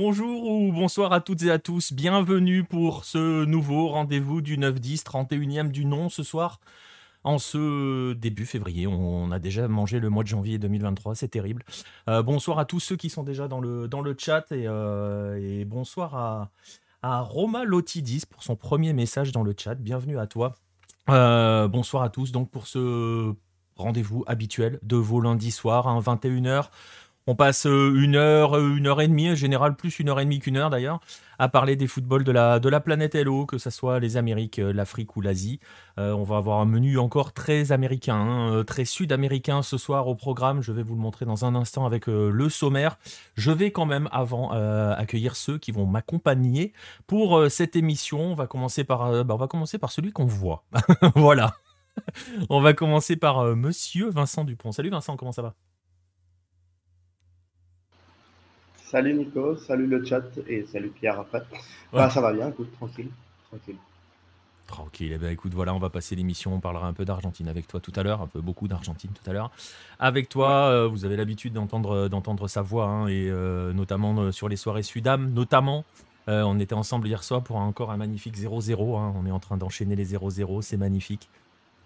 Bonjour ou bonsoir à toutes et à tous. Bienvenue pour ce nouveau rendez-vous du 9-10, 31e du nom ce soir. En ce début février, on a déjà mangé le mois de janvier 2023, c'est terrible. Euh, bonsoir à tous ceux qui sont déjà dans le, chat et, euh, bonsoir à, à Roma Lotidis pour son premier message dans le chat. Bienvenue à toi. Euh, bonsoir à tous donc pour ce rendez-vous habituel de vos lundis soirs, à 21h. On passe euh, une heure, euh, une heure et demie, en général plus une heure et demie qu'une heure d'ailleurs, à parler des footballs de la, planète Hello, que ce soit les Amériques, euh, l'Afrique ou l'Asie. on va avoir un menu encore très américain, hein, très sud-américain ce soir au programme. Je vais vous le montrer dans un instant avec le sommaire. Je vais quand même avant accueillir ceux qui vont m'accompagner pour cette émission. On va commencer par, bah, on va commencer par celui qu'on voit. voilà. on va commencer par Monsieur Vincent Dupont. Salut Vincent, comment ça va? Salut Nico, salut le chat et salut Pierre après. Bah, ça va bien, écoute, tranquille. Tranquille. Tranquille, eh ben, écoute, voilà, on va passer l'émission, on parlera un peu d'Argentine avec toi tout à l'heure, un peu beaucoup d'Argentine tout à l'heure. Avec toi, euh, vous avez l'habitude d'entendre, euh, d'entendre sa voix, hein, et euh, notamment sur les soirées Sudam, notamment. on était ensemble hier soir pour encore un magnifique 0-0, hein. on est en train d'enchaîner les 0-0, c'est magnifique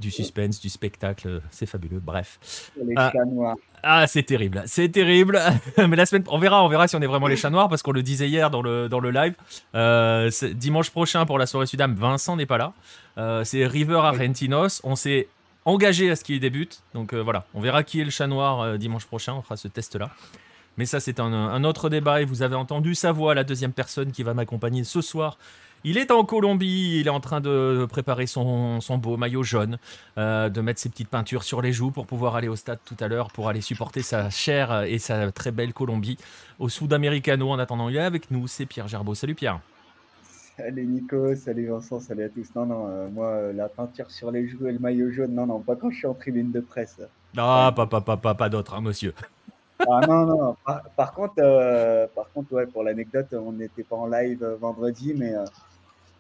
du suspense, du spectacle, c'est fabuleux. Bref. Les ah, chats noirs. Ah, c'est terrible, c'est terrible. Mais la semaine, on verra, on verra si on est vraiment les chats noirs parce qu'on le disait hier dans le dans le live. Euh, dimanche prochain pour la soirée Sudam, Vincent n'est pas là. Euh, c'est River Argentinos. On s'est engagé à ce qu'il débute. Donc euh, voilà, on verra qui est le chat noir dimanche prochain. On fera ce test là. Mais ça, c'est un, un, autre débat et vous avez entendu sa voix, la deuxième personne qui va m'accompagner ce soir il est en Colombie, il est en train de préparer son, beau maillot jaune, euh, de mettre ses petites peintures sur les joues pour pouvoir aller au stade tout à l'heure, pour aller supporter sa chère et sa très belle Colombie au Sud-Americano. En attendant, il est avec nous, c'est Pierre Gerbeau. Salut Pierre. Salut Nico, salut Vincent, salut à tous. Non, non, euh, moi, euh, la peinture sur les joues et le maillot jaune, non, non, pas quand je suis en tribune de presse. Ah, pas, pas, pas, pas, pas d'autre, hein, monsieur. Ah non, non, Par, contre, par contre ouais, pour l'anecdote, on n'était pas en live vendredi, mais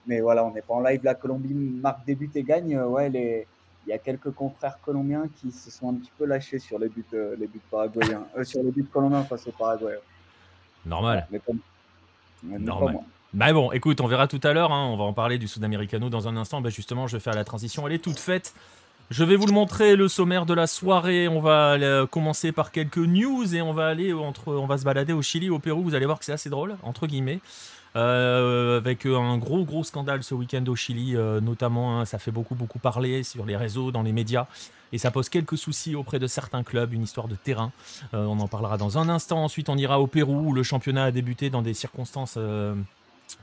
mais voilà, on n'est pas en live. La Colombie marque des buts et gagne. Ouais, les... il y a quelques confrères colombiens qui se sont un petit peu lâchés sur les buts, euh, les buts paraguayens, euh, sur les buts colombiens face au Paraguay. Normal. Normal. Mais bon, écoute, on verra tout à l'heure. Hein. on va en parler du Sud-Americano dans un instant. Ben justement, je vais faire la transition. Elle est toute faite. Je vais vous le montrer, le sommaire de la soirée. On va commencer par quelques news et on va aller entre, on va se balader au Chili, au Pérou. Vous allez voir que c'est assez drôle, entre guillemets. Euh, avec un gros gros scandale ce week-end au Chili, euh, notamment, hein, ça fait beaucoup beaucoup parler sur les réseaux, dans les médias, et ça pose quelques soucis auprès de certains clubs, une histoire de terrain. Euh, on en parlera dans un instant. Ensuite, on ira au Pérou où le championnat a débuté dans des circonstances,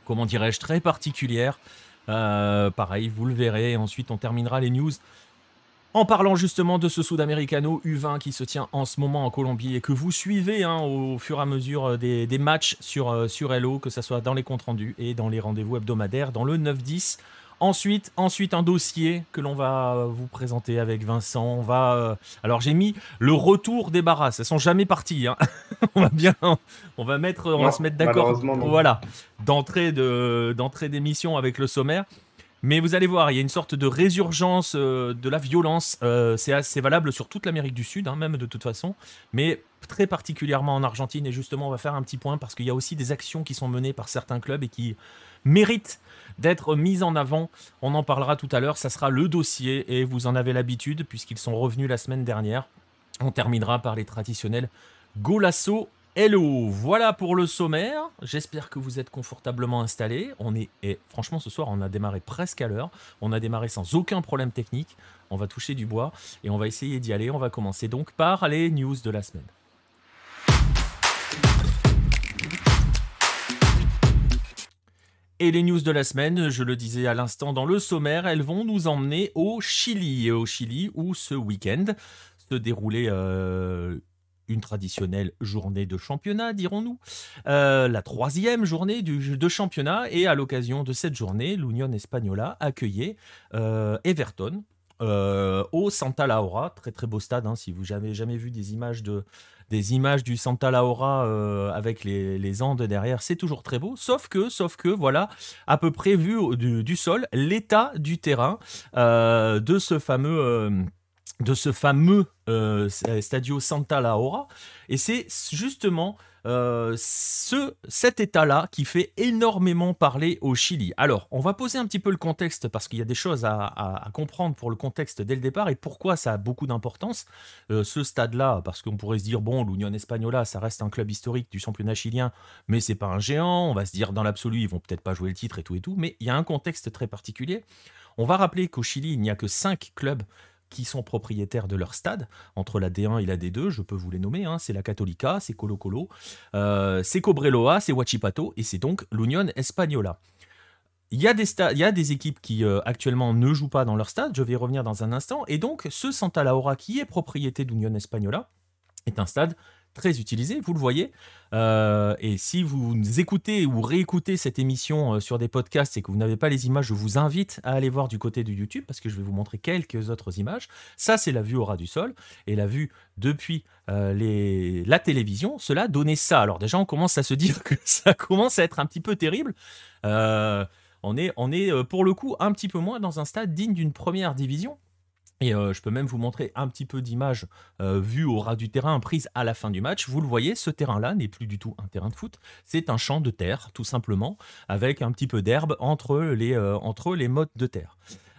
comment dirais-je, très particulières. pareil, vous le verrez. Ensuite, on terminera les news en parlant justement de ce Sudamericano U20 qui se tient en ce moment en Colombie et que vous suivez hein, au fur et à mesure euh, des, matchs sur, euh, sur Hello, que ce soit dans les comptes rendus et dans les rendez-vous hebdomadaires, dans le 9-10. Ensuite, ensuite, un dossier que l'on va vous présenter avec Vincent. On va, euh, alors j'ai mis le retour des barrasses. Elles sont jamais parties. Hein. on va bien, on va mettre, on va se mettre d'accord. Voilà, d'entrée de d'entrée d'émission avec le sommaire. Mais vous allez voir, il y a une sorte de résurgence euh, de la violence. Euh, c'est assez valable sur toute l'Amérique du Sud, hein, même de toute façon, mais très particulièrement en Argentine. Et justement, on va faire un petit point parce qu'il y a aussi des actions qui sont menées par certains clubs et qui méritent d'être mises en avant. On en parlera tout à l'heure. Ça sera le dossier et vous en avez l'habitude puisqu'ils sont revenus la semaine dernière. On terminera par les traditionnels Golasso Hello, voilà pour le sommaire. J'espère que vous êtes confortablement installés. On est et franchement ce soir on a démarré presque à l'heure. On a démarré sans aucun problème technique. On va toucher du bois et on va essayer d'y aller. On va commencer donc par les news de la semaine. Et les news de la semaine, je le disais à l'instant dans le sommaire, elles vont nous emmener au Chili. Au Chili où ce week-end se déroulait euh, une traditionnelle journée de championnat, dirons-nous. Euh, la troisième journée du, de championnat, et à l'occasion de cette journée, l'Union Espagnola accueillait euh, Everton euh, au Santa Laura, très très beau stade, hein, si vous n'avez jamais vu des images de des images du Santa Laura avec les, les, Andes derrière, c'est toujours très beau. Sauf que, sauf que, voilà, à peu près vu du, du sol, l'état du terrain de ce fameux de ce fameux euh, Stadio Santa Laura. Et c'est justement euh, ce, cet état-là qui fait énormément parler au Chili. Alors, on va poser un petit peu le contexte parce qu'il y a des choses à, comprendre pour le contexte dès le départ et pourquoi ça a beaucoup d'importance. Euh, ce stade-là, parce qu'on pourrait se dire, bon, l'Union Espagnola, ça reste un club historique du championnat chilien, mais c'est pas un géant. On va se dire, dans l'absolu, ils vont peut-être pas jouer le titre et tout et tout, mais il y a un contexte très particulier. On va rappeler qu'au Chili, il n'y a que 5 clubs qui sont propriétaires de leur stade, entre la D1 et la D2, je peux vous les nommer, hein. c'est la Católica, c'est Colo Colo, euh, c'est Cobreloa, c'est Huachipato, et c'est donc l'Union Espagnola. Il y, a des y a des équipes qui euh, actuellement ne jouent pas dans leur stade, je vais y revenir dans un instant, et donc ce Santa Laura qui est propriété d'Union Espagnola est un stade très utilisé, vous le voyez. Euh, et si vous écoutez ou réécoutez cette émission euh, sur des podcasts et que vous n'avez pas les images, je vous invite à aller voir du côté du YouTube parce que je vais vous montrer quelques autres images. Ça, c'est la vue au ras du sol et la vue depuis euh, la télévision. Cela donnait ça. Alors déjà, on commence à se dire que ça commence à être un petit peu terrible. on est, on est pour le coup un petit peu moins dans un stade digne d'une première division. Et euh, je peux même vous montrer un petit peu d'images euh, vues au ras du terrain prises à la fin du match. Vous le voyez, ce terrain-là n'est plus du tout un terrain de foot. C'est un champ de terre, tout simplement, avec un petit peu d'herbe entre les, euh, de terre.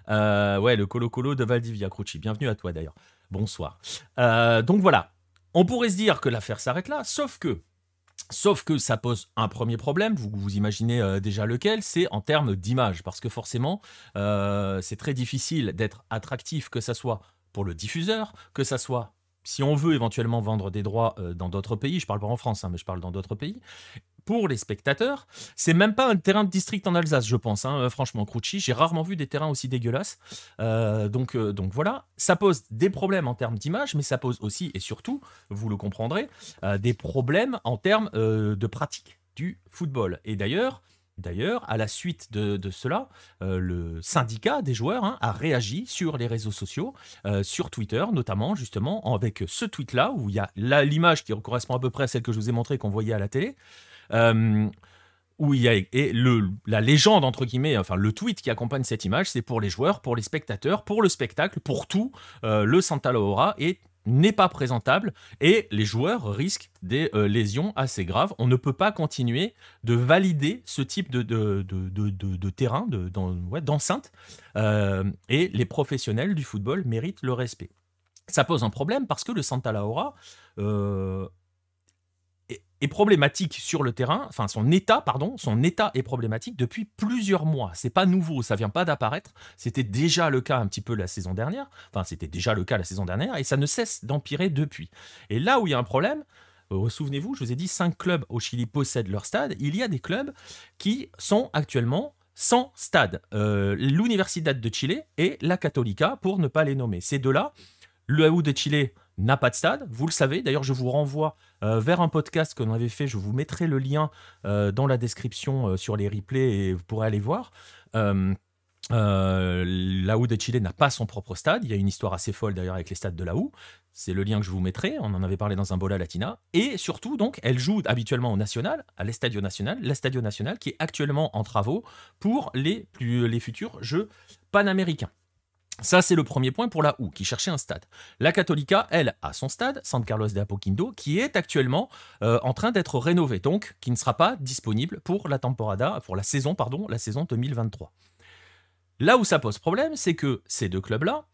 ouais, le Colo Colo de Valdivia Cruci. Bienvenue à toi d'ailleurs. Bonsoir. donc voilà. On pourrait se dire que l'affaire s'arrête là, sauf que Sauf que ça pose un premier problème, vous, imaginez euh, déjà lequel, c'est en termes d'image, parce que forcément, euh, c'est très difficile d'être attractif, que ça soit pour le diffuseur, que ça soit si on veut éventuellement vendre des droits euh, dans d'autres pays, je parle pas en France, hein, mais je parle dans d'autres pays, pour les spectateurs. C'est même pas un terrain de district en Alsace, je pense. Hein, euh, franchement, Crouchy, j'ai rarement vu des terrains aussi dégueulasses. Euh, donc, euh, donc voilà, ça pose des problèmes en termes d'image, mais ça pose aussi et surtout, vous le comprendrez, des problèmes en termes de pratique du football. Et d'ailleurs, D'ailleurs, à la suite de, cela, le syndicat des joueurs hein, a réagi sur les réseaux sociaux, sur Twitter notamment, justement, avec ce tweet-là, où il y a l'image qui correspond à peu près à celle que je vous ai montrée qu'on voyait à la télé, où il y a et le, la légende entre guillemets, enfin le tweet qui accompagne cette image, c'est pour les joueurs, pour les spectateurs, pour le spectacle, pour tout. Euh, le Santa Laura est n'est pas présentable et les joueurs risquent des euh, lésions assez graves. On ne peut pas continuer de valider ce type de, de, de, de terrain, d'enceinte, et les professionnels du football méritent le respect. Ça pose un problème parce que le Santa Laura est problématique sur le terrain, enfin son état, pardon, son état est problématique depuis plusieurs mois. C'est pas nouveau, ça vient pas d'apparaître. C'était déjà le cas un petit peu la saison dernière. Enfin, c'était déjà le cas la saison dernière et ça ne cesse d'empirer depuis. Et là où il y a un problème, euh, souvenez-vous, je vous ai dit, cinq clubs au Chili possèdent leur stade. Il y a des clubs qui sont actuellement sans stade. Euh, L'Universidad de Chile et la Católica, pour ne pas les nommer. Ces deux-là, le de Chile n'a pas de stade, vous le savez. D'ailleurs, je vous renvoie euh, vers un podcast qu'on avait fait. Je vous mettrai le lien euh, dans la description euh, sur les replays et vous pourrez aller voir. Euh, Laou de Chile n'a pas son propre stade. Il y a une histoire assez folle d'ailleurs avec les stades de Laou. C'est le lien que je vous mettrai. On en avait parlé dans un Bola Latina. Et surtout, donc, elle joue habituellement au National, à l'Estadio National, l'Estadio National qui est actuellement en travaux pour les futurs Jeux panaméricains. Ça, c'est le premier point pour la OU, qui cherchait un stade. La Católica, elle, a son stade, San Carlos de Apoquindo, qui est actuellement euh, en train d'être rénové, donc qui ne sera pas disponible pour la temporada, pour la saison, pardon, la saison 2023. Là où ça pose problème, c'est que ces deux clubs-là,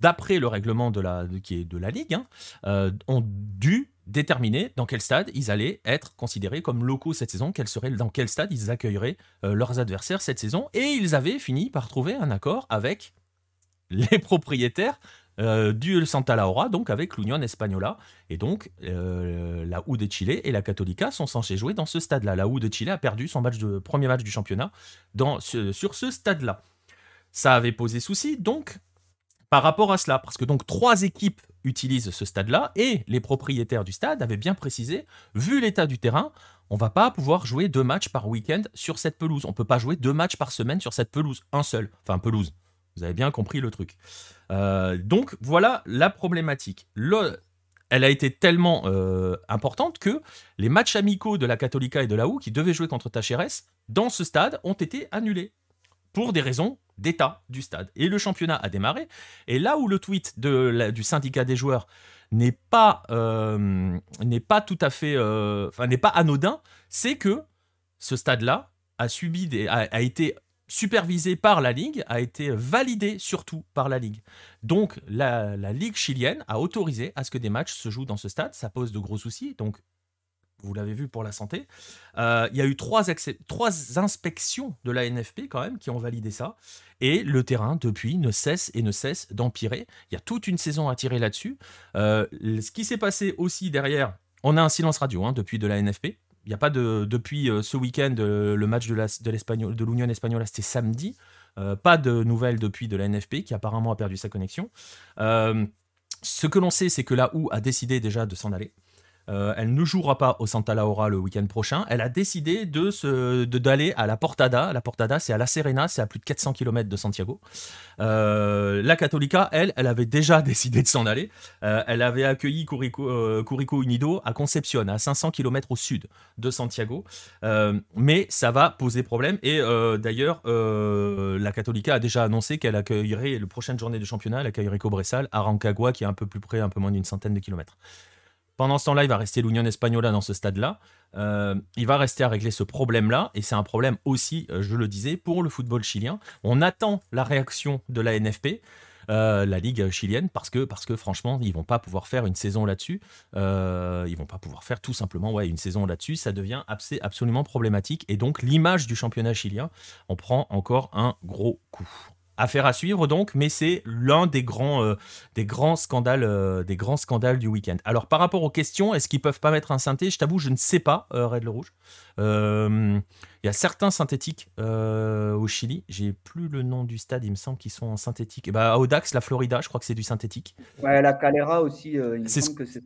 d'après le règlement de la, Ligue, hein, euh, ont dû déterminer dans quel stade ils allaient être considérés comme locaux cette saison, dans quel stade ils accueilleraient euh, leurs adversaires cette saison, et ils avaient fini par trouver un accord avec les propriétaires euh, du Santa Laura, donc avec l'Union Espagnola. Et donc, euh, la U de Chile et la Católica sont censés jouer dans ce stade-là. La U de Chile a perdu son match de, premier match du championnat dans, sur ce stade-là. Ça avait posé souci, donc, par rapport à cela, parce que donc trois équipes utilisent ce stade-là, et les propriétaires du stade avaient bien précisé, vu l'état du terrain, on va pas pouvoir jouer deux matchs par week-end sur cette pelouse. On peut pas jouer deux matchs par semaine sur cette pelouse, un seul. Enfin, pelouse, vous avez bien compris le truc. Euh, donc voilà la problématique. elle a été tellement euh, importante que les matchs amicaux de la Católica et de la OU qui devaient jouer contre Tacheres dans ce stade ont été annulés pour des raisons d'état du stade. Et le championnat a démarré. Et là où le tweet du syndicat des joueurs n'est pas, n'est pas tout à fait, n'est pas anodin, c'est que ce stade-là a subi a été supervisé par la Ligue, a été validé surtout par la Ligue. Donc la, Ligue chilienne a autorisé à ce que des matchs se jouent dans ce stade. Ça pose de gros soucis. Donc vous l'avez vu pour la santé. Euh, il y a eu trois, inspections de la NFP quand même qui ont validé ça. Et le terrain, depuis, ne cesse et ne cesse d'empirer. Il y a toute une saison à tirer là-dessus. Euh, ce qui s'est passé aussi derrière, on a un silence radio hein, depuis de la NFP. Il n'y a pas de depuis euh, ce week-end euh, le match de l'Union Espagnola c'était samedi. Euh, pas de nouvelles depuis de la NFP qui apparemment a perdu sa connexion. ce que l'on sait, c'est que la OU a décidé déjà de s'en aller. Euh, elle ne jouera pas au Santa Laura le week-end prochain. Elle a décidé de d'aller à la Portada. La Portada, c'est à La Serena, c'est à plus de 400 km de Santiago. Euh, la Católica, elle, elle avait déjà décidé de s'en aller. Euh, elle avait accueilli Curico, Unido à Concepción, à 500 km au sud de Santiago. mais ça va poser problème. Et d'ailleurs, la Católica a déjà annoncé qu'elle accueillerait la prochaine journée de championnat, elle accueillerait Cobresal à Rancagua, qui est un peu plus près, un peu moins d'une centaine de kilomètres. Pendant ce temps-là, il va rester l'Union Espagnola dans ce stade-là. Euh, il va rester à régler ce problème-là, et c'est un problème aussi, euh, je le disais, pour le football chilien. On attend la réaction de la NFP. Euh, la ligue chilienne parce que franchement ils vont pas pouvoir faire une saison là-dessus euh, ils vont pas pouvoir faire tout simplement une saison là-dessus ça devient absolument problématique et donc l'image du championnat chilien on prend encore un gros coup Affaire à suivre donc, mais c'est l'un des grands, euh, des grands scandales, euh, des grands scandales du week-end. Alors par rapport aux questions, est-ce qu'ils peuvent pas mettre un synthé? Je t'avoue, je ne sais pas, euh, Red le Rouge. Il y a certains synthétiques au Chili. J'ai plus le nom du stade, il me semble qu'ils sont en synthétique. Et bah, ben, Audax, la Florida, je crois que c'est du synthétique. Ouais, la Calera aussi, il me semble que c'est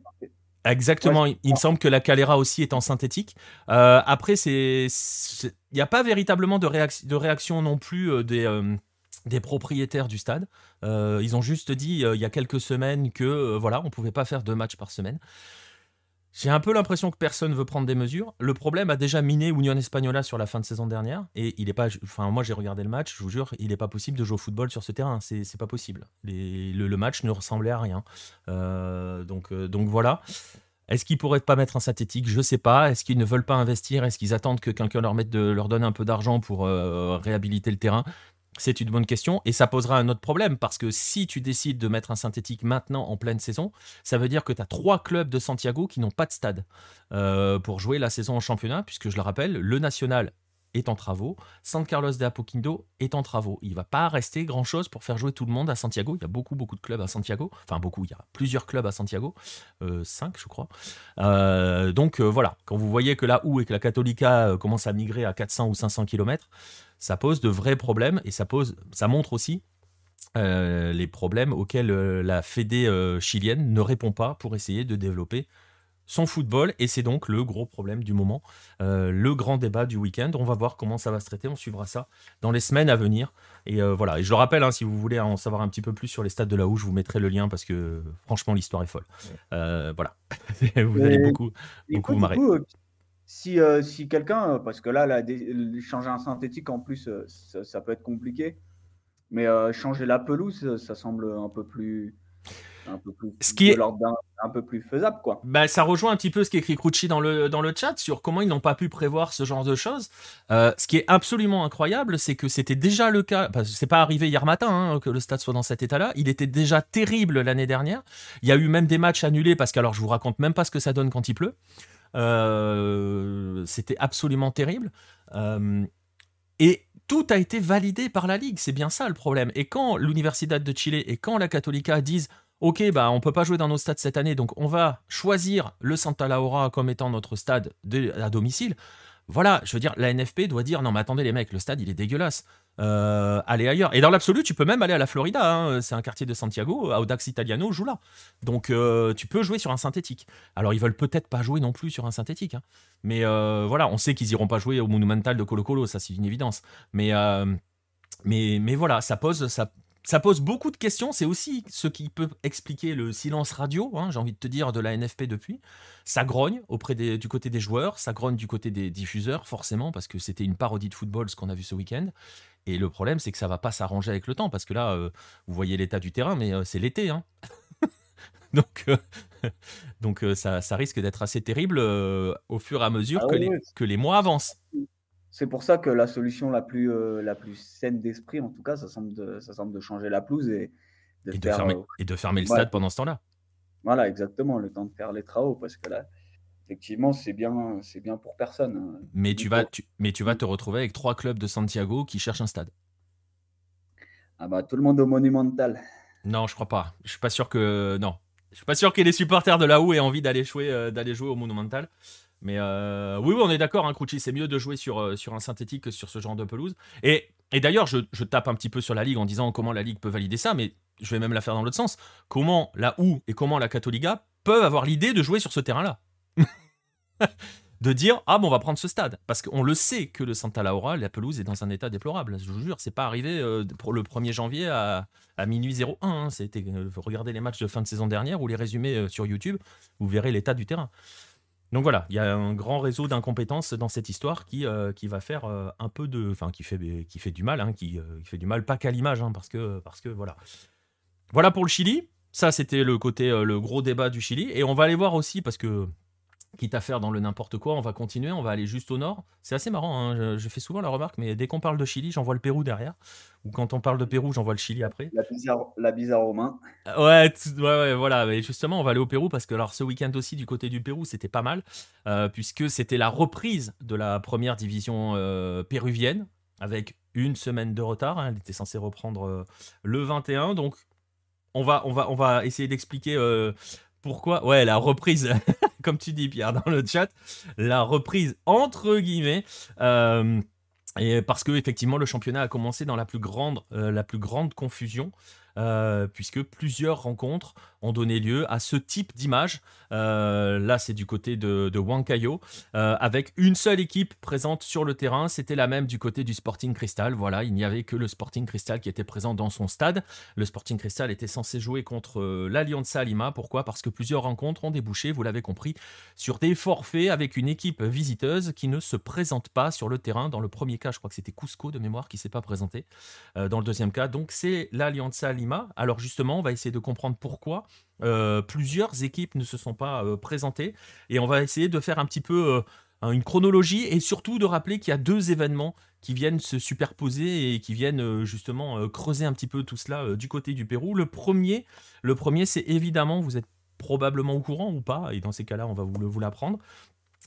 Exactement, il me semble que la Calera aussi est en synthétique. après, c'est, il n'y a pas véritablement de, de réaction non plus des, des propriétaires du stade. Euh, ils ont juste dit euh, il y a quelques semaines que euh, voilà, on pouvait pas faire deux matchs par semaine. J'ai un peu l'impression que personne veut prendre des mesures. Le problème a déjà miné Union Espagnola sur la fin de saison dernière et il est pas. Enfin, moi j'ai regardé le match, je vous jure, il n'est pas possible de jouer au football sur ce terrain. C'est pas possible. le, match ne ressemblait à rien. donc, donc voilà. Est-ce qu'ils pourraient pas mettre un synthétique? Je sais pas. Est-ce qu'ils ne veulent pas investir? Est-ce qu'ils attendent que quelqu'un leur, mette de, leur donne un peu d'argent pour réhabiliter le terrain? C'est une bonne question et ça posera un autre problème parce que si tu décides de mettre un synthétique maintenant en pleine saison, ça veut dire que tu as trois clubs de Santiago qui n'ont pas de stade euh, pour jouer la saison en championnat, puisque je le rappelle, le national est en travaux, San Carlos de Apoquindo est en travaux. Il va pas rester grand chose pour faire jouer tout le monde à Santiago. Il y a beaucoup, beaucoup de clubs à Santiago. Enfin, beaucoup, il y a plusieurs clubs à Santiago. Euh, cinq, je crois. Euh, donc voilà, quand vous voyez que là où et que la Católica commence à migrer à 400 ou 500 km, ça pose de vrais problèmes et ça, pose, ça montre aussi euh, les problèmes auxquels euh, la Fédé euh, chilienne ne répond pas pour essayer de développer son football et c'est donc le gros problème du moment, le grand débat du week-end. On va voir comment ça va se traiter, on suivra ça dans les semaines à venir. Et voilà, et je le rappelle, hein, si vous voulez en savoir un petit peu plus sur les stades de la Houche, je vous mettrai le lien parce que franchement l'histoire est folle. voilà, vous allez beaucoup, beaucoup vous marrer. Si, euh, si quelqu'un, euh, parce que là, là changer un synthétique en plus, euh, ça, peut être compliqué. Mais changer la pelouse, ça semble un peu plus. Un peu plus, ce qui est un, peu plus faisable quoi. Bah, ça rejoint un petit peu ce qu'écrit Crucci dans le, dans le chat sur comment ils n'ont pas pu prévoir ce genre de choses. ce qui est absolument incroyable, c'est que c'était déjà le cas. Que c'est pas arrivé hier matin hein, que le stade soit dans cet état-là. Il était déjà terrible l'année dernière. Il y a eu même des matchs annulés parce que alors je vous raconte même pas ce que ça donne quand il pleut. Euh, c'était absolument terrible. Euh, et tout a été validé par la Ligue, c'est bien ça le problème. Et quand l'Universidad de Chile et quand la Católica disent Ok, bah on peut pas jouer dans nos stades cette année, donc on va choisir le Santa Laura comme étant notre stade à domicile. Voilà, je veux dire, la NFP doit dire non mais attendez les mecs, le stade il est dégueulasse. Euh, aller ailleurs. Et dans l'absolu, tu peux même aller à la Florida. Hein. C'est un quartier de Santiago. Audax Italiano joue là. Donc euh, tu peux jouer sur un synthétique. Alors ils veulent peut-être pas jouer non plus sur un synthétique. Hein. Mais euh, voilà, on sait qu'ils iront pas jouer au Monumental de Colo Colo. Ça c'est une évidence. Mais, mais, mais voilà, ça pose, ça, ça pose beaucoup de questions. C'est aussi ce qui peut expliquer le silence radio, hein, j'ai envie de te dire, de la NFP depuis. Ça grogne auprès des, du côté des joueurs, ça grogne du côté des diffuseurs, forcément, parce que c'était une parodie de football ce qu'on a vu ce week-end. Et le problème, c'est que ça va pas s'arranger avec le temps, parce que là, euh, vous voyez l'état du terrain, mais euh, c'est l'été. Hein. donc, donc ça, ça, risque d'être assez terrible au fur et à mesure ah que, les, que les mois avancent. C'est pour ça que la solution la plus, la plus saine d'esprit, en tout cas, ça semble, de, ça semble de changer la pelouse et de, fermer, et de fermer le stade pendant ce temps-là. Voilà, exactement, le temps de faire les travaux, parce que là, effectivement, c'est bien, c'est bien pour personne. Hein. Mais tu, vas, mais tu vas te retrouver avec trois clubs de Santiago qui cherchent un stade. Ah bah tout le monde au Monumental. Non, je crois pas. Je suis pas sûr que non. Je suis pas sûr que les supporters de la OU aient envie d'aller jouer, euh, d'aller jouer au Monumental. Mais euh, oui, on est d'accord, hein, c'est mieux de jouer sur, euh, sur un synthétique que sur ce genre de pelouse. Et, et d'ailleurs, je, je, tape un petit peu sur la Ligue en disant comment la Ligue peut valider ça, mais je vais même la faire dans l'autre sens. Comment la OU et comment la Catoliga peuvent avoir l'idée de jouer sur ce terrain-là? De dire ah bon on va prendre ce stade parce qu'on le sait que le Santa Laura la pelouse est dans un état déplorable je vous jure c'est pas arrivé euh, pour le 1er janvier à, minuit 01 hein. regardez les matchs de fin de saison dernière ou les résumés sur YouTube vous verrez l'état du terrain donc voilà il y a un grand réseau d'incompétences dans cette histoire qui, qui va faire un peu de enfin qui fait du mal hein, qui, fait du mal pas qu'à l'image hein, parce que parce que voilà. Voilà pour le Chili. Ça c'était le côté le gros débat du Chili. Et on va aller voir aussi parce que quitte à faire dans le n'importe quoi, on va continuer, on va aller juste au nord. C'est assez marrant, hein, je, fais souvent la remarque, mais dès qu'on parle de Chili, j'en vois le Pérou derrière. Ou quand on parle de Pérou, j'en vois le Chili après. La bizarre, la bizarre romain. Ouais, ouais, ouais, voilà. Mais justement, on va aller au Pérou parce que alors ce week-end aussi, du côté du Pérou, c'était pas mal, euh, puisque c'était la reprise de la première division euh, péruvienne, avec une semaine de retard. Hein. elle était censée reprendre euh, le 21, donc on va, on va, on va essayer d'expliquer pourquoi Ouais, la reprise, comme tu dis Pierre dans le chat, la reprise entre guillemets. Euh, parce que effectivement le championnat a commencé dans la plus grande, euh, la plus grande confusion. Euh, puisque plusieurs rencontres ont donné lieu à ce type d'image. Euh, là, c'est du côté de, de Huancayo, euh, avec une seule équipe présente sur le terrain. C'était la même du côté du Sporting Cristal. Voilà, il n'y avait que le Sporting Cristal qui était présent dans son stade. Le Sporting Cristal était censé jouer contre l'Alianza Lima. Pourquoi? Parce que plusieurs rencontres ont débouché, vous l'avez compris, sur des forfaits avec une équipe visiteuse qui ne se présente pas sur le terrain. Dans le premier cas, je crois que c'était Cusco de mémoire qui s'est pas présenté. dans le deuxième cas, donc c'est l'Alianza Lima alors justement, on va essayer de comprendre pourquoi euh, plusieurs équipes ne se sont pas euh, présentées et on va essayer de faire un petit peu euh, une chronologie et surtout de rappeler qu'il y a deux événements qui viennent se superposer et qui viennent justement creuser un petit peu tout cela du côté du Pérou. Le premier, le premier, c'est évidemment, vous êtes probablement au courant ou pas, et dans ces cas-là, on va vous, vous l'apprendre.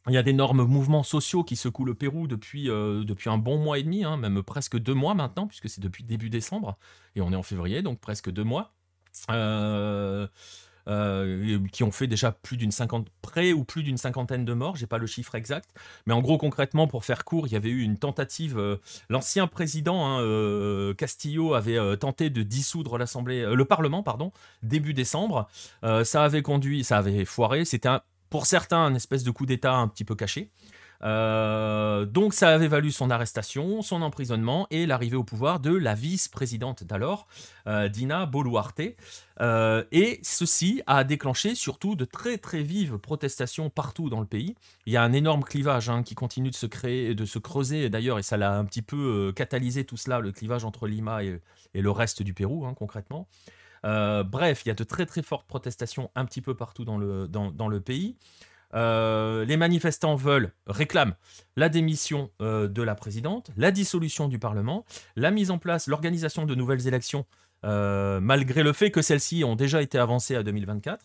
Il y a d'énormes mouvements sociaux qui secouent le Pérou depuis, euh, un bon mois et demi, hein, même presque deux mois maintenant, puisque c'est depuis début décembre, et on est en février, donc presque deux mois, euh, euh, qui ont fait déjà plus d'une cinquantaine, près ou plus d'une cinquantaine de morts, j'ai pas le chiffre exact, mais en gros concrètement, pour faire court, il y avait eu une tentative, l'ancien président hein, Castillo avait tenté de dissoudre l'Assemblée, le Parlement, pardon, début décembre, ça avait conduit, ça avait foiré, c'était un pour certains, un espèce de coup d'État un petit peu caché. Euh, donc ça avait valu son arrestation, son emprisonnement et l'arrivée au pouvoir de la vice-présidente d'alors, euh, Dina Boluarte. Euh, et ceci a déclenché surtout de très très vives protestations partout dans le pays. Il y a un énorme clivage hein, qui continue de se créer, de se creuser d'ailleurs, et ça l'a un petit peu catalysé tout cela, le clivage entre Lima et, le reste du Pérou hein, concrètement. Euh, bref, il y a de très très fortes protestations un petit peu partout dans le, pays. Euh, les manifestants veulent, réclament la démission euh, de la présidente, la dissolution du Parlement, la mise en place, l'organisation de nouvelles élections, malgré le fait que celles-ci ont déjà été avancées à 2024,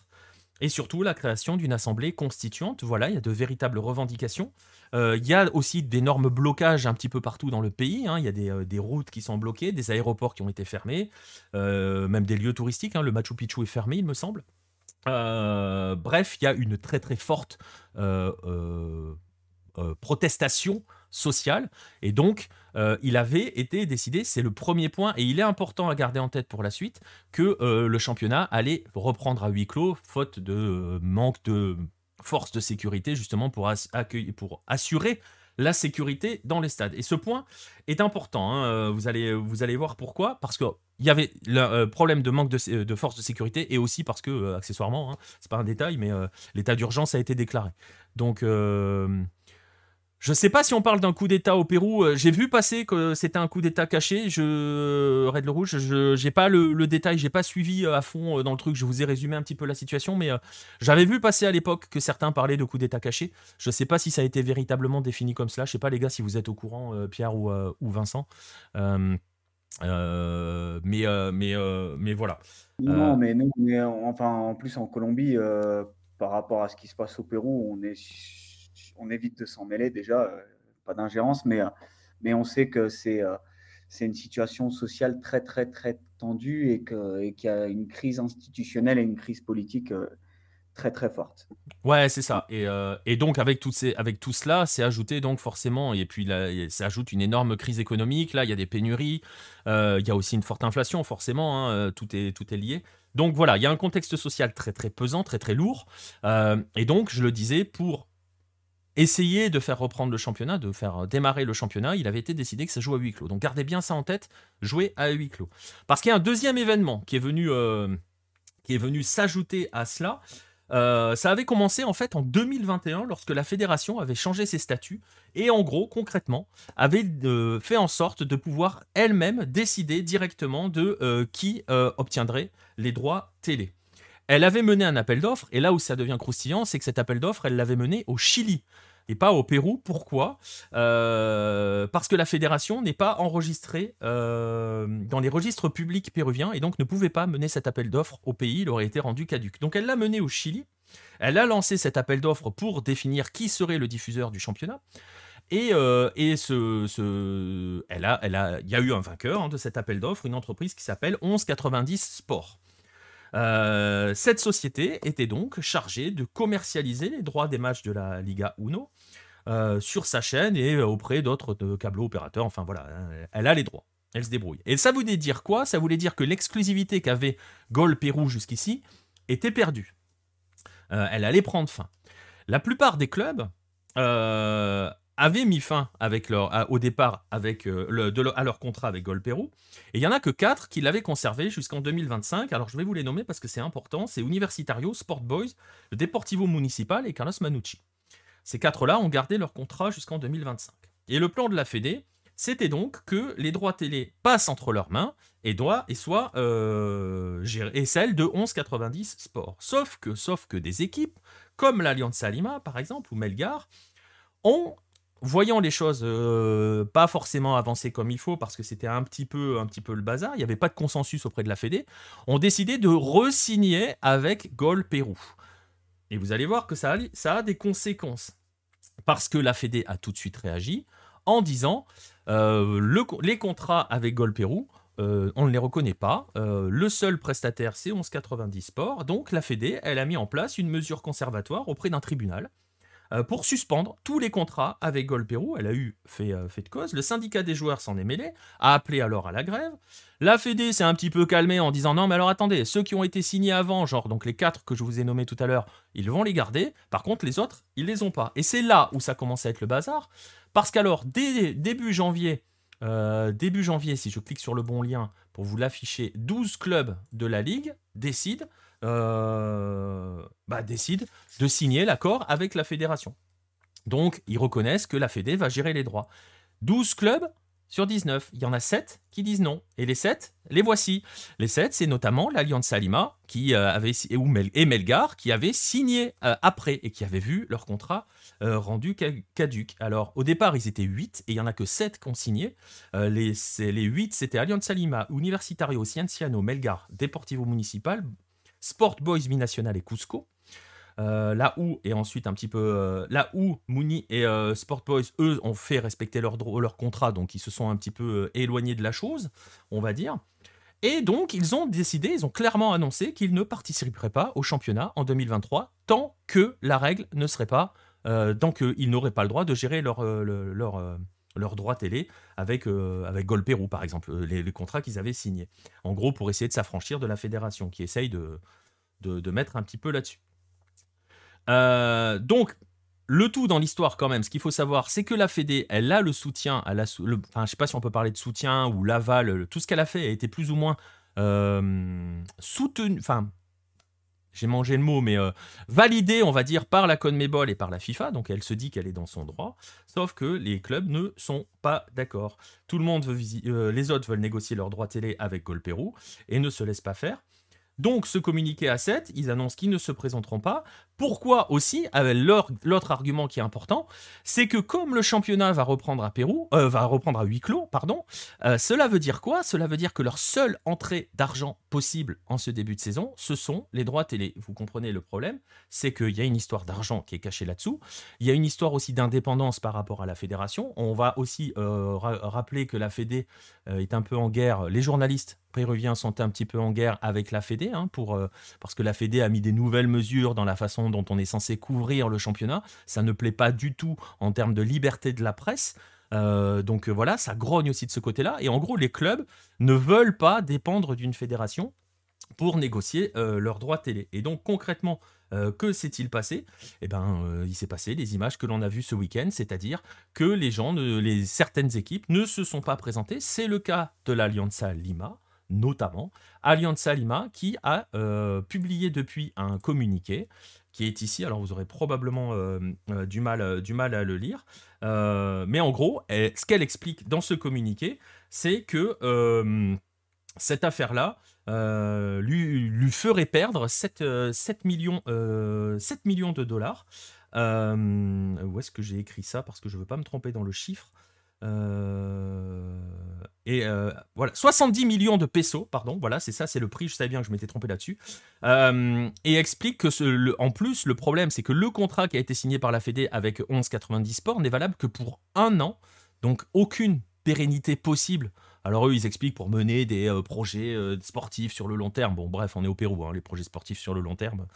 et surtout la création d'une assemblée constituante. Voilà, il y a de véritables revendications. Euh, il y a aussi d'énormes blocages un petit peu partout dans le pays. Hein. Il y a euh, des, routes qui sont bloquées, des aéroports qui ont été fermés, euh, même des lieux touristiques. Hein. Le Machu Picchu est fermé, il me semble. bref, il y a une très très forte protestation sociale. Et donc, il avait été décidé, c'est le premier point, et il est important à garder en tête pour la suite, que le championnat allait reprendre à huis clos, faute de manque de forces de sécurité justement pour, pour assurer la sécurité dans les stades. Et ce point est important, hein, euh, vous, allez, vous allez voir pourquoi, parce qu'il y avait le euh, problème de manque de, de forces de sécurité et aussi parce que, euh, accessoirement, hein, c'est pas un détail, mais l'état d'urgence a été déclaré. Donc, Je sais pas si on parle d'un coup d'État au Pérou. Euh, j'ai vu passer que c'était un coup d'État caché. Je Red le Rouge, je j'ai pas le, le détail, j'ai pas suivi euh, à fond euh, dans le truc. Je vous ai résumé un petit peu la situation, mais j'avais vu passer à l'époque que certains parlaient de coup d'État caché. Je sais pas si ça a été véritablement défini comme cela. Je sais pas les gars si vous êtes au courant, Pierre ou, ou Vincent. mais mais mais voilà. Non, mais nous, enfin en plus en Colombie, par rapport à ce qui se passe au Pérou, on est on évite de s'en mêler déjà, euh, pas d'ingérence, mais, euh, mais on sait que c'est euh, c'est une situation sociale très, très, très tendue et qu'il y a une crise institutionnelle et une crise politique très, très forte. Ouais, c'est ça. Et, et, donc, avec, toutes ces, avec tout cela, c'est ajouté donc forcément, et puis là, ça ajoute une énorme crise économique. Là, il y a des pénuries, il y a aussi une forte inflation, forcément, hein, tout, est, tout est lié. Donc voilà, il y a un contexte social très, très pesant, très, très lourd. et donc, je le disais, pour essayer de faire reprendre le championnat, de faire démarrer le championnat, il avait été décidé que ça joue à huis clos. Donc gardez bien ça en tête, jouer à huis clos. Parce qu'il y a un deuxième événement qui est venu, euh, s'ajouter à cela. Euh, ça avait commencé en fait en 2021 lorsque la fédération avait changé ses statuts et en gros concrètement avait euh, fait en sorte de pouvoir elle-même décider directement de qui obtiendrait les droits télé. Elle avait mené un appel d'offres, et là où ça devient croustillant, c'est que cet appel d'offres, elle l'avait mené au Chili et pas au Pérou. Pourquoi? Euh, Parce que la fédération n'est pas enregistrée euh, dans les registres publics péruviens et donc ne pouvait pas mener cet appel d'offres au pays, il aurait été rendu caduque. Donc elle l'a mené au Chili, elle a lancé cet appel d'offres pour définir qui serait le diffuseur du championnat. Et, euh, ce, elle a, il y a eu un vainqueur hein, de cet appel d'offres, une entreprise qui s'appelle 1190 Sport. Euh, cette société était donc chargée de commercialiser les droits des matchs de la Liga Uno euh, sur sa chaîne et auprès d'autres câbles opérateurs. Enfin voilà, hein, elle a les droits. Elle se débrouille. Et ça voulait dire quoi? Ça voulait dire que l'exclusivité qu'avait Gol Pérou jusqu'ici était perdue. Euh, elle allait prendre fin. La plupart des clubs avaient mis fin au départ avec, euh, à leur contrat avec Gol Pérou. Et il y en a que quatre qui l'avaient conservé jusqu'en 2025. Alors je vais vous les nommer parce que c'est important. C'est Universitario, Sport Boys, le Deportivo Municipal et Carlos Manucci. Ces quatre-là ont gardé leur contrat jusqu'en 2025. Et le plan de la Fédé, c'était donc que les droits télé passent entre leurs mains et, soient euh, et celles de 1190 Sport. Sauf que, sauf que des équipes, comme l'Alliance Lima par exemple, ou Melgar, ont voyant les choses euh, pas forcément avancer comme il faut parce que c'était un petit peu un petit peu le bazar, il n'y avait pas de consensus auprès de la Fédé, ont décidé de re-signer avec Gol Pérou. Et vous allez voir que ça a, des conséquences parce que la Fédé a tout de suite réagi en disant euh, les contrats avec Gol Pérou euh, on ne les reconnaît pas. le seul prestataire, c'est 1190 Sport. Donc la Fédé, elle a mis en place une mesure conservatoire auprès d'un tribunal pour suspendre tous les contrats avec Gol Pérou. Elle a eu fait, euh, fait de cause. Le syndicat des joueurs s'en est mêlé, a appelé alors à la grève. La Fédé s'est un petit peu calmée en disant non, mais alors attendez, ceux qui ont été signés avant, genre donc les quatre que je vous ai nommés tout à l'heure, ils vont les garder. Par contre, les autres, ils les ont pas. Et c'est là où ça commence à être le bazar, parce qu'alors début janvier, euh, début janvier, si je clique sur le bon lien pour vous l'afficher, 12 clubs de la ligue décident euh, bah, décide de signer l'accord avec la fédération. Donc, ils reconnaissent que la Fédé va gérer les droits. 12 clubs sur 19. Il y en a 7 qui disent non. Et les 7, les voici. Les 7, c'est notamment l'Alliance Salima qui, euh, avait, et Melgar qui avaient signé euh, après et qui avaient vu leur contrat rendu caduc. Alors, au départ, ils étaient 8 et il n'y en a que 7 qui ont signé. les, les 8, c'était Alliance Salima, Universitario, Cienciano, Melgar, Deportivo Municipal, Sport Boys Binational et Cusco. Euh, là où, et ensuite un petit peu, euh, là où Mouni et euh, Sport Boys, eux, ont fait respecter leur, leur contrat, donc ils se sont un petit peu éloignés de la chose, on va dire. Et donc, ils ont décidé, ils ont clairement annoncé qu'ils ne participeraient pas au championnat en 2023 tant que la règle ne serait pas, tant qu'ils n'auraient pas le droit de gérer leur, leur droit télé avec, Pérou, par exemple, les, contrats qu'ils avaient signés. En gros, pour essayer de s'affranchir de la fédération qui essaye de, mettre un petit peu là-dessus. donc, le tout dans l'histoire quand même, ce qu'il faut savoir, c'est que la Fédé, elle a le soutien, elle a le, enfin, je sais pas si on peut parler de soutien ou l'aval, tout ce qu'elle a fait a été plus ou moins soutenu, enfin, j'ai mangé le mot, mais validée, on va dire, par la CONMEBOL et par la FIFA. Donc elle se dit qu'elle est dans son droit. Sauf que les clubs ne sont pas d'accord. Tout le monde veut les autres veulent négocier leurs droits télé avec Golpérou et ne se laissent pas faire. Donc, ce communiqué à 7, ils annoncent qu'ils ne se présenteront pas. Pourquoi aussi L'autre argument qui est important, c'est que comme le championnat va reprendre à Pérou, euh, va reprendre à huis clos, pardon, euh, cela veut dire quoi? Cela veut dire que leur seule entrée d'argent possible en ce début de saison, ce sont les droits télé. Vous comprenez le problème? C'est qu'il y a une histoire d'argent qui est cachée là-dessous. Il y a une histoire aussi d'indépendance par rapport à la fédération. On va aussi euh, rappeler que la Fédé est un peu en guerre. Les journalistes péruviens sont un petit peu en guerre avec la Fédé, hein, pour, parce que la Fédé a mis des nouvelles mesures dans la façon dont on est censé couvrir le championnat. Ça ne plaît pas du tout en termes de liberté de la presse. Euh, donc euh, voilà, ça grogne aussi de ce côté-là. Et en gros, les clubs ne veulent pas dépendre d'une fédération pour négocier euh, leurs droits télé. Et donc concrètement, que s'est-il passé? Eh ben, il s'est passé les images que l'on a vues ce week-end, c'est-à-dire que les gens, certaines équipes ne se sont pas présentées. C'est le cas de l'Alianza Lima, notamment Alianza Lima, qui a publié depuis un communiqué qui est ici. Alors vous aurez probablement euh, euh, du, mal, euh, du mal à le lire. mais en gros, ce qu'elle explique dans ce communiqué, c'est que cette affaire-là lui, lui, ferait perdre 7, 7, millions, 7 millions de dollars. où est-ce que j'ai écrit ça? Parce que je ne veux pas me tromper dans le chiffre. Euh, et euh, voilà, 70 millions de pesos, pardon, voilà, c'est ça, c'est le prix, je savais bien que je m'étais trompé là-dessus. Euh, et explique que, en plus, le problème, c'est que le contrat qui a été signé par la Fédé avec 1190 Sport n'est valable que pour un an, donc aucune pérennité possible alors eux, ils expliquent pour mener des projets sportifs sur le long terme. Bon, bref, on est au Pérou, hein, les projets sportifs sur le long terme.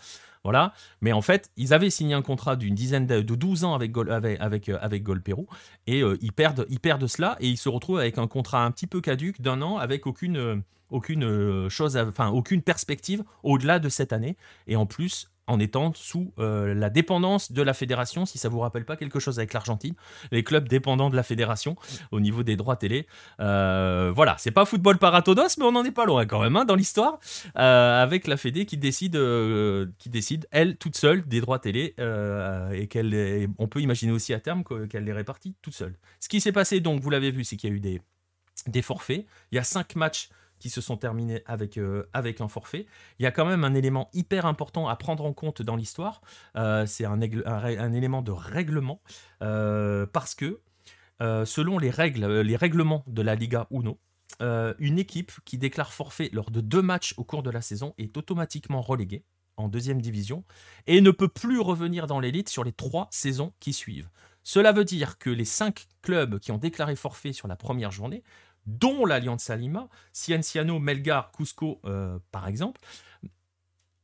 Voilà. Mais en fait, ils avaient signé un contrat d'une dizaine de, 12 ans avec Gol, avec, avec, euh, Gol Pérou. Et ils, perdent, ils perdent cela et ils se retrouvent avec un contrat un petit peu caduque d'un an avec aucune, aucune chose, aucune perspective au-delà de cette année. Et en plus, en étant sous euh, la dépendance de la fédération, si ça vous rappelle pas quelque chose avec l'Argentine, les clubs dépendants de la fédération au niveau des droits télé. Euh, voilà, c'est pas football paratodos, mais on n'en est pas loin quand même hein, dans l'histoire, euh, avec la Fédé qui décide, qui décide elle toute seule des droits télé et qu'elle, on peut imaginer aussi à terme qu'elle les répartit toute seule. Ce qui s'est passé donc, vous l'avez vu, c'est qu'il y a eu des des forfaits. Il y a cinq matchs qui se sont terminés avec, euh, avec un forfait. Il y a quand même un élément hyper important à prendre en compte dans l'histoire. Euh, c'est un, un, élément de règlement euh, parce que selon les règles, les règlements de la Liga Uno, une équipe qui déclare forfait lors de deux matchs au cours de la saison est automatiquement reléguée en deuxième division et ne peut plus revenir dans l'élite sur les trois saisons qui suivent. Cela veut dire que les cinq clubs qui ont déclaré forfait sur la première journée dont l'Alliance Lima, Cienciano, Melgar, Cusco, euh, par exemple,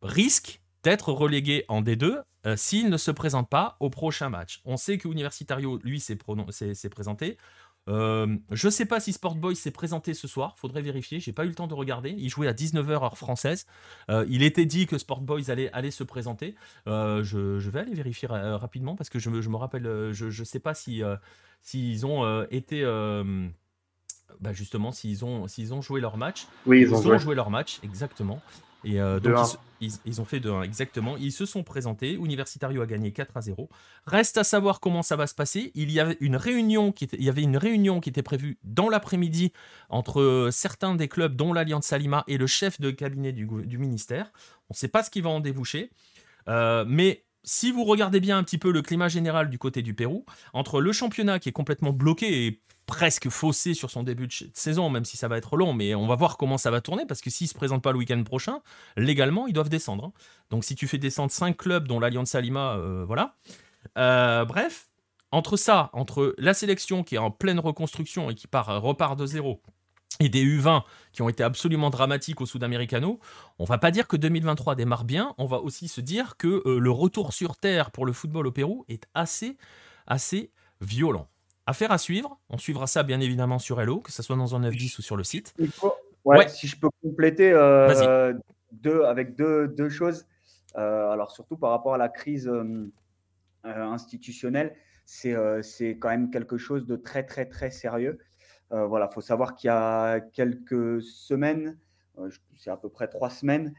risquent d'être relégués en D2 euh, s'ils ne se présentent pas au prochain match. On sait que Universitario, lui, s'est présenté. Euh, je ne sais pas si Sport Boys s'est présenté ce soir, faudrait vérifier, j'ai pas eu le temps de regarder. Il jouait à 19h heure française. il était dit que Sport Boys allait, se présenter. Je, vais aller vérifier rapidement parce que je me rappelle, je ne sais pas si s'ils ont été bah justement, s'ils ont, s'ils ont joué leur match. Oui, ils, ont, joué. leur match, exactement. Et euh, donc, ils, ont fait de 1, exactement. Ils se sont présentés. Universitario a gagné 4 à 0. Reste à savoir comment ça va se passer. Il y avait une réunion qui était, il y avait une réunion qui était prévue dans l'après-midi entre euh, certains des clubs, dont l'Alliance Salima et le chef de cabinet du, du ministère. On ne sait pas ce qui va en déboucher. Euh, mais si vous regardez bien un petit peu le climat général du côté du Pérou, entre le championnat qui est complètement bloqué et presque faussé sur son début de saison, même si ça va être long, mais on va voir comment ça va tourner, parce que s'ils ne se présentent pas le week-end prochain, légalement, ils doivent descendre. Hein. Donc si tu fais descendre 5 clubs, dont l'Alliance Salima, euh, voilà. Euh, bref, entre ça, entre la sélection qui est en pleine reconstruction et qui part, repart de zéro, et des U20 qui ont été absolument dramatiques au Sud-Americano, on va pas dire que 2023 démarre bien, on va aussi se dire que euh, le retour sur Terre pour le football au Pérou est assez, assez violent. Affaire à suivre. On suivra ça bien évidemment sur Hello, que ce soit dans un 9-10 ou sur le site. ouais, Si je peux compléter euh, deux, avec deux, deux choses. Euh, alors surtout par rapport à la crise institutionnelle, c'est quand même quelque chose de très très très sérieux. Voilà, faut savoir qu'il y a quelques semaines, c'est à peu près trois semaines,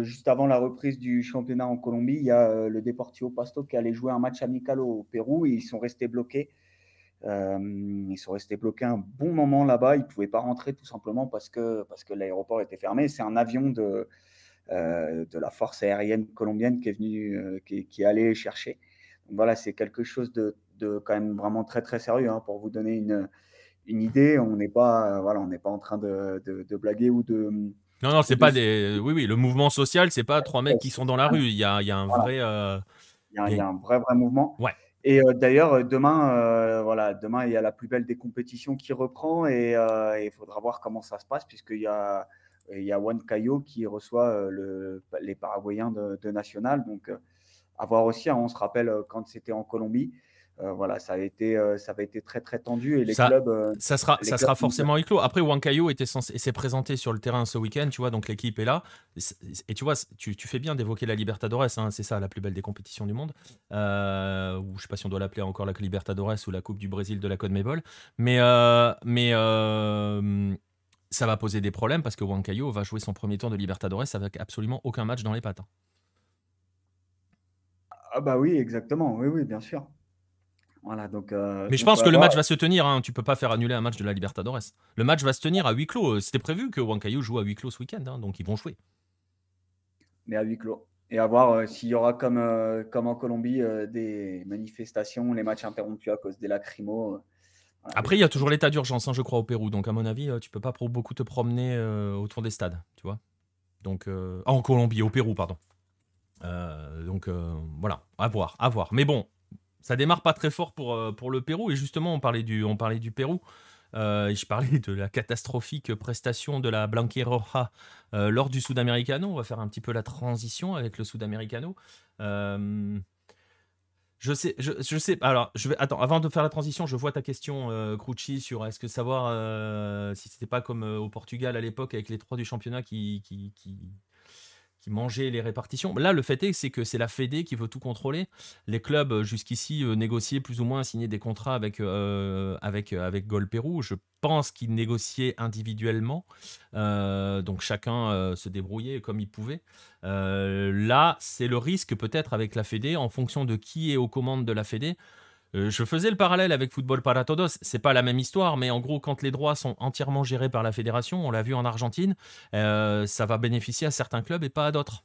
juste avant la reprise du championnat en Colombie, il y a le Deportivo Pasto qui allait jouer un match amical au Pérou et ils sont restés bloqués. ils sont restés bloqués un bon moment là-bas. Ils ne pouvaient pas rentrer tout simplement parce que, parce que l'aéroport était fermé. C'est un avion de, de la force aérienne colombienne qui est venu, qui, allé chercher. Voilà, c'est quelque chose de, de, quand même vraiment très très sérieux hein, pour vous donner une, une idée. On n'est pas, voilà, on n'est pas en train de, de, blaguer ou de. Non, non, c'est pas des. Oui, oui, le mouvement social, c'est pas trois mecs qui sont dans la rue. Il y a, il y a un vrai. Euh, il, y a, un vrai, vrai mouvement. Ouais. Et euh, d'ailleurs, euh, demain, voilà, demain, il y a la plus belle des compétitions qui reprend et il faudra voir comment ça se passe puisqu'il y a, il y a Juan Cayo qui reçoit le, les Paraguayens de, de National. Donc, à voir aussi, hein, on se rappelle quand c'était en Colombie, euh, voilà, ça a été, euh, ça avait été très très tendu et les ça, clubs. Euh, ça sera, ça sera forcément éclos. Après, Wankayo était censé, s'est présenté sur le terrain ce week-end, tu vois, donc l'équipe est là. Et, tu vois, tu, tu fais bien d'évoquer la Libertadores, hein, c'est ça, la plus belle des compétitions du monde. ou je sais pas si on doit l'appeler encore la Libertadores ou la Coupe du Brésil de la Côte Mébol, mais mais ça va poser des problèmes parce que Wankayo va jouer son premier tour de Libertadores avec absolument aucun match dans les pattes. Hein. Ah bah oui, exactement, oui, oui, bien sûr. Donc, euh, Mais je pense que le match va se tenir. Hein. Tu peux pas faire annuler un match de la Libertadores. Le match va se tenir à huis clos. C'était prévu que Wankayo joue à huis clos ce week-end, hein, donc ils vont jouer. Mais à huis clos. Et à voir euh, s'il y aura comme, euh, comme en Colombie des manifestations, les matchs interrompus à cause des lacrymos. Après, il y a toujours l'état d'urgence, hein, je crois, au Pérou. Donc, à mon avis, tu peux pas beaucoup te promener autour des stades, tu vois. Donc, en Colombie, au Pérou, pardon. donc, voilà, à voir, à voir. Mais bon, ça démarre pas très fort pour, euh, pour le Pérou. Et justement, on parlait du, on parlait du Pérou. Euh, et je parlais de la catastrophique prestation de la Blanqueroja euh, lors du Sudamericano. On va faire un petit peu la transition avec le Sudamericano. Euh, je sais, je, je, sais. Alors, je. Attends, avant de faire la transition, je vois ta question, euh, sur est-ce que savoir si c'était pas comme au Portugal à l'époque avec les trois du championnat qui, qui, qui les répartitions. Là, le fait est, c'est que c'est la Fédé qui veut tout contrôler. Les clubs, euh, jusqu'ici, euh, négociaient plus ou moins, signaient des contrats avec, euh, avec, avec Gol Pérou. Je pense qu'ils négociaient individuellement. donc chacun se débrouillait comme il pouvait. là, c'est le risque peut-être avec la Fédé, en fonction de qui est aux commandes de la Fédé. Euh, je faisais le parallèle avec Football para Todos. C'est pas la même histoire, mais en gros, quand les droits sont entièrement gérés par la fédération, on l'a vu en Argentine, euh, ça va bénéficier à certains clubs et pas à d'autres.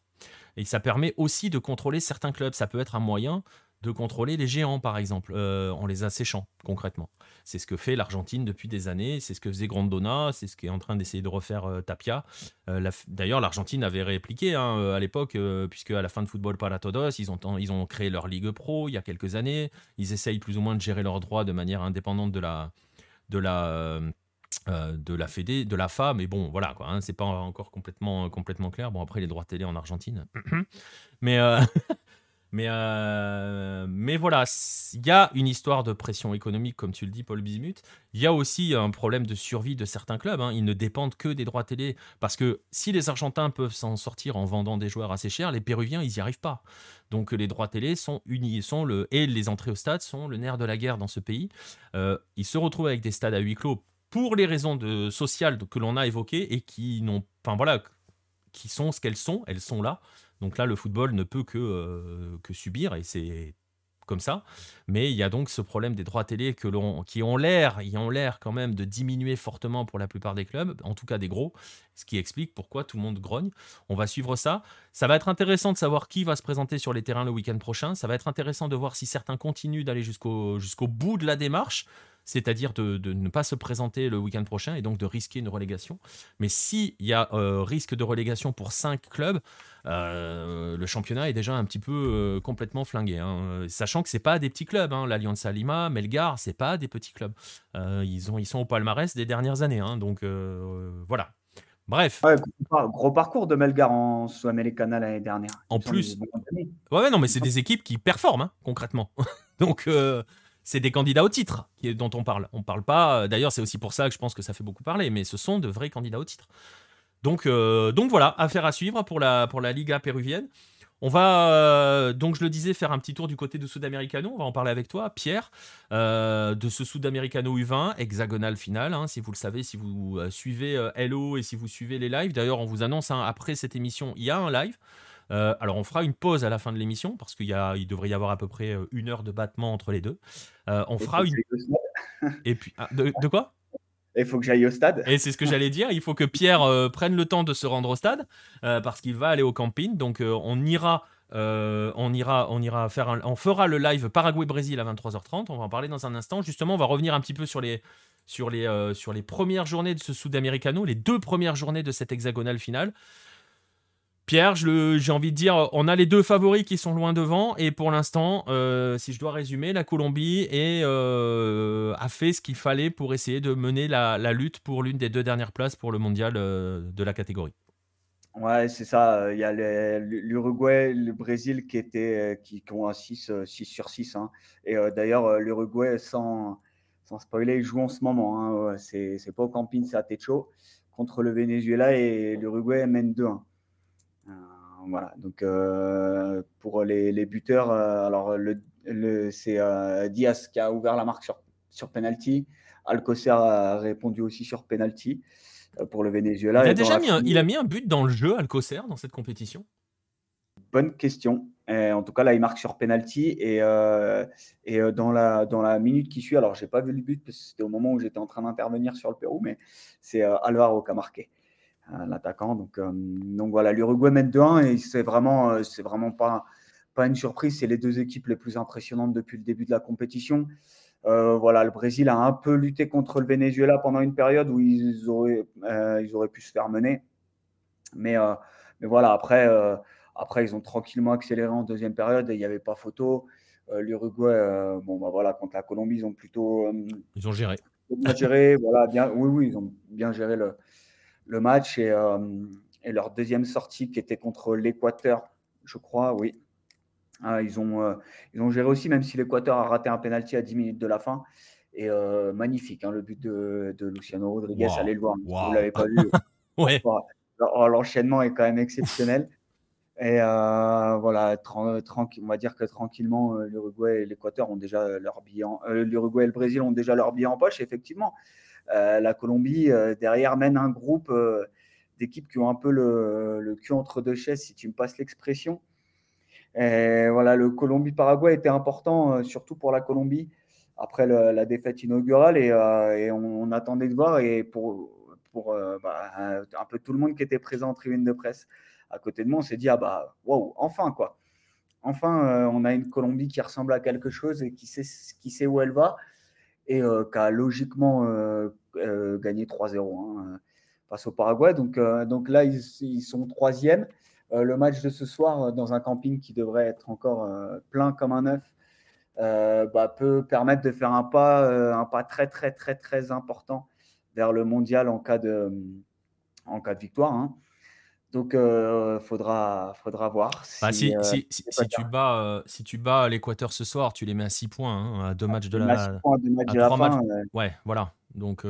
Et ça permet aussi de contrôler certains clubs. Ça peut être un moyen de contrôler les géants, par exemple, euh, en les asséchant concrètement. C'est ce que fait l'Argentine depuis des années, c'est ce que faisait Grandona, c'est ce qu'est en train d'essayer de refaire euh, Tapia. Euh, D'ailleurs, l'Argentine avait répliqué hein, à l'époque, puisque à la fin de Football para Todos, ils ont, ils ont créé leur Ligue Pro il y a quelques années. Ils essayent plus ou moins de gérer leurs droits de manière indépendante de la, de la, de la Fédé, de la FA, mais bon, voilà, quoi, hein, c'est pas encore complètement, complètement clair. Bon, après, les droits télé en Argentine. mais, mais, euh, mais voilà, il y a une histoire de pression économique, comme tu le dis, Paul Bismuth. Il y a aussi un problème de survie de certains clubs. Hein. Ils ne dépendent que des droits télé. Parce que si les Argentins peuvent s'en sortir en vendant des joueurs assez chers, les Péruviens, ils n'y arrivent pas. Donc les droits télé sont unis, sont le, et les entrées au stade sont le nerf de la guerre dans ce pays. Euh, ils se retrouvent avec des stades à huis clos pour les raisons de, sociales que l'on a évoquées et qui n'ont, enfin voilà, qui sont ce qu'elles sont. Elles sont là. Donc là, le football ne peut que, euh, que subir, et c'est comme ça. Mais il y a donc ce problème des droits télé qui ont l'air, quand même de diminuer fortement pour la plupart des clubs, en tout cas des gros, ce qui explique pourquoi tout le monde grogne. On va suivre ça. Ça va être intéressant de savoir qui va se présenter sur les terrains le week-end prochain. Ça va être intéressant de voir si certains continuent d'aller jusqu'au jusqu'au bout de la démarche c'est-à-dire de, ne pas se présenter le week-end prochain et donc de risquer une relégation. Mais s'il y a euh, risque de relégation pour 5 clubs, le championnat est déjà un petit peu euh, complètement flingué. Hein. Sachant que c'est pas des petits clubs. Hein. L'Alianza Lima, Melgar, c'est pas des petits clubs. ils, ont, ils sont au palmarès des dernières années. Hein. donc voilà. Bref. gros parcours de Melgar en Sud-Americana l'année dernière. En plus. Ouais, non, mais c'est des équipes qui performent concrètement. donc c'est des candidats au titre dont on parle. On parle pas. D'ailleurs, c'est aussi pour ça que je pense que ça fait beaucoup parler, mais ce sont de vrais candidats au titre. Donc, euh, donc voilà, affaire à suivre pour la, pour la Liga péruvienne. On va, euh, donc je le disais, faire un petit tour du côté de Sudamericano. On va en parler avec toi, Pierre, euh, de ce Sudamericano U20, hexagonal final. Hein, si vous le savez, si vous euh, suivez Hello et si vous suivez les lives. D'ailleurs, on vous annonce, hein, après cette émission, il y a un live. alors, on fera une pause à la fin de l'émission parce qu'il il devrait y avoir à peu près une heure de battement entre les deux. on fera une. Et puis, ah, de quoi? Il faut que j'aille au stade. Et c'est ce que j'allais dire. Il faut que Pierre euh, prenne le temps de se rendre au stade euh, parce qu'il va aller au camping. Donc euh, on ira. on faire, fera le live Paraguay-Brésil à 23h30. On va en parler dans un instant. Justement, on va revenir un petit peu sur les, sur les, sur les premières journées de ce Sud-Americano, les deux premières journées de cette hexagonale finale. Pierre, j'ai envie de dire, on a les deux favoris qui sont loin devant, et pour l'instant, euh, si je dois résumer, la Colombie euh, a fait ce qu'il fallait pour essayer de mener la, lutte pour l'une des deux dernières places pour le mondial euh, de la catégorie. Ouais, c'est ça. Il y a l'Uruguay, le Brésil qui, qui, ont un 6, 6 sur 6. Hein. Et d'ailleurs, l'Uruguay, sans, sans spoiler, il joue en ce moment. Hein. C'est pas au camping, c'est à Techo contre le Venezuela et l'Uruguay mène 2-1 voilà. Donc euh, pour les, buteurs, euh, alors le, c'est euh, Diaz qui a ouvert la marque sur, sur penalty. Alcocer a répondu aussi sur penalty pour le Venezuela. Il a déjà mis un, il a mis un but dans le jeu, Alcocer, dans cette compétition? Bonne question. en tout cas, là, il marque sur penalty et, et dans, la, dans la minute qui suit, alors j'ai pas vu le but parce que c'était au moment où j'étais en train d'intervenir sur le Pérou, mais c'est Alvaro qui a marqué l'attaquant. Donc, euh, donc voilà, l'Uruguay mène 2-1 et c'est vraiment, euh, c'est vraiment pas, pas une surprise. C'est les deux équipes les plus impressionnantes depuis le début de la compétition. Euh, voilà, le Brésil a un peu lutté contre le Venezuela pendant une période où ils auraient, ils auraient pu se faire mener. Mais, mais voilà, après, après, ils ont tranquillement accéléré en deuxième période et il n'y avait pas photo. L'Uruguay, bon, bah voilà, contre la Colombie, ils ont plutôt. ils ont géré. Bien géré, voilà, bien, oui, oui, ils ont bien géré le, le match et, euh, et, leur deuxième sortie qui était contre l'Équateur, je crois, oui. Ah, ils, ont, euh, ils ont géré aussi, même si l'Équateur a raté un penalty à 10 minutes de la fin. Et euh, magnifique, hein, le but de, de, Luciano Rodriguez, allez le voir, vous ne l'avez pas vu. ouais. L'enchaînement est quand même exceptionnel. Et voilà, on va dire que tranquillement, l'Uruguay et l'Équateur ont déjà leur billet. L'Uruguay et le Brésil ont déjà leur billet en poche, effectivement. Euh, la Colombie, euh, derrière, mène un groupe euh, d'équipes qui ont un peu le, cul entre deux chaises, si tu me passes l'expression. voilà, le Colombie-Paraguay était important, surtout pour la Colombie, après la défaite inaugurale, et, on, attendait de voir, et pour, bah, un peu tout le monde qui était présent en tribune de presse à côté de moi, on s'est dit, ah bah, wow, enfin, quoi. Enfin, on a une Colombie qui ressemble à quelque chose et qui sait, qui sait où elle va et qui a logiquement gagné 3-0 hein, face au Paraguay. Donc, donc là, ils, sont troisième. le match de ce soir, dans un camping qui devrait être encore plein comme un œuf, bah, peut permettre de faire un pas, un pas très, très, très, très important vers le mondial en cas de, en cas de victoire. Hein. Donc, il faudra, faudra voir. Bah, si, si, si, tu bats, si tu bats l'Équateur ce soir, tu les mets à 6 points, hein, à deux matchs de la, points, deux matchs de la fin. Ouais, voilà. Donc,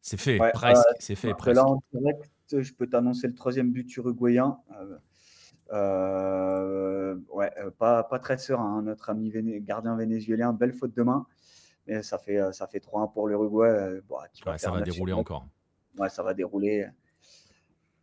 c'est fait, presque. c'est fait, presque. Là, en direct, je peux t'annoncer le troisième but uruguayen. Euh, ouais, pas, pas très serein, hein, notre ami gardien vénézuélien, belle faute de main. Mais ça fait, ça fait 3-1 pour l'Uruguay. ouais, ça va dérouler encore. Ouais, ça va dérouler.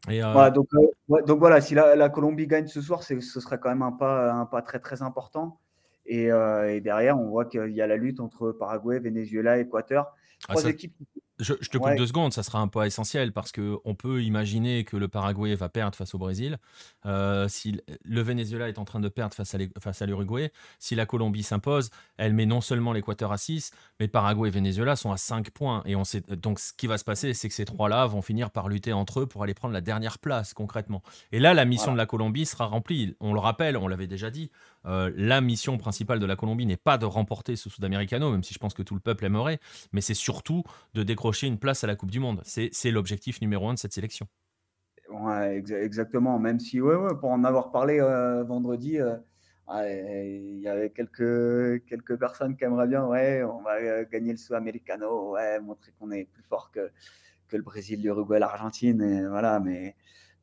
Euh, donc, euh, donc, voilà, si la, Colombie gagne ce soir, ce serait quand même un pas, un pas très très important. Et, euh, et derrière, on voit qu'il y a la lutte entre Paraguay, Venezuela, Équateur. Ah, Trois équipes je, te coupe deux secondes, ça sera un pas essentiel parce qu'on peut imaginer que le Paraguay va perdre face au Brésil. Euh, si le Venezuela est en train de perdre face à l'Uruguay, si la Colombie s'impose, elle met non seulement l'Équateur à 6, mais Paraguay et Venezuela sont à 5 points. Et on sait, donc ce qui va se passer, c'est que ces trois-là vont finir par lutter entre eux pour aller prendre la dernière place concrètement. Et là, la mission de la Colombie sera remplie. On le rappelle, on l'avait déjà dit, euh, la mission principale de la Colombie n'est pas de remporter ce Sudamericano, même si je pense que tout le peuple aimerait, mais c'est surtout de décrocher une place à la Coupe du Monde. C'est l'objectif numéro un de cette sélection. Exactement. Même si, pour en avoir parlé euh, vendredi, euh, il y avait quelques, quelques personnes qui aimeraient bien, ouais, on va gagner le Sudamericano, ouais, montrer qu'on est plus fort que, que le Brésil, l'Uruguay, l'Argentine, voilà, mais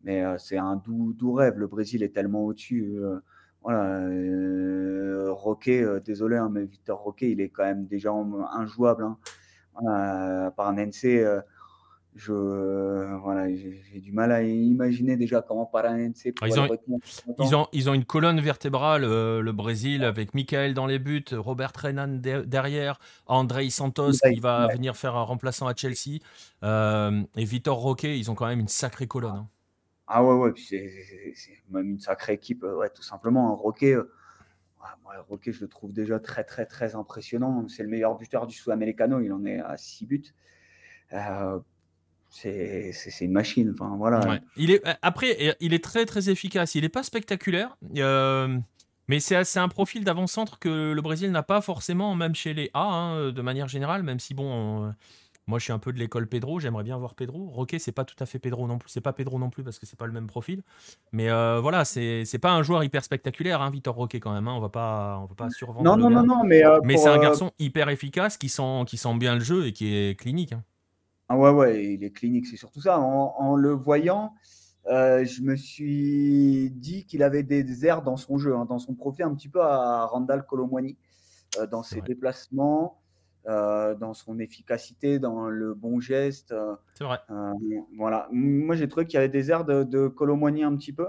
mais c'est un doux, doux rêve. Le Brésil est tellement au-dessus. voilà, Roquet, désolé, hein, mais Victor Roquet, il est quand même déjà injouable. Hein. Par un NC, je voilà, j'ai du mal à imaginer déjà comment Paranense ah, ils, ont, ils, ont, ils ont une colonne vertébrale, euh, le Brésil, avec Michael dans les buts, Robert Renan derrière, Andrei Santos qui va venir faire un remplaçant à Chelsea, euh, et Vitor Roque, ils ont quand même une sacrée colonne. Hein. Ah ouais, ouais, c'est même une sacrée équipe, euh, ouais, tout simplement. Roque, Roque, je le trouve déjà très, très, très impressionnant. C'est le meilleur buteur du Sud-Americano, il en est à 6 buts c'est une machine. Enfin, voilà. Il est, après, il est très très efficace. Il n'est pas spectaculaire, euh, mais c'est un profil d'avant-centre que le Brésil n'a pas forcément, même chez les A, hein, de manière générale, même si bon. Moi, je suis un peu de l'école Pedro. J'aimerais bien voir Pedro. Roquet, c'est pas tout à fait Pedro non plus. C'est pas Pedro non plus parce que c'est pas le même profil. Mais euh, voilà, c'est pas un joueur hyper spectaculaire, hein, Vitor Roquet quand même. Hein. On va pas, on va pas survendre. Non, non, non, non, mais. Euh, mais c'est un garçon hyper efficace qui sent, qui sent bien le jeu et qui est clinique. Hein. Ah ouais, ouais, il est clinique, c'est surtout ça. En, le voyant, euh, je me suis dit qu'il avait des airs dans son jeu, hein, dans son profil, un petit peu à Randall Colomwani, euh, dans ses déplacements, euh, dans son efficacité, dans le bon geste. c'est vrai. voilà. Moi, j'ai trouvé qu'il y avait des airs de, de un petit peu.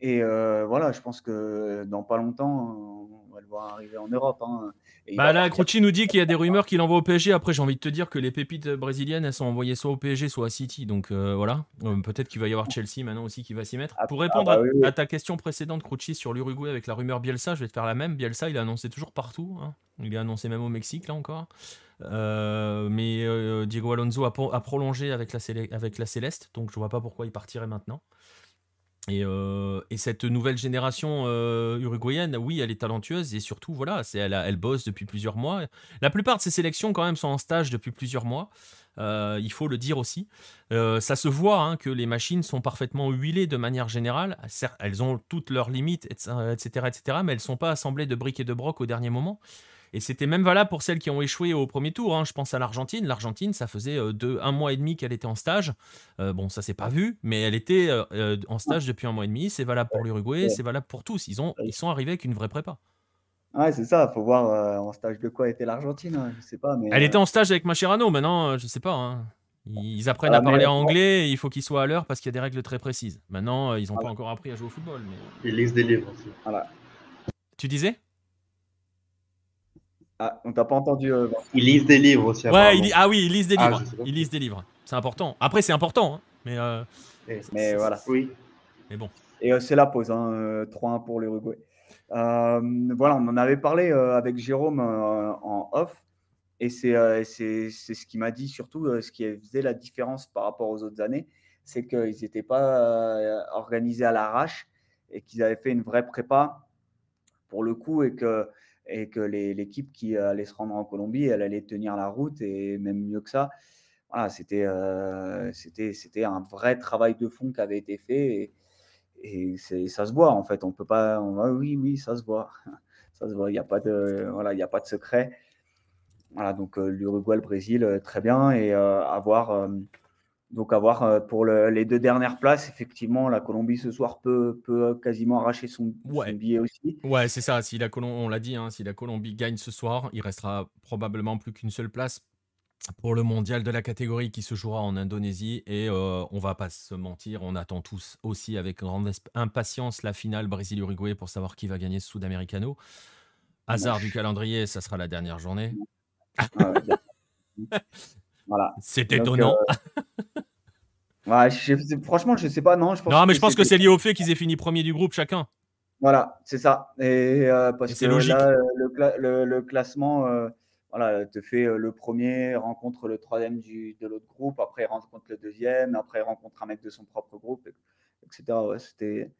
Et voilà, je pense que dans pas longtemps, va le voir arriver en Europe. Hein. Bah là, Croci nous dit qu'il y a des rumeurs qu'il envoie au PSG. Après, j'ai envie de te dire que les pépites brésiliennes, elles sont envoyées soit au PSG, soit à City. Donc euh, voilà. Euh, peut-être qu'il va y avoir Chelsea maintenant aussi qui va s'y mettre. Ah, Pour répondre ah bah à, ta question précédente, Croci, sur l'Uruguay avec la rumeur Bielsa, je vais te faire la même. Bielsa, il a annoncé toujours partout. Hein. Il est annoncé même au Mexique, là encore. Euh, mais Diego Alonso a, a prolongé avec la, avec la Céleste. Donc je vois pas pourquoi il partirait maintenant. Euh, et, cette nouvelle génération euh, uruguayenne, oui, elle est talentueuse et surtout, voilà, c'est, elle, elle, bosse depuis plusieurs mois. La plupart de ces sélections, quand même, sont en stage depuis plusieurs mois. Euh, il faut le dire aussi. ça se voit hein, que les machines sont parfaitement huilées de manière générale. elles ont toutes leurs limites, etc., etc., mais elles ne sont pas assemblées de briques et de brocs au dernier moment. Et c'était même valable pour celles qui ont échoué au premier tour. Hein. Je pense à l'Argentine. L'Argentine, ça faisait euh, deux, un mois et demi qu'elle était en stage. Euh, bon, ça s'est pas vu, mais elle était euh, en stage depuis un mois et demi. C'est valable pour l'Uruguay, c'est valable pour tous. Ils, ont, ils sont arrivés avec une vraie prépa. Ouais, c'est ça. Il faut voir en stage de quoi était l'Argentine. Hein. Je sais pas. Mais, elle était en stage avec Macherano. Maintenant, je sais pas. Hein. Ils apprennent ah, à parler anglais et il faut qu'ils soient à l'heure parce qu'il y a des règles très précises. Maintenant, ils n'ont pas encore appris à jouer au football. Mais... Ils lisent des livres aussi. Voilà. Tu disais? Ah, on t'a pas entendu. Euh, ils lisent des livres aussi. Ouais, ah oui, ils lisent des ah, livres. ils lisent des livres. C'est important. Après, c'est important, hein, mais. Euh, mais voilà. Oui. Mais bon. Et euh, c'est la pause, hein, 3-1 pour l'Uruguay. voilà, on en avait parlé avec Jérôme en off. Et c'est ce qui m'a dit surtout, ce qui faisait la différence par rapport aux autres années, c'est qu'ils n'étaient pas organisés à l'arrache et qu'ils avaient fait une vraie prépa pour le coup et que et que l'équipe qui allait se rendre en Colombie, elle allait tenir la route et même mieux que ça. Voilà, c'était euh, un vrai travail de fond qui avait été fait et, ça se voit en fait. On peut pas. oui, oui, ça se voit. Ça se voit. Il n'y a pas de voilà, il a pas de secret. Voilà, donc euh, l'Uruguay, le Brésil, euh, très bien et avoir donc, avoir euh, pour les deux dernières places, effectivement, la Colombie ce soir peut, peut quasiment arracher son, billet aussi. Ouais, c'est ça. Si la on l'a dit, hein, si la Colombie gagne ce soir, il restera probablement plus qu'une seule place pour le mondial de la catégorie qui se jouera en Indonésie. Et euh, on va pas se mentir, on attend tous aussi avec grande impatience la finale Brésil-Uruguay pour savoir qui va gagner ce Sud-Americano. Hasard du calendrier, ça sera la dernière journée. Ah voilà. C'est étonnant. Euh, franchement, je sais pas, non. Je pense non, mais je pense que c'est lié au fait qu'ils aient fini premier du groupe chacun. Voilà, c'est ça. Et euh, parce que là, le, classement, euh, voilà, te fait le premier, rencontre le troisième du, de l'autre groupe, après rencontre le deuxième, après rencontre un mec de son propre groupe, etc. Ouais, c'était,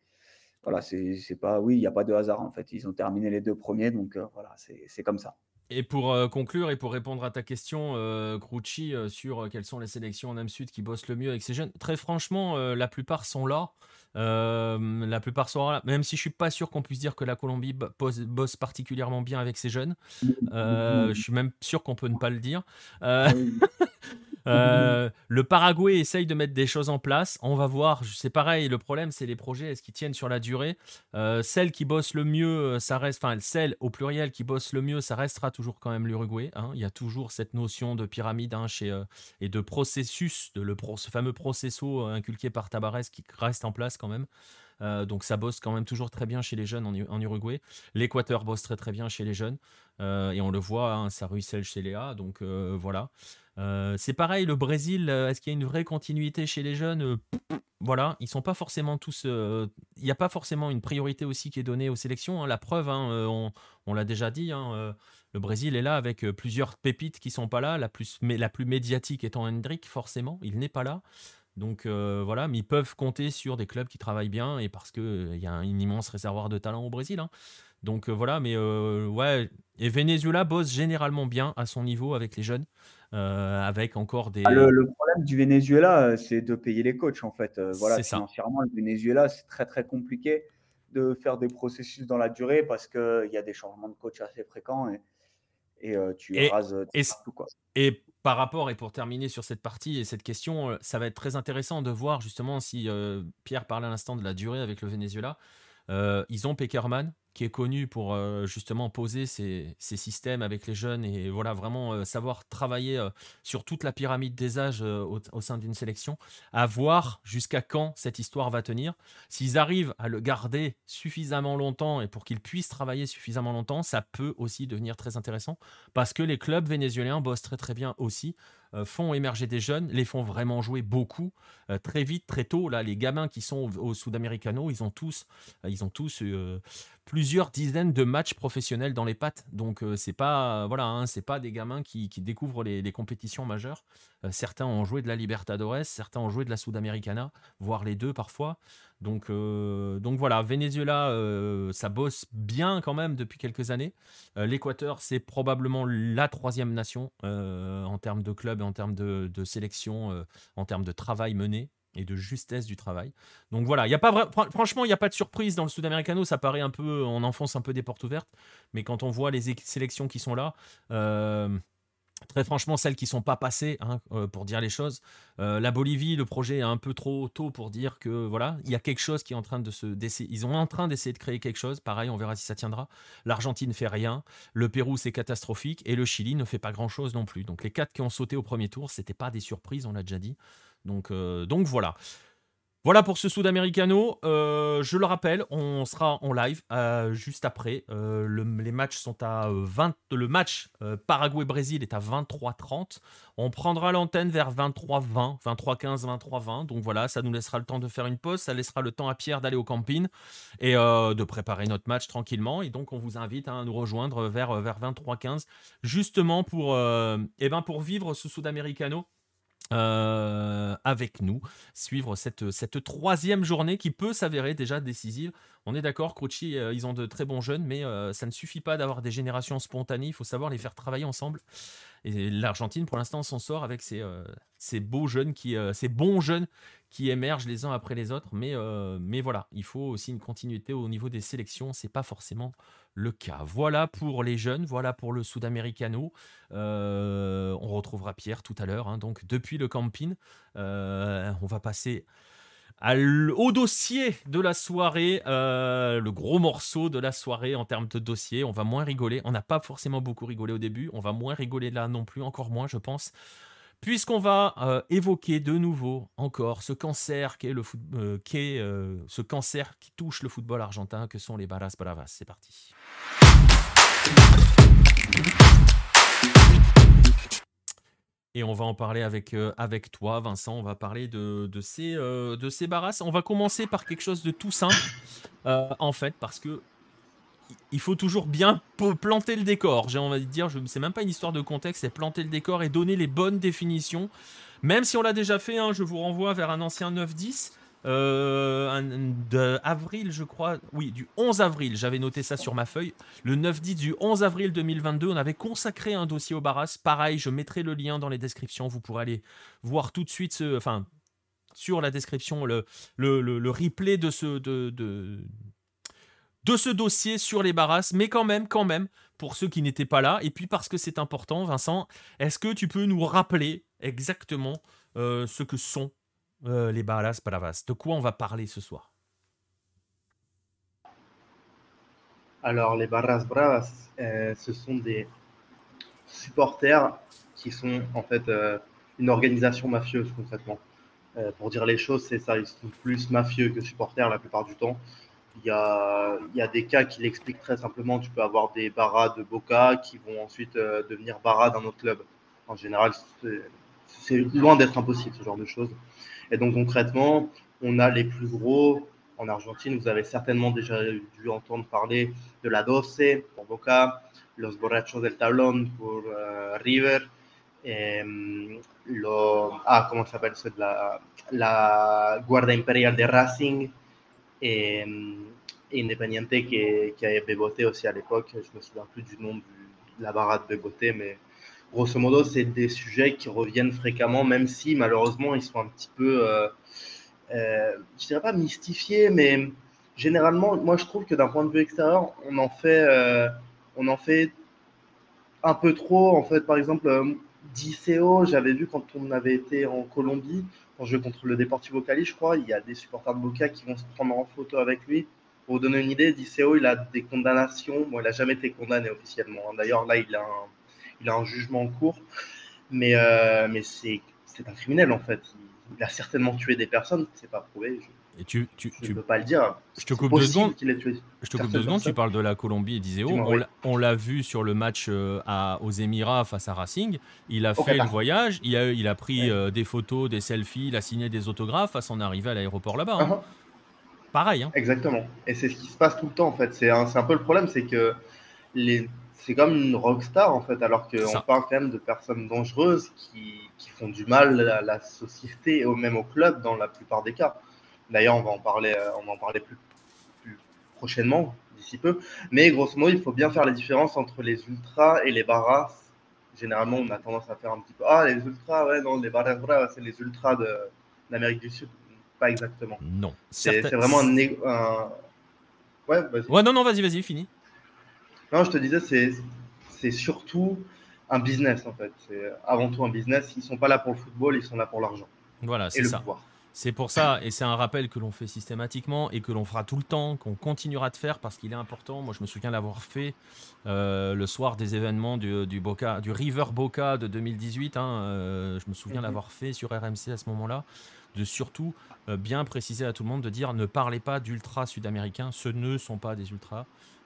voilà, c'est pas, oui, il n'y a pas de hasard en fait. Ils ont terminé les deux premiers, donc voilà, c'est comme ça. Et pour euh, conclure et pour répondre à ta question, euh, euh sur euh, quelles sont les sélections en Am-Sud qui bossent le mieux avec ces jeunes, très franchement, la plupart sont là. la plupart sont là, même si je suis pas sûr qu'on puisse dire que la Colombie bosse, particulièrement bien avec ces jeunes. je suis même sûr qu'on peut ne pas le dire. Euh, le Paraguay essaye de mettre des choses en place. On va voir. C'est pareil. Le problème, c'est les projets. Est-ce qu'ils tiennent sur la durée? Euh, Celle qui bosse le mieux, ça reste. Enfin, celle au pluriel qui bosse le mieux, ça restera toujours quand même l'Uruguay. Hein. Il y a toujours cette notion de pyramide hein, chez, et de processus, de le ce fameux processus inculqué par Tabarès qui reste en place quand même. Euh, donc ça bosse quand même toujours très bien chez les jeunes en, Uruguay. L'Équateur bosse très très bien chez les jeunes. Euh, et on le voit, hein, ça ruisselle chez Léa. Donc euh, voilà. C'est pareil, le Brésil, est-ce qu'il y a une vraie continuité chez les jeunes Voilà, ils sont pas forcément tous. Il n'y a pas forcément une priorité aussi qui est donnée aux sélections. Hein. La preuve, hein, on, l'a déjà dit, le Brésil est là avec plusieurs pépites qui sont pas là. La plus, mais la plus médiatique étant Hendrik, forcément, il n'est pas là. Donc euh, voilà, mais ils peuvent compter sur des clubs qui travaillent bien et parce qu'il euh, y a un, immense réservoir de talent au Brésil. Hein. Donc euh, voilà, mais ouais, et Venezuela bosse généralement bien à son niveau avec les jeunes, avec encore des. Ah, le, problème du Venezuela, c'est de payer les coachs en fait. voilà, financièrement, le Venezuela, c'est très très compliqué de faire des processus dans la durée parce qu'il y a des changements de coach assez fréquents et, et tu rases et, tout quoi. Et par rapport, et pour terminer sur cette partie et cette question, euh, ça va être très intéressant de voir justement si euh, Pierre parlait à l'instant de la durée avec le Venezuela. Euh, ils ont Peckerman, qui est connu pour euh, justement poser ces, systèmes avec les jeunes et voilà vraiment euh, savoir travailler euh, sur toute la pyramide des âges au, sein d'une sélection, à voir jusqu'à quand cette histoire va tenir. S'ils arrivent à le garder suffisamment longtemps et pour qu'ils puissent travailler suffisamment longtemps, ça peut aussi devenir très intéressant parce que les clubs vénézuéliens bossent très très bien aussi font émerger des jeunes, les font vraiment jouer beaucoup, très vite, très tôt. Là, les gamins qui sont au, Sud-Americano, ils ont tous, ils ont tous plusieurs dizaines de matchs professionnels dans les pattes. Donc euh, c'est pas voilà, hein, pas des gamins qui, découvrent les, compétitions majeures. Euh, certains ont joué de la Libertadores, certains ont joué de la Sudamericana, voire les deux parfois. Donc euh, donc voilà, Venezuela, ça bosse bien quand même depuis quelques années. L'Équateur, c'est probablement la troisième nation en termes de club en termes de, de sélection, en termes de travail mené et de justesse du travail. Donc voilà, il y a pas franchement, il n'y a pas de surprise dans le Sud-Americano, ça paraît un peu, on enfonce un peu des portes ouvertes, mais quand on voit les sélections qui sont là, euh, Très franchement, celles qui sont pas passées, hein, euh, pour dire les choses. Euh, la Bolivie, le projet est un peu trop tôt pour dire que voilà, il y a quelque chose qui est en train de se, ils sont en train d'essayer de créer quelque chose. Pareil, on verra si ça tiendra. L'Argentine fait rien, le Pérou c'est catastrophique et le Chili ne fait pas grand chose non plus. Donc les quatre qui ont sauté au premier tour, c'était pas des surprises, on l'a déjà dit. Donc, euh, donc voilà. Voilà pour ce Sud-Americano. Euh, je le rappelle, on sera en live euh, juste après. les matchs sont à 20. Le match Paraguay-Brésil est à 23h30. On prendra l'antenne vers 23h20, 23h15, 23h20. Donc voilà, ça nous laissera le temps de faire une pause. Ça laissera le temps à Pierre d'aller au camping et de préparer notre match tranquillement. Et donc on vous invite à nous rejoindre vers, vers 23h15, justement pour, eh ben pour vivre ce Sud-Americano euh, avec nous, suivre cette, cette troisième journée qui peut s'avérer déjà décisive. On est d'accord, Crucci, euh, ils ont de très bons jeunes, mais euh, ça ne suffit pas d'avoir des générations spontanées, il faut savoir les faire travailler ensemble. Et l'Argentine, pour l'instant, s'en sort avec ces, ces, beaux jeunes, qui, ces bons jeunes qui émergent les uns après les autres. Mais, mais voilà, il faut aussi une continuité au niveau des sélections, c'est pas forcément le cas. Voilà pour les jeunes, voilà pour le Sudamericano. Euh, on retrouvera Pierre tout à l'heure. Hein. donc depuis le camping, euh, on va passer au dossier de la soirée, euh, le gros morceau de la soirée en termes de dossier. On va moins rigoler. On n'a pas forcément beaucoup rigolé au début. On va moins rigoler là non plus, encore moins, je pense puisqu'on va euh, évoquer de nouveau encore ce cancer qui est le euh, euh, ce cancer qui touche le football argentin que sont les Barras Bravas. C'est parti. Et on va en parler avec, toi, Vincent. On va parler de ces barras. On va commencer par quelque chose de tout simple, en fait, parce que il faut toujours bien planter le décor. J'ai envie de dire, c'est même pas une histoire de contexte, c'est planter le décor et donner les bonnes définitions. Même si on l'a déjà fait, hein, je vous renvoie vers un ancien 9-10. Euh, de avril, je crois, oui, du 11 avril, j'avais noté ça sur ma feuille. Le 9-10 du 11 avril 2022, on avait consacré un dossier au Barras. Pareil, je mettrai le lien dans les descriptions. Vous pourrez aller voir tout de suite ce, enfin, sur la description le, le, replay de ce, de, de ce dossier sur les barrasses, mais quand même, quand même, pour ceux qui n'étaient pas là, et puis parce que c'est important, Vincent, est-ce que tu peux nous rappeler exactement ce que sont les Barras Bravas. De quoi on va parler ce soir? Alors, les Barras Bravas, ce sont des supporters qui sont en fait une organisation mafieuse concrètement. pour dire les choses, c'est ça, ils sont plus mafieux que supporters la plupart du temps. Il y, a, y a, des cas qui l'expliquent très simplement. Tu peux avoir des barras de Boca qui vont ensuite devenir barras d'un autre club. En général, c'est loin d'être impossible ce genre de choses. Et donc concrètement, on a les plus gros en Argentine. Vous avez certainement déjà dû entendre parler de la Doce pour Boca, Los Borrachos del Tablón pour euh, River, et, lo, ah, comment s'appelle la, la Guardia Imperial de Racing et, mm, Independiente qui, qui avait Bebote aussi à l'époque. Je me souviens plus du nom de la barade Bebote, mais grosso modo, c'est des sujets qui reviennent fréquemment, même si malheureusement ils sont un petit peu, euh, euh, je dirais pas mystifiés, mais généralement, moi je trouve que d'un point de vue extérieur, on en fait, euh, on en fait un peu trop. En fait, par exemple, euh, Diceo, j'avais vu quand on avait été en Colombie, quand je contre le Deportivo Cali, je crois, il y a des supporters de Boca qui vont se prendre en photo avec lui. Pour vous donner une idée, Diceo, il a des condamnations. Bon, il n'a jamais été condamné officiellement. Hein. D'ailleurs, là, il a un il a un jugement en cours, mais, euh, mais c'est un criminel en fait. Il, a certainement tué des personnes, c'est pas prouvé. Et tu, tu, tu peux pas le dire. Je te coupe deux secondes. Je te coupe deux secondes. Tu parles de la Colombie et d'Iseo. On l'a vu sur le match euh, à, aux Émirats face à Racing. Il a fait le voyage. Il a, il a pris euh, des photos, des selfies. Il a signé des autographes à son arrivée à l'aéroport là-bas. Hein. Uh-huh. Pareil. Hein. Exactement. Et c'est ce qui se passe tout le temps en fait. C'est un, un, peu le problème, c'est que les c'est comme une rockstar en fait, alors qu'on parle quand même de personnes dangereuses qui, qui, font du mal à la société et même au club dans la plupart des cas. D'ailleurs, on va en parler, euh, on va en parler plus, plus prochainement, d'ici peu. Mais grosso modo, il faut bien faire la différence entre les ultras et les barras. Généralement, on a tendance à faire un petit peu Ah, les ultras, ouais, non, les barras, c'est les ultras d'Amérique du Sud. Pas exactement. Non. C'est vraiment un. un... Ouais, ouais, non, non, vas-y, vas-y, fini. Non, je te disais, c'est, surtout un business en fait. C'est avant tout un business. Ils sont pas là pour le football, ils sont là pour l'argent. Voilà, c'est ça. C'est pour ça, et c'est un rappel que l'on fait systématiquement et que l'on fera tout le temps, qu'on continuera de faire parce qu'il est important. Moi, je me souviens l'avoir fait euh, le soir des événements du, du, Boca, du River Boca de 2018. Hein, euh, je me souviens mhm. l'avoir fait sur RMC à ce moment-là. De surtout euh, bien préciser à tout le monde de dire ne parlez pas d'ultra sud-américains, ce ne sont pas des ultras.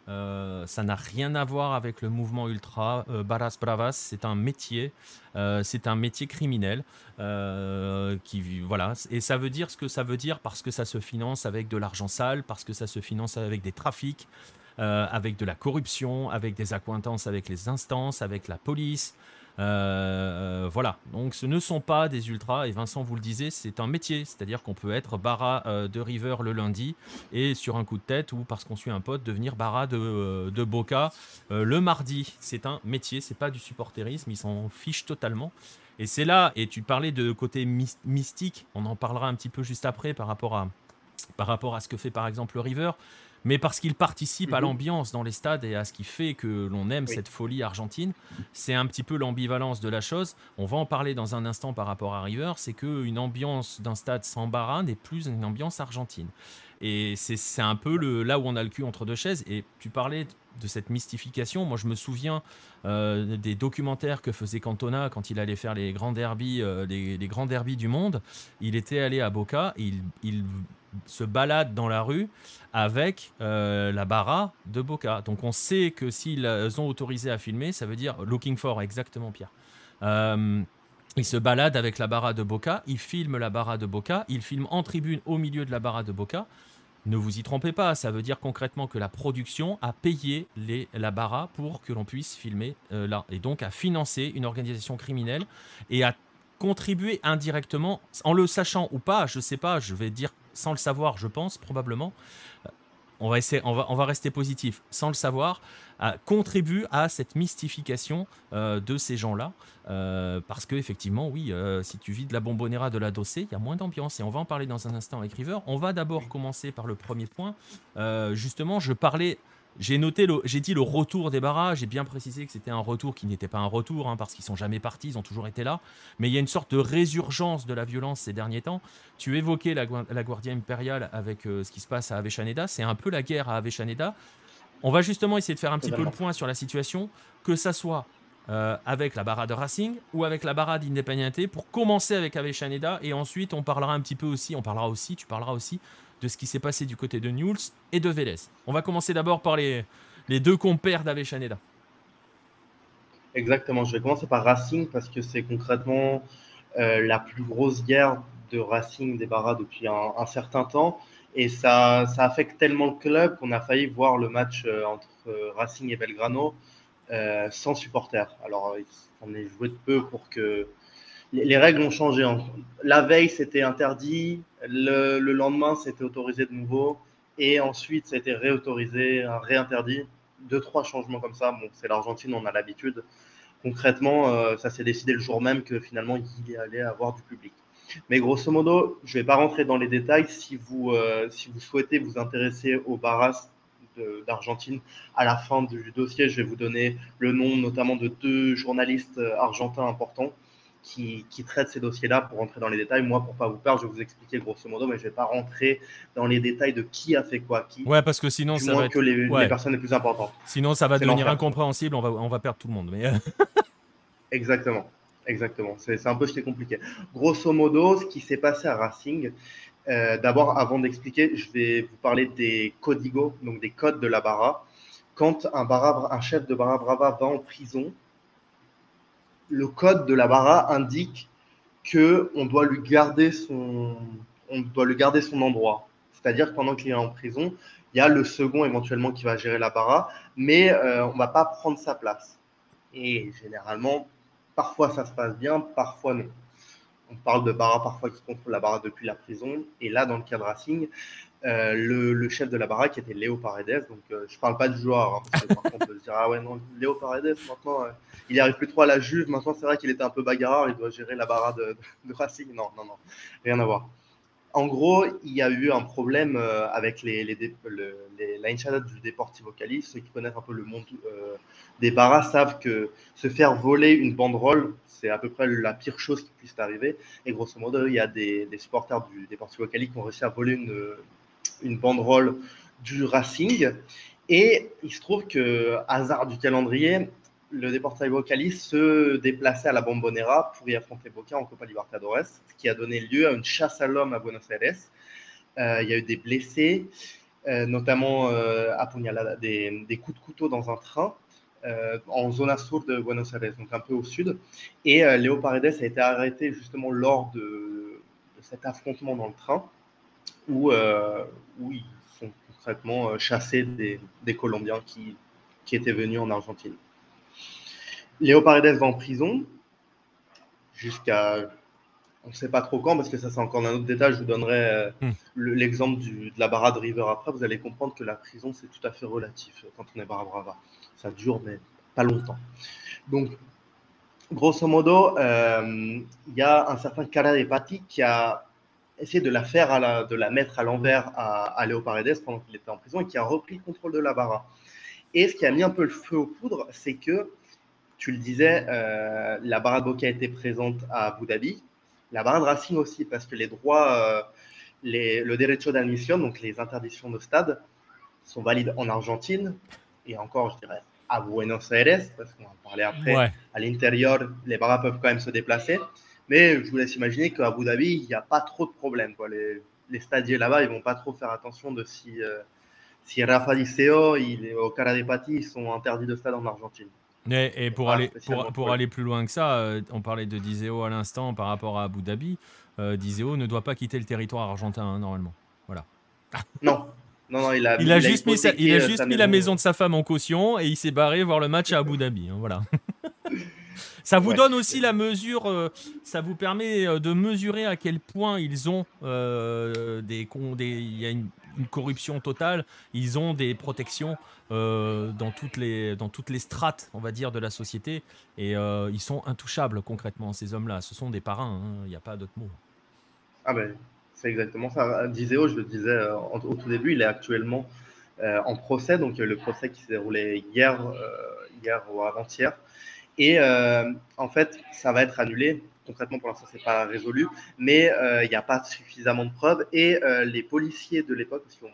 Euh, ça n'a rien à voir avec le mouvement ultra. Euh, Barras Bravas, c'est un métier, euh, c'est un métier criminel. qui, voilà. Et ça veut dire ce que ça veut dire parce que ça se finance avec de l'argent sale, parce que ça se finance avec des trafics, avec de la corruption, avec des accointances avec les instances, avec la police. Euh, voilà, donc ce ne sont pas des ultras, et Vincent vous le disait, c'est un métier, c'est-à-dire qu'on peut être bara euh, de River le lundi, et sur un coup de tête, ou parce qu'on suit un pote, devenir bara de, euh, de Boca le mardi. C'est un métier, c'est pas du supporterisme, ils s'en fichent totalement. Et c'est là, et tu parlais de côté mystique, on en parlera un petit peu juste après par rapport à, par rapport à ce que fait par exemple le River mais parce qu'il participe à mhm. l'ambiance dans les stades et à ce qui fait que l'on aime cette folie argentine. C'est un petit peu l'ambivalence de la chose. On va en parler dans un instant par rapport à River, c'est qu'une ambiance d'un stade sans barra n'est plus une ambiance argentine. Et c'est un peu le, là où on a le cul entre deux chaises. Et tu parlais de cette mystification. Moi, je me souviens euh, des documentaires que faisait Cantona quand il allait faire les grands derbies, euh, les, grands derbies du monde. Il était allé à Boca. il, il se balade dans la rue avec euh, la barra de Boca. Donc on sait que s'ils ont autorisé à filmer, ça veut dire looking for, exactement Pierre. Euh, il se balade avec la barra de Boca, il filme la barra de Boca, il filme en tribune au milieu de la barra de Boca. Ne vous y trompez pas, ça veut dire concrètement que la production a payé les, la barra pour que l'on puisse filmer euh, là, et donc a financé une organisation criminelle et a contribué indirectement, en le sachant ou pas, je sais pas, je vais dire sans le savoir, je pense, probablement, euh, on va, essayer, on va, on va rester positif, sans le savoir, contribue à cette mystification euh, de ces gens-là. Euh, parce que effectivement, oui, si tu vis de la bombonera de la dossée, il y a moins d'ambiance. Et on va en parler dans un instant avec River. On va d'abord commencer par le premier point. justement, je parlais J'ai noté, j'ai dit le retour des Barras. J'ai bien précisé que c'était un retour qui n'était pas un retour, hein, parce qu'ils sont jamais partis, ils ont toujours été là. Mais il y a une sorte de résurgence de la violence ces derniers temps. Tu évoquais la, la Guardia impériale avec euh, ce qui se passe à Aveshaneda. C'est un peu la guerre à Aveshaneda. On va justement essayer de faire un petit peu le point sur la situation, que ça soit euh, avec la barra de Racing ou avec la barra d'Independiente pour commencer avec Aveshaneda et ensuite on parlera un petit peu aussi, on parlera aussi, tu parleras aussi de ce qui s'est passé du côté de Newell's et de Vélez. On va commencer d'abord par les, les deux compères d'Aveshaneda. Exactement, je vais commencer par Racing parce que c'est concrètement euh, la plus grosse guerre de Racing des barras depuis un, certain temps. Et ça, ça, affecte tellement le club qu'on a failli voir le match euh, entre Racing et Belgrano euh, sans supporters. Alors, on est joué de peu pour que. Les, règles ont changé. La veille, c'était interdit. Le, lendemain, c'était autorisé de nouveau. Et ensuite, ça a été réautorisé, réinterdit. Deux, trois changements comme ça. Bon, c'est l'Argentine, on a l'habitude. Concrètement, euh, ça s'est décidé le jour même que finalement, il y allait avoir du public. Mais grosso modo, je ne vais pas rentrer dans les détails. Si vous, euh, si vous souhaitez vous intéresser au Barras d'Argentine. À la fin du dossier, je vais vous donner le nom notamment de deux journalistes euh, argentins importants qui, traitent ces dossiers-là pour rentrer dans les détails. Moi, pour pas vous perdre, je vais vous expliquer grosso modo, mais je vais pas rentrer dans les détails de qui a fait quoi, qui. Ouais, parce que sinon, ça va que les, personnes les plus importantes. Sinon, ça va devenir incompréhensible. On va, on va perdre tout le monde. Mais... Exactement. Exactement. C'est un peu compliqué. Grosso modo, ce qui s'est passé à Racing, euh, d'abord, avant d'expliquer, je vais vous parler des códigos, donc des codes de la Barra. Quand un, barra, un chef de Barra Brava va en prison, le code de la Barra indique que on doit lui garder son, on doit lui garder son endroit. C'est-à-dire que pendant qu'il est en prison, il y a le second éventuellement qui va gérer la Barra, mais euh, on ne va pas prendre sa place. Et généralement, parfois ça se passe bien, parfois non on parle de Barra parfois qui contrôle la Barra depuis la prison. Et là, dans le cas de Racing, euh, le, chef de la Barra qui était Léo Paredes, donc euh, je ne parle pas du joueur, hein, par contre, on peut se dire, ah ouais, non, Léo Paredes, maintenant, euh, il arrive plus trop à la Juve, maintenant c'est vrai qu'il était un peu bagarreur, il doit gérer la Barra de, de Racing. Non, non, non, rien à voir. En gros, il y a eu un problème euh, avec les, les, du Deportivo Cali. Ceux qui connaissent un peu le monde euh, des barras savent que se faire voler une banderole, c'est à peu près la pire chose qui puisse arriver. Et grosso modo, il y a des, supporters du Deportivo Cali qui ont réussi à voler une, une banderole du Racing. Et il se trouve que, hasard du calendrier, le Deportivo Cali se déplaçait à la Bombonera pour y affronter Boca en Copa Libertadores, ce qui a donné lieu à une chasse à l'homme à Buenos Aires. Euh, il y a eu des blessés, euh, notamment euh, des, des, coups de couteau dans un train en zone sur de Buenos Aires, donc un peu au sud. Et Léo Paredes a été arrêté justement lors de, cet affrontement dans le train, où, où ils sont concrètement chassés des, des Colombiens qui, qui étaient venus en Argentine. Léo Paredes va en prison jusqu'à. On ne sait pas trop quand, parce que ça, c'est encore un autre détail. Je vous donnerai euh, hmm. l'exemple de la barra de River après. Vous allez comprendre que la prison, c'est tout à fait relatif quand on est barra brava. Ça dure, mais pas longtemps. Donc, grosso modo, euh, il y a un certain Cara Patti qui a essayé de la faire, à la, de la mettre à l'envers à, à Léo Paredes pendant qu'il était en prison et qui a repris le contrôle de la barra. Et ce qui a mis un peu le feu aux poudres, c'est que tu le disais, euh, la barre de Boca était présente à Abu Dhabi, la barre de Racing aussi, parce que les droits, euh, les, le derecho d'admission, donc les interdictions de stade, sont valides en Argentine et encore, je dirais, à Buenos Aires, parce qu'on va en parler après. À l'intérieur, les barras peuvent quand même se déplacer. Mais je vous laisse imaginer qu'à Abu Dhabi, il n'y a pas trop de problèmes. Quoi. Les, les stadiers là-bas, ils vont pas trop faire attention de si, euh, si Rafa Liceo et au Cara de Pati sont interdits de stade en Argentine. Et, pour, aller, pour, aller plus loin que ça, euh, on parlait de Dizeo à l'instant par rapport à Abu Dhabi. Euh, Dizeo ne doit pas quitter le territoire argentin hein, normalement. Voilà. Non. Non, non, il a, il a juste mis, il a euh, juste mis la maison de sa femme en caution et il s'est barré voir le match à Abu Dhabi. Hein, voilà. Ça vous donne aussi la mesure, ça vous permet de mesurer à quel point ils ont des, des, il y a une, une corruption totale. Ils ont des protections euh, dans, toutes les, dans toutes les strates, on va dire, de la société. Et euh, ils sont intouchables concrètement, ces hommes-là. Ce sont des parrains, hein. il n'y a pas d'autre mot. Ah ben, c'est exactement ça. Diseo, je le disais euh, au tout début, il est actuellement en procès. Donc le procès qui s'est déroulé hier, hier ou avant-hier. Et en fait, ça va être annulé. Concrètement, pour l'instant, c'est pas résolu, mais il n'y a pas suffisamment de preuves. Et les policiers de l'époque, que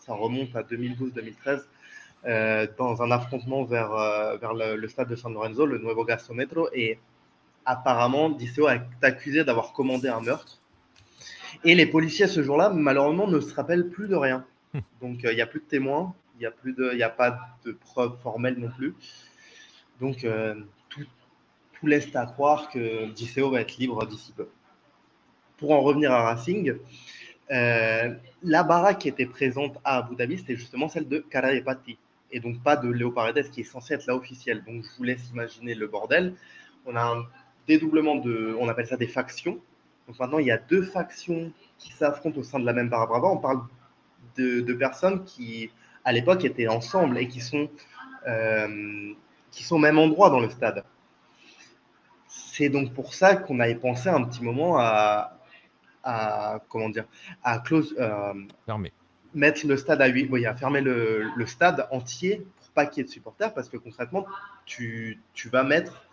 ça remonte à 2012-2013, euh, dans un affrontement vers, euh, vers le, stade de San Lorenzo, le Nuevo Gastrometro, et apparemment, Diceo est accusé d'avoir commandé un meurtre. Et les policiers ce jour-là, malheureusement, ne se rappellent plus de rien. Hmm. Donc, euh, il n'y a plus de témoins, il n'y a, plus de, a pas de preuves formelles non plus. Donc, tout, laisse à croire que Diceo va être libre d'ici peu. Pour en revenir à Racing, la baraque qui était présente à Abu Dhabi, c'était justement celle de Karayepati et donc pas de Léo Paredes qui est censé être là officiel. Donc je vous laisse imaginer le bordel. On a un dédoublement de, on appelle ça des factions. Donc maintenant il y a deux factions qui s'affrontent au sein de la même Barra Brava. On parle de, personnes qui à l'époque étaient ensemble et qui sont euh, qui sont au même endroit dans le stade. C'est donc pour ça qu'on avait pensé un petit moment à, à comment dire à close euh, mettre le stade à 8, oui, à fermer le, stade entier pour pas qu'il y ait de supporters, parce que concrètement, tu, vas mettre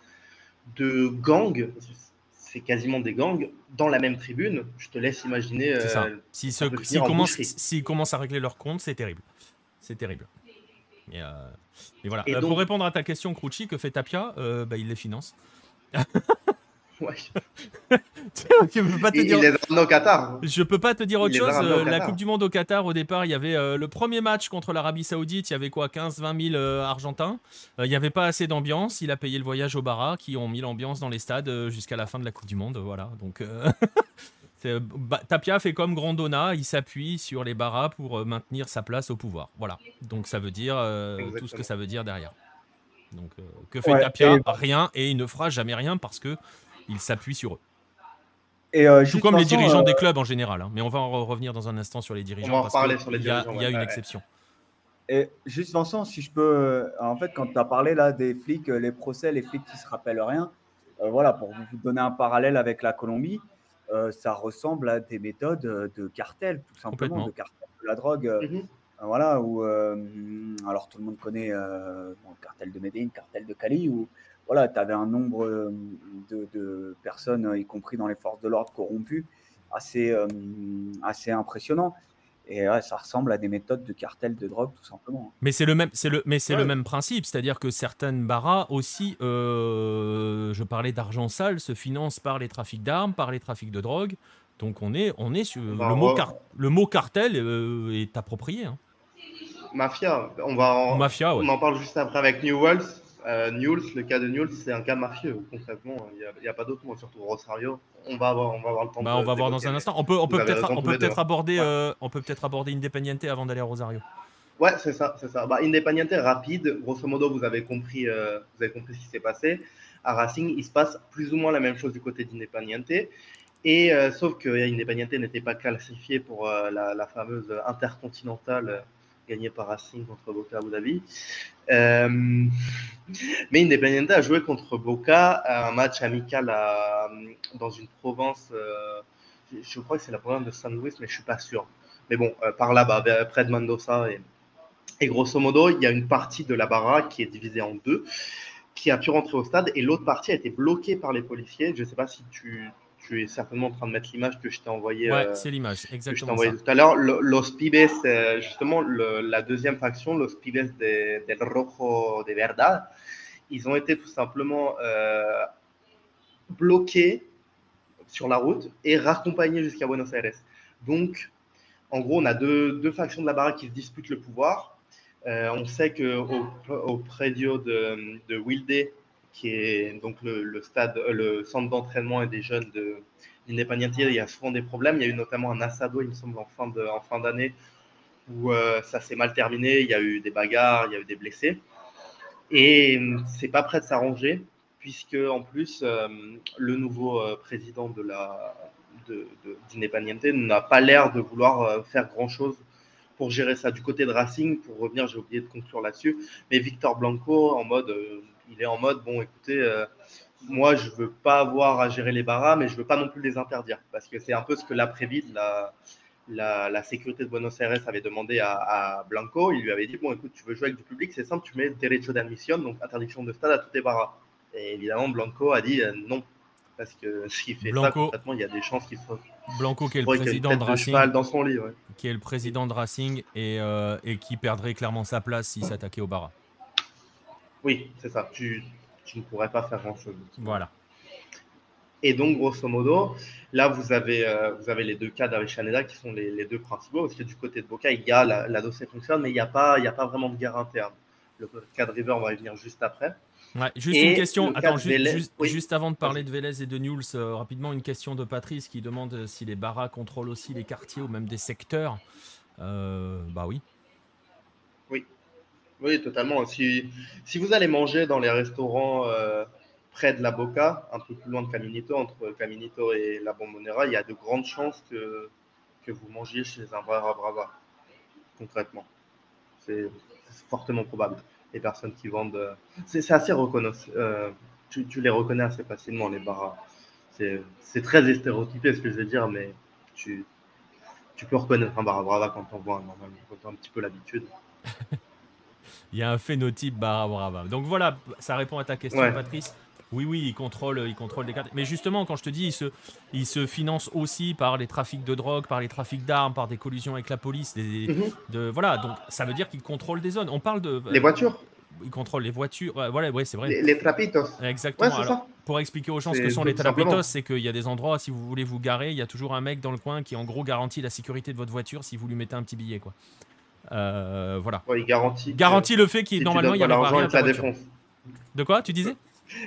de gangs, c'est quasiment des gangs, dans la même tribune. Je te laisse imaginer. Euh, S'ils commencent, à régler leur compte, c'est terrible. C'est terrible. Et, euh, voilà. Pour répondre à ta question, Crouchy, que fait Tapia? Euh, bah, Il les finance. je peux pas te dire... Il est au Qatar. Je peux pas te dire autre chose. Euh, la Coupe du Monde au Qatar, au départ, il y avait euh, le premier match contre l'Arabie Saoudite. Il y avait quoi 15-20 000 euh, Argentins. il n'y avait pas assez d'ambiance. Il a payé le voyage au Bara qui ont mis l'ambiance dans les stades jusqu'à la fin de la Coupe du Monde. Voilà. Donc. Bah, Tapia fait comme Grandona, il s'appuie sur les Baras pour maintenir sa place au pouvoir. Voilà. Donc ça veut dire tout ce que ça veut dire derrière. Donc que fait Tapia Rien et il ne fera jamais rien parce que il s'appuie sur eux. Et euh, Tout comme les dirigeants des euh, clubs en général. Hein. Mais on va en revenir dans un instant sur les dirigeants. On va en parler sur les dirigeants. Il y a, une exception. Et juste Vincent, si je peux, euh, en fait, quand tu as parlé là des flics, les procès, les flics qui se rappellent rien, voilà, pour vous donner un parallèle avec la Colombie, ça ressemble à des méthodes de cartel, tout simplement, de cartel de la drogue. Mhm. Voilà, où alors tout le monde connaît le cartel de Medellín, cartel de Cali, où voilà, tu avais un nombre euh, de, personnes, y compris dans les forces de l'ordre corrompues, assez, euh, assez impressionnant. Et ça ressemble à des méthodes de cartel de drogue, tout simplement. Mais c'est le même, c'est le, mais c'est le même principe, c'est-à-dire que certaines barras aussi, euh, je parlais d'argent sale, se financent par les trafics d'armes, par les trafics de drogue. Donc on est, on est sur le mot, le mot cartel est approprié. Hein. Mafia, on va, en, Mafia, on en parle juste après avec New World. Euh, le cas de Newells, c'est un cas mafieux, concrètement. Il n'y a, pas d'autre mot, surtout Rosario. On va avoir, on va avoir le temps bah, On va voir dans un instant. On peut, on peut peut-être peut aborder, euh, on peut peut-être aborder Independiente avant d'aller à Rosario. Ouais, c'est ça, c'est ça. Bah, Independiente, rapide. Grosso modo, vous avez compris, euh, vous avez compris ce qui s'est passé. À Racing, il se passe plus ou moins la même chose du côté d'Independiente. Et euh, sauf que Independiente n'était pas classifié pour la, la, fameuse intercontinentale gagné par Racing contre Boca Abu Dhabi. Euh, mais Independiente a joué contre Boca un match amical dans une province, euh, je crois que c'est la province de San Luis, mais je suis pas sûr. Mais bon, euh, par là-bas, près de Mendoza. Et, et, grosso modo, il y a une partie de la baraque qui est divisée en deux, qui a pu rentrer au stade, et l'autre partie a été bloquée par les policiers. Je ne sais pas si tu, tu es certainement en train de mettre l'image que je t'ai envoyée. Ouais, euh, c'est l'image, exactement. je t'ai tout à l'heure. Los Pibes, euh, justement, la deuxième faction, Los Pibes de, del Rojo de Verdad, ils ont été tout simplement euh, bloqués sur la route et raccompagnés jusqu'à Buenos Aires. Donc, en gros, on a deux, deux, factions de la baraque qui se disputent le pouvoir. on sait qu'au au prédio de, de Wilde, qui est donc euh, le centre d'entraînement et des jeunes de. Il y a souvent des problèmes. Il y a eu notamment un assado, il me semble, en fin, d'année, où euh, ça s'est mal terminé. Il y a eu des bagarres, il y a eu des blessés. Et hum, c'est pas prêt de s'arranger, puisque en plus, euh, le nouveau président de la n'a pas l'air de vouloir faire grand-chose pour gérer ça. Du côté de Racing, pour revenir, j'ai oublié de conclure là-dessus, mais Victor Blanco, en mode il est en mode bon, écoutez, euh, moi, je veux pas avoir à gérer les barras, mais je veux pas non plus les interdire. Parce que c'est un peu ce que l'après-vide, la, la, sécurité de Buenos Aires avait demandé à, Blanco, il lui avait dit Bon, écoute, tu veux jouer avec du public, c'est simple, tu mets derecho d'admission, donc interdiction de stade à tous tes barras. Et évidemment, Blanco a dit euh, non. Parce que s'il fait ça, concrètement, il y a des chances qu'il soit. Blanco, qui est le président de Racing. dans son lit, Qui est le président de Racing et, euh, et qui perdrait clairement sa place s'il s'attaquait au barras. Oui, c'est ça. Tu, tu ne pourrais pas faire grand-chose. Voilà. Et donc, grosso modo, là, vous avez, euh, vous avez les deux cas d'Arishaneda qui sont les, deux principaux, parce que du côté de Boca, il y a la, la dossier fonctionne, mais il n'y a, pas, il a pas vraiment de guerre interne. Le cas de River, on va y venir juste après. Ouais, juste une question, attends, juste, avant de parler de Vélez et de Newell's, euh, rapidement, une question de Patrice qui demande si les barras contrôlent aussi les quartiers ou même des secteurs. Euh, bah oui. Oui, oui, totalement. Si, vous allez manger dans les restaurants près de la Boca, un peu plus loin de Caminito, entre Caminito et la Bombonera, il y a de grandes chances que, vous mangiez chez un Brava Brava, concrètement. C'est fortement probable. Les personnes qui vendent. Euh, c'est assez reconnaissable. Euh, tu, les reconnais assez facilement, les bars. C'est très stéréotypé ce que je veux dire, mais tu, peux reconnaître un Barra Brava quand on voit normalement, quand tu as un petit peu l'habitude. il y a un phénotype Barra Brava. Donc voilà, ça répond à ta question, Patrice. Oui, oui, il contrôle, il contrôle des cartes. Mais justement, quand je te dis, il se, il se finance aussi par les trafics de drogue, par les trafics d'armes, par des collusions avec la police. Des, mhm. de, voilà, donc ça veut dire qu'il contrôle des zones. On parle de. Les voitures il contrôle les voitures. voilà, ouais, c'est vrai. Les, trapitos. Exactement. pour expliquer aux gens ce que sont les trapitos, c'est qu'il y a des endroits, si vous voulez vous garer, il y a toujours un mec dans le coin qui, en gros, garantit la sécurité de votre voiture si vous lui mettez un petit billet, quoi. Euh, voilà. il garantit. Garantit le fait qu'il normalement il y a rien. De quoi Tu disais?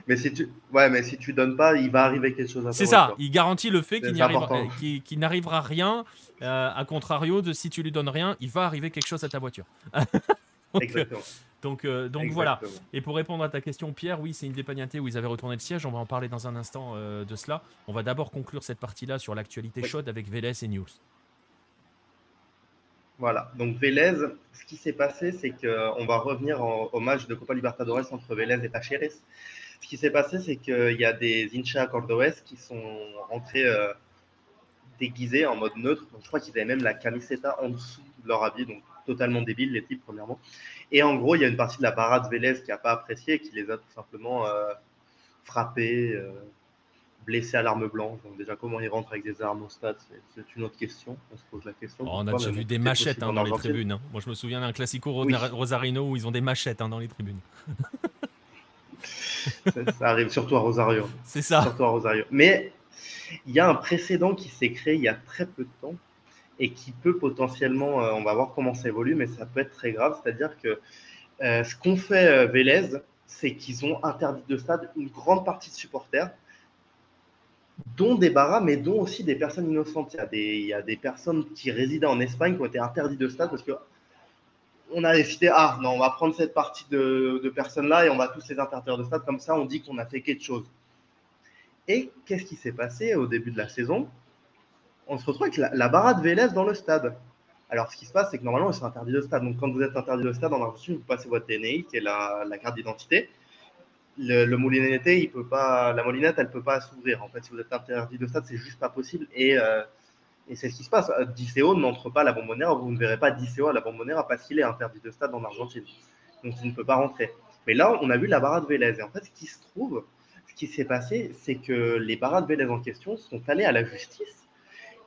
Mais si tu, ouais, mais si tu donnes pas, il va arriver quelque chose. C'est ça. Il garantit le fait qu'il n'arrivera rien. Euh, à contrario de si tu lui donnes rien, il va arriver quelque chose à ta voiture. donc, Exactement. Donc, euh, donc voilà. Et pour répondre à ta question, Pierre, oui, c'est une dépagnatée où ils avaient retourné le siège. On va en parler dans un instant euh, de cela. On va d'abord conclure cette partie-là sur l'actualité chaude avec Vélez et News. Voilà, donc Vélez, ce qui s'est passé, c'est qu'on va revenir au match de Copa Libertadores entre Vélez et Tacheres. Ce qui s'est passé, c'est qu'il y a des hinchas cordoès qui sont rentrés euh, déguisés en mode neutre. je crois qu'ils avaient même la camiseta en dessous de leur habit, donc totalement débile, les types, premièrement. Et en gros, il y a une partie de la parade Vélez qui n'a pas apprécié et qui les a tout simplement euh, frappés, euh, blessés à l'arme blanche. Donc, déjà, comment ils rentrent avec des armes au stade, c'est une autre question. On se pose la question. Oh, on a déjà vu des machettes hein, dans les tribunes. Hein. Moi, je me souviens d'un classico Rosarino où ils ont des machettes hein, dans les tribunes. ça, arrive surtout à Rosario. C'est ça. Surtout à Rosario. Mais il y a un précédent qui s'est créé il y a très peu de temps et qui peut potentiellement, euh, on va voir comment ça évolue, mais ça peut être très grave. C'est-à-dire que euh, ce qu'ont fait euh, Vélez, c'est qu'ils ont interdit de stade une grande partie de supporters, dont des barras, mais dont aussi des personnes innocentes. Il y a des, il y a des personnes qui résidaient en Espagne qui ont été interdites de stade parce que on a décidé, ah non, on va prendre cette partie de, personnes-là et on va tous les interdire de stade, comme ça on dit qu'on a fait quelque chose. Et qu'est-ce qui s'est passé au début de la saison? On se retrouve avec la, la barade Vélez dans le stade. Alors ce qui se passe, c'est que normalement ils sont interdits de stade. Donc quand vous êtes interdit de stade en Argentine, vous passez votre DNI, qui est la, carte d'identité. Le, moulinette, il peut pas, la moulinette, elle peut pas s'ouvrir. En fait, si vous êtes interdit de stade, c'est juste pas possible. Et euh, c'est ce qui se passe. Diceo n'entre pas à la Bombonera. Vous ne verrez pas Diceo à la Bombonera parce qu'il est interdit de stade en Argentine. Donc il ne peut pas rentrer. Mais là, on a vu la barade Vélez. Et en fait, ce qui se trouve, ce qui s'est passé, c'est que les barades Vélez en question sont allés à la justice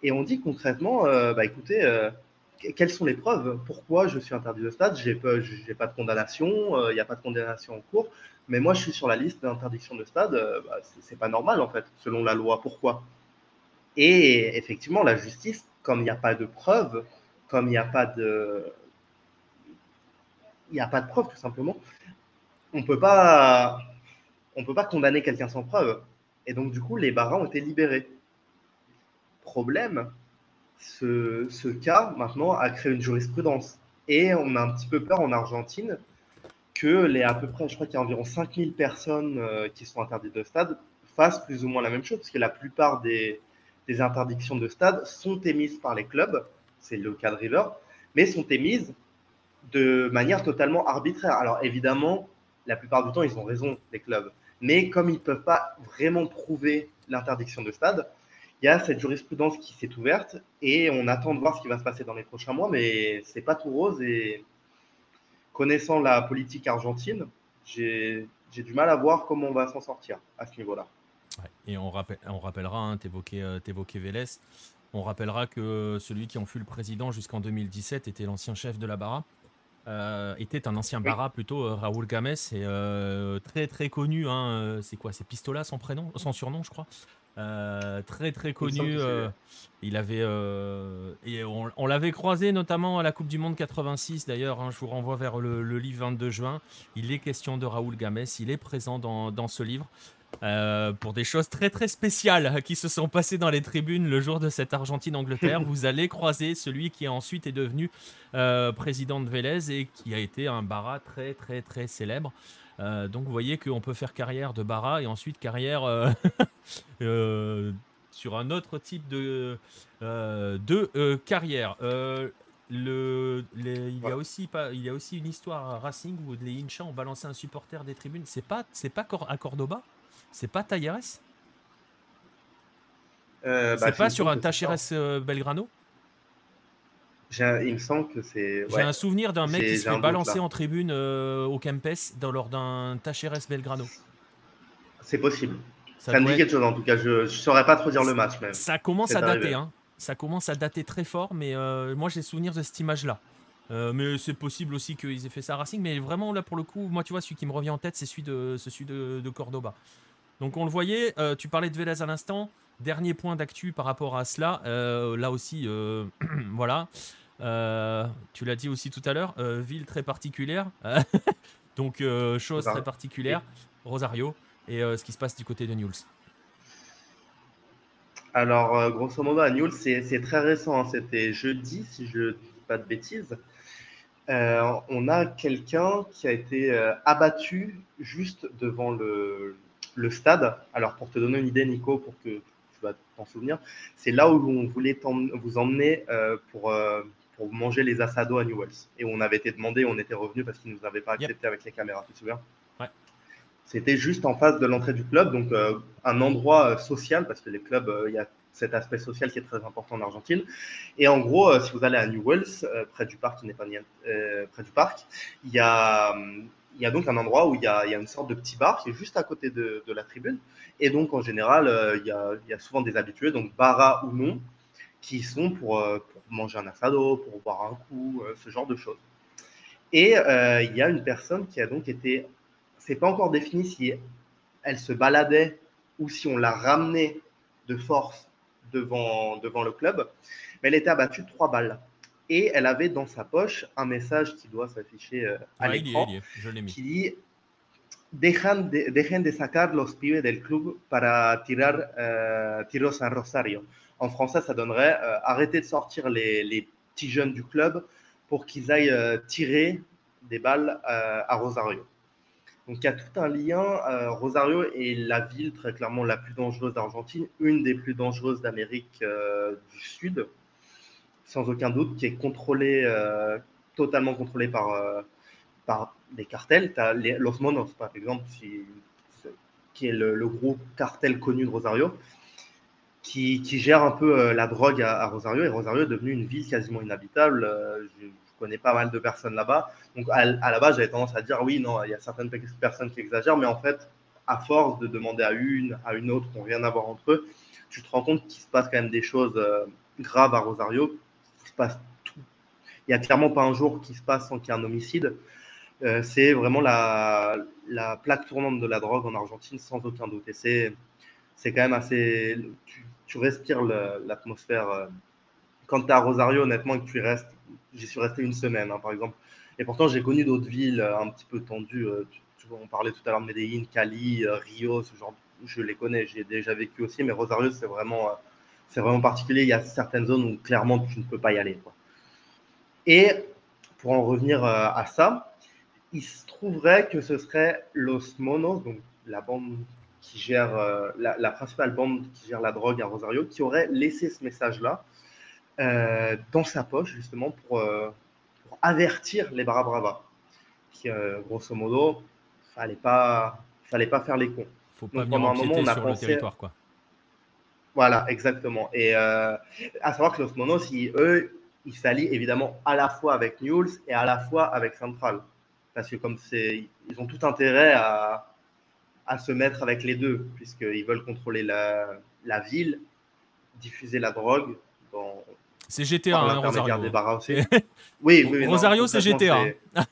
et on dit concrètement euh, bah, écoutez, euh, quelles sont les preuves? Pourquoi je suis interdit de stade? J'ai pas, pas de condamnation, euh, il n'y a pas de condamnation en cours, mais moi je suis sur la liste d'interdiction de stade. Bah, c'est pas normal en fait, selon la loi. Pourquoi? Et effectivement, la justice, comme il n'y a pas de preuves, comme il n'y a pas de. Il n'y a pas de preuves, tout simplement, on peut pas. Peut pas condamner quelqu'un sans preuve. Et donc, du coup, les barras ont été libérés. Problème, ce, cas, maintenant, a créé une jurisprudence. Et on a un petit peu peur en Argentine que les à peu près, je crois qu'il y a environ 5000 personnes euh, qui sont interdites de stade fassent plus ou moins la même chose, parce que la plupart des, des interdictions de stade sont émises par les clubs, c'est le cas de River, mais sont émises de manière totalement arbitraire. Alors évidemment, la plupart du temps, ils ont raison, les clubs. Mais comme ils ne peuvent pas vraiment prouver l'interdiction de stade, il y a cette jurisprudence qui s'est ouverte et on attend de voir ce qui va se passer dans les prochains mois, mais c'est pas tout rose et connaissant la politique argentine, j'ai du mal à voir comment on va s'en sortir à ce niveau-là. et on, rappelle, on rappellera, hein, tu évoquais, euh, Vélez, on rappellera que celui qui en fut le président jusqu'en 2017 était l'ancien chef de la Barra. Euh, était un ancien Barra plutôt, euh, Raoul Games, et très très connu. Hein, c'est quoi C'est Pistola son prénom, son surnom, je crois? Euh, très très connu. Euh, il avait euh, et on, l'avait croisé notamment à la Coupe du Monde 86 d'ailleurs. Hein, je vous renvoie vers le, livre 22 juin. Il est question de Raoul Games. Il est présent dans, dans ce livre. pour des choses très très spéciales qui se sont passées dans les tribunes le jour de cette Argentine-Angleterre. vous allez croiser celui qui ensuite est devenu président de Vélez et qui a été un Barra très très très célèbre. Euh, donc vous voyez qu'on peut faire carrière de Bara et ensuite carrière euh, euh, sur un autre type de, de carrière. Le, il, y a aussi pas, il y a aussi une histoire à Racing où les Incha ont balancé un supporter des tribunes. C'est pas, c'est pas à Cordoba? C'est pas Talleres C'est bah, pas sur un Tacheres Belgrano? Il me semble que c'est. J'ai un souvenir d'un mec qui se fait balancer en tribune euh, au Kempes dans, lors d'un Tacheres Belgrano. C'est possible. Ça, me dit quelque chose en tout cas. Je ne saurais pas trop dire le match même. Ça commence à dater. Hein. Ça commence à dater très fort, mais euh, moi j'ai souvenir de cette image-là. Euh, mais c'est possible aussi qu'ils aient fait ça à Racing. Mais vraiment, là pour le coup, moi tu vois, celui qui me revient en tête, c'est celui, de, celui de, de, Cordoba. Donc on le voyait, tu parlais de Vélez à l'instant. Dernier point d'actu par rapport à cela, là aussi, voilà. Euh, tu l'as dit aussi tout à l'heure, euh, ville très particulière. Donc, euh, chose très particulière, Rosario, et ce qui se passe du côté de Newell's. Alors, grosso modo, à Newell's, c'est très récent. Hein. C'était jeudi, si je ne dis pas de bêtises. on a quelqu'un qui a été abattu juste devant le, le, stade. Alors, pour te donner une idée, Nico, pour que t'en souvenir, c'est là où on voulait vous emmener pour pour manger les assados à Newells. Et on avait été demandé, on était revenu parce qu'ils ne nous avaient pas accepté avec les caméras, tu te souviens? Ouais. C'était juste en face de l'entrée du club, donc euh, un endroit euh, social, parce que les clubs, euh, il y a cet aspect social qui est très important en Argentine. Et en gros, si vous allez à Newells, près du parc, qui n'est pas près du parc, il y a, il y a donc un endroit où il y, a, une sorte de petit bar qui est juste à côté de, la tribune. Et donc, en général, il, y a, il, y a, souvent des habitués, donc bara ou non, qui sont pour, pour manger un assado, pour boire un coup, euh, ce genre de choses. Et euh, il y a une personne qui a donc été, c'est pas encore défini si elle se baladait ou si on l'a ramenée de force devant, devant le club, mais elle était abattue de trois balles. Et elle avait dans sa poche un message qui doit s'afficher euh, à l'écran, qui dit Dejan de, dejen de sacar los pibes del club para tirar tiros a Rosario. En français, ça donnerait euh, arrêter de sortir les, petits jeunes du club pour qu'ils aillent euh, tirer des balles euh, à Rosario. Donc il y a tout un lien. Rosario est la ville très clairement la plus dangereuse d'Argentine, une des plus dangereuses d'Amérique du Sud, sans aucun doute, qui est contrôlée, totalement contrôlée par, par des cartels. Tu as par exemple, qui, est le, le, gros cartel connu de Rosario qui, gère un peu euh, la drogue à, Rosario. Et Rosario est devenu une ville quasiment inhabitable. Euh, je, connais pas mal de personnes là-bas. Donc à, la base, j'avais tendance à dire oui, non, il y a certaines personnes qui exagèrent, mais en fait, à force de demander à une, à une autre, qui n'ont rien à voir entre eux, tu te rends compte qu'il se passe quand même des choses euh, graves à Rosario. Se passe tout. Il n'y a clairement pas un jour qui se passe sans qu'il y ait un homicide. c'est vraiment la, la, plaque tournante de la drogue en Argentine, sans aucun doute. Et c'est, quand même assez tu respires l'atmosphère. Euh, quand tu es à Rosario, honnêtement, que tu restes, j'y suis resté une semaine, hein, par exemple. Et pourtant, j'ai connu d'autres villes euh, un petit peu tendues. Euh, on parlait tout à l'heure de Medellín, Cali, Rio, ce genre. Je les connais, j'ai déjà vécu aussi, mais Rosario, c'est vraiment, c'est vraiment particulier. Il y a certaines zones où clairement tu ne peux pas y aller. Et pour en revenir à ça, il se trouverait que ce serait Los Monos, donc la bande qui gère euh, la, principale bande qui gère la drogue à Rosario, qui aurait laissé ce message-là euh, dans sa poche, justement, pour, euh, avertir les Barra Brava, qui, grosso modo, fallait pas, fallait pas faire les cons. Faut pas Donc, pendant un moment, on a pensé... le territoire, quoi. Voilà, exactement. Et à savoir que los Monos, eux, ils s'allient évidemment à la fois avec Newell's et à la fois avec Central. Parce que comme c'est, ils ont tout intérêt à, à se mettre avec les deux, puisqu'ils veulent contrôler la, la ville, diffuser la drogue dans. C'est GTA, hein, Rosario. Des aussi. oui, oui, Rosario, c'est GTA.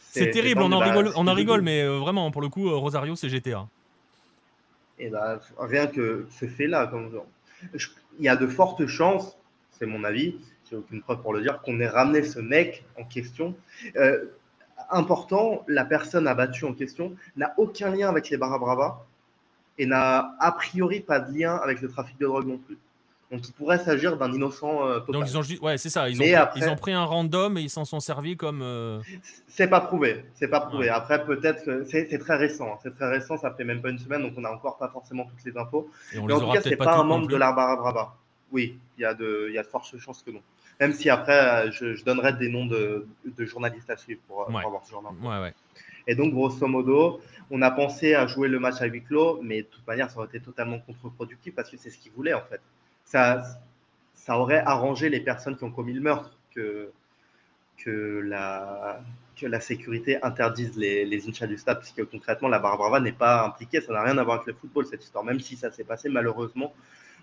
c'est terrible, on en, rigole, on en rigole, mais euh, vraiment, pour le coup, euh, Rosario, c'est GTA. Et bah, rien que ce fait-là, il y a de fortes chances c'est mon avis, j'ai aucune preuve pour le dire, qu'on ait ramené ce mec en question. Euh, important, la personne abattue en question n'a aucun lien avec les Barra Brava et n'a a priori pas de lien avec le trafic de drogue non plus. Donc il pourrait s'agir d'un innocent euh, total. Donc ils ont ouais, c'est ça. Ils ont, pris, ils ont pris un random et ils s'en sont servis comme. Euh, c'est pas prouvé. C'est pas prouvé. Après peut-être que c'est très récent. C'est très récent. Ça fait même pas une semaine, donc on n'a encore pas forcément toutes les infos. Et on Mais en tout cas, c'est pas, un membre de la Barra Brava. Oui, il y, a de, il y a de fortes chances que non. Même si après, je, donnerai des noms de, journalistes à suivre pour, avoir ce genre ouais, Et donc, grosso modo, on a pensé à jouer le match à huis clos, mais de toute manière, ça aurait été totalement contre-productif parce que c'est ce qu'ils voulaient en fait. Ça, ça aurait arrangé les personnes qui ont commis le meurtre que, que, la, que la sécurité interdise les, les inchas du stade, puisque concrètement, la Barbara n'est pas impliquée. Ça n'a rien à voir avec le football, cette histoire, même si ça s'est passé malheureusement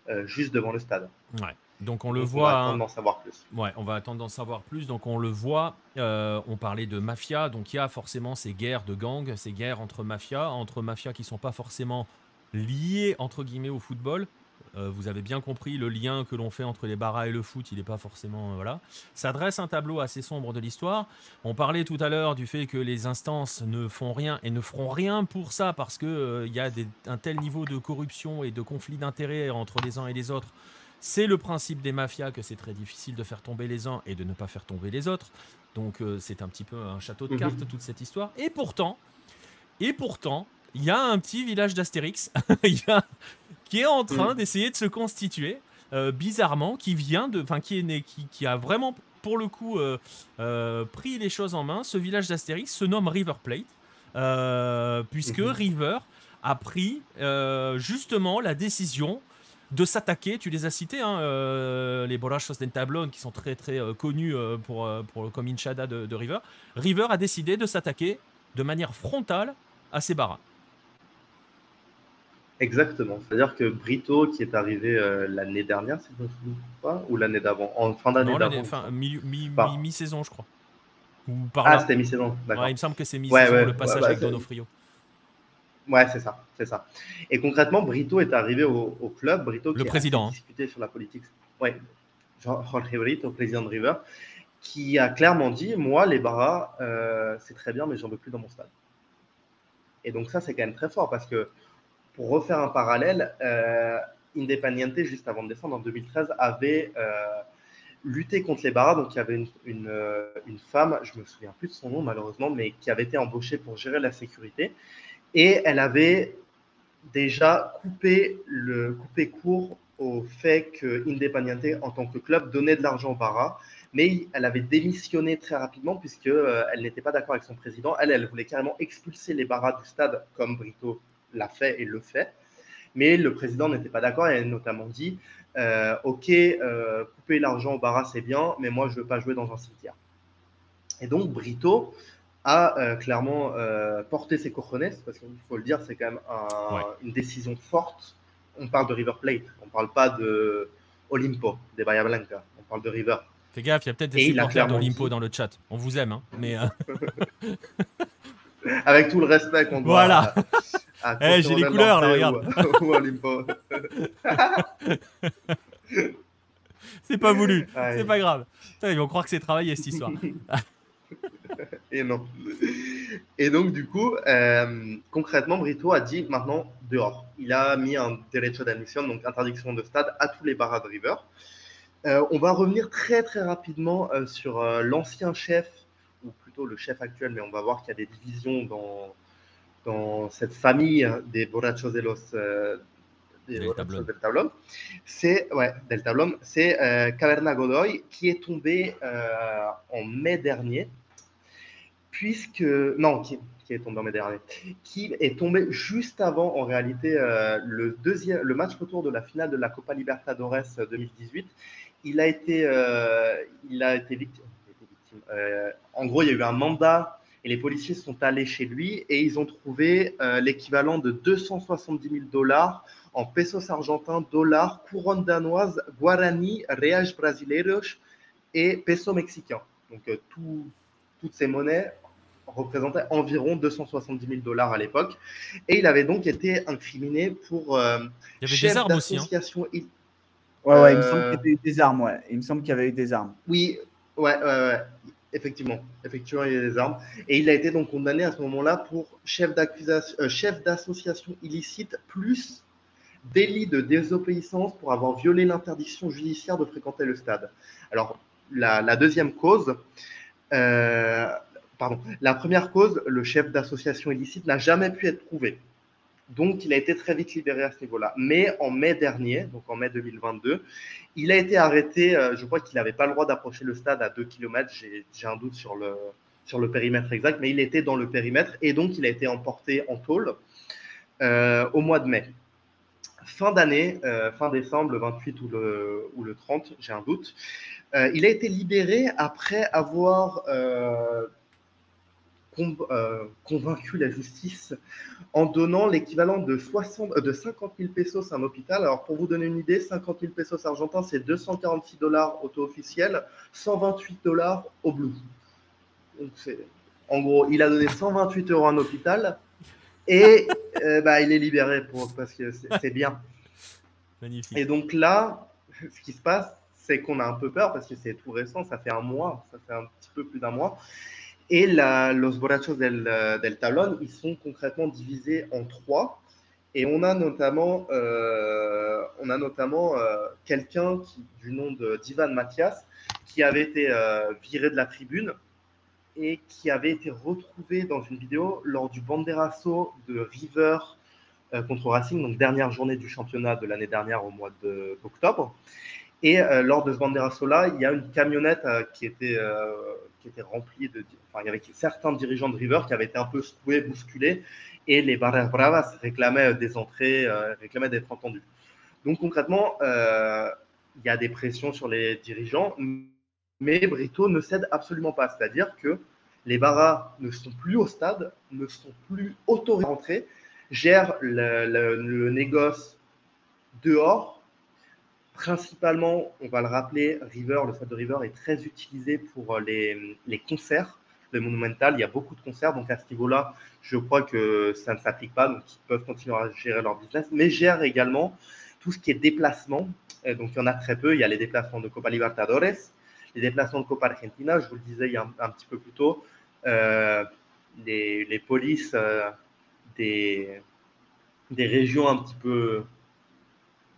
euh, juste devant le stade. Ouais. Donc on le voit. On va attendre d'en savoir plus. Ouais, on va attendre d'en savoir plus. Donc on le voit. Euh, on parlait de mafia. Donc il y a forcément ces guerres de gangs, ces guerres entre mafias, entre mafias qui sont pas forcément liées entre guillemets au football, euh, vous avez bien compris le lien que l'on fait entre les barras et le foot, il n'est pas forcément. Euh, voilà. Ça dresse un tableau assez sombre de l'histoire. On parlait tout à l'heure du fait que les instances ne font rien et ne feront rien pour ça parce qu'il euh, y a un tel niveau de corruption et de conflit d'intérêts entre les uns et les autres. C'est le principe des mafias que c'est très difficile de faire tomber les uns et de ne pas faire tomber les autres. Donc c'est un petit peu un château de mhm. cartes toute cette histoire. Et pourtant, et pourtant, il y a un petit village d'Astérix. Il y a, qui est en train mm. d'essayer de se constituer euh, bizarrement, qui vient de, enfin qui est né, qui, qui, a vraiment pour le coup euh, euh, pris les choses en main. Ce village d'Astérix se nomme River Plate, puisque mm-hmm. River a pris justement la décision de s'attaquer, tu les as cités, hein, les Borrachos d'Entablon, qui sont très très connus pour, pour, comme Inchada de, de, River. River a décidé de s'attaquer de manière frontale à ces barras. Exactement. C'est-à-dire que Brito, qui est arrivé euh, l'année dernière, si je ne me souviens pas, ou l'année d'avant, en fin d'année d'avant. Fin, mi-saison, je crois. Ou par ah, c'était mi-saison. Ouais, il me semble que c'est mi-saison le passage avec Donofrio. Ouais, c'est ça, c'est ça. Et concrètement, Brito est arrivé au, club. Brito, qui président. A hein. discuté sur la politique. Ouais, Jorge Brito, président de River, qui a clairement dit Moi, les Barras, euh, c'est très bien, mais j'en veux plus dans mon stade. Et donc, ça, c'est quand même très fort parce que pour refaire un parallèle, euh, Independiente, juste avant de descendre, en 2013, avait euh, lutté contre les barras. Donc, il y avait euh, une, femme, je me souviens plus de son nom malheureusement, mais qui avait été embauchée pour gérer la sécurité. Et elle avait déjà coupé, le, coupé court au fait que Independiente, en tant que club, donnait de l'argent aux barras. Mais elle avait démissionné très rapidement puisqu'elle elle n'était pas d'accord avec son président. Elle, elle voulait carrément expulser les barras du stade comme Brito l'a fait et le fait. Mais le président n'était pas d'accord et a notamment dit euh, Ok, euh, couper l'argent au Barra, c'est bien, mais moi, je ne veux pas jouer dans un cimetière. Et donc, Brito a euh, clairement porté ses cojones, parce qu'il faut le dire, c'est quand même une décision forte. On parle de River Plate, on ne parle pas de Olimpo, des Bahia Blanca, on parle de River. Fais gaffe, il y a peut-être des supporters d'Olimpo dans le chat. On vous aime, hein, mais. Avec tout le respect qu'on doit. Voilà. Eh, j'ai les couleurs là, regarde. c'est pas voulu, c'est pas grave. ils vont croire que c'est travaillé cette histoire. Et non. Et donc, du coup, euh, concrètement, Brito a dit maintenant dehors. Il a mis un derecho d'admission, donc interdiction de stade, à tous les barras de River. Euh, on va revenir très très rapidement euh, sur l'ancien chef, ou plutôt le chef actuel, mais on va voir qu'il y a des divisions dans, dans cette famille des borrachos de los euh, del tablón, c'est ouais, del tablón, c'est euh, Caverna Godoy qui est tombé euh, en mai dernier, puisque non, qui, qui est tombé en mai dernier, qui est tombé juste avant, en réalité, euh, le, deuxième, le match retour de la finale de la Copa Libertadores 2018. Il a été, il a été victime. En gros, il y a eu un mandat et les policiers sont allés chez lui et ils ont trouvé l'équivalent de 270 000 dollars en pesos argentins, dollars, couronne danoise, guarani, reais brasileiros et peso mexicain. Donc, tout, toutes ces monnaies représentait environ 270 000 dollars à l'époque. Et il avait donc été incriminé pour. Euh, il y avait des armes aussi. Hein. Ouais, ouais, il me semble qu'il y avait eu des armes. Ouais. Il me semble qu'il y avait eu des armes. Oui, ouais, ouais, ouais. Effectivement, effectivement, il y a des armes. Et il a été donc condamné à ce moment-là pour chef d'accusation, euh, d'association illicite plus délit de désobéissance pour avoir violé l'interdiction judiciaire de fréquenter le stade. Alors, la, deuxième cause, euh, la première cause, le chef d'association illicite n'a jamais pu être prouvé. Donc, il a été très vite libéré à ce niveau-là. Mais en mai dernier, donc en mai 2022, il a été arrêté. Euh, je crois qu'il n'avait pas le droit d'approcher le stade à 2 km. J'ai un doute sur le, sur le périmètre exact, mais il était dans le périmètre et donc il a été emporté en tôle euh, au mois de mai. Fin d'année, euh, fin décembre, le 28 ou le, ou le 30, j'ai un doute, il a été libéré après avoir convaincu la justice en donnant l'équivalent de, 60, de 50 000 pesos à un hôpital. Alors, pour vous donner une idée, 50 000 pesos argentins, c'est 246 dollars auto officiel, 128 dollars au blue. Donc, en gros, il a donné 128 euros à un hôpital et euh, bah, il est libéré pour, parce que c'est bien. Magnifique. Et donc là, ce qui se passe, c'est qu'on a un peu peur parce que c'est tout récent, ça fait un mois, ça fait un petit peu plus d'un mois. Et la, los borrachos del, del talón, ils sont concrètement divisés en trois. Et on a notamment, euh, on a notamment euh, quelqu'un du nom d'Ivan Mathias qui avait été euh, viré de la tribune et qui avait été retrouvé dans une vidéo lors du banderasso de River contre Racing, donc dernière journée du championnat de l'année dernière au mois d'octobre. Et lors de ce banderasso-là, il y a une camionnette qui était qui était rempli de. Enfin, il y avait certains dirigeants de River qui avaient été un peu secoués, bousculés, et les Barras Bravas réclamaient des entrées, euh, réclamaient d'être entendus. Donc concrètement, euh, il y a des pressions sur les dirigeants, mais Brito ne cède absolument pas. C'est-à-dire que les Barras ne sont plus au stade, ne sont plus autorisés à rentrer, gèrent le, le négoce dehors Principalement, on va le rappeler, River, le stade de River est très utilisé pour euh, les, concerts de Monumental. Il y a beaucoup de concerts, donc à ce niveau-là, je crois que ça ne s'applique pas, donc ils peuvent continuer à gérer leur business, mais gèrent également tout ce qui est déplacement. donc il y en a très peu. Il y a les déplacements de Copa Libertadores, les déplacements de Copa Argentina, je vous le disais un, petit peu plus tôt, euh, les, polices euh, des régions un petit peu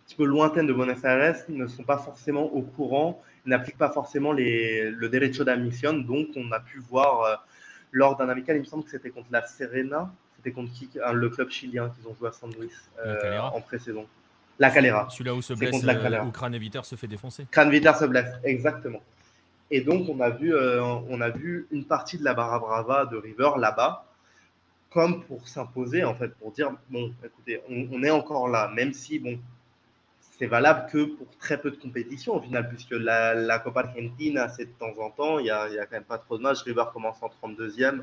petit peu lointaines de Buenos Aires ne sont pas forcément au courant, n'appliquent pas forcément les, le derecho d'admission. Donc, on a pu voir euh, lors d'un amical, il me semble que c'était contre la Serena, c'était contre qui, le club chilien qu'ils ont joué à San Luis euh, en pré-saison. La Calera. Celui-là où se blesse, la euh, où Craneviter se fait défoncer. Craneviter se blesse, exactement. Et donc, on a vu, on a vu une partie de la Barra Brava de River là-bas, comme pour s'imposer, en fait, pour dire, bon, écoutez, on, on, est encore là, même si, bon, c'est valable que pour très peu de compétitions au final, puisque la, la Copa Argentina, c'est de temps en temps, il n'y a, a, quand même pas trop de matchs. River commence en 32e,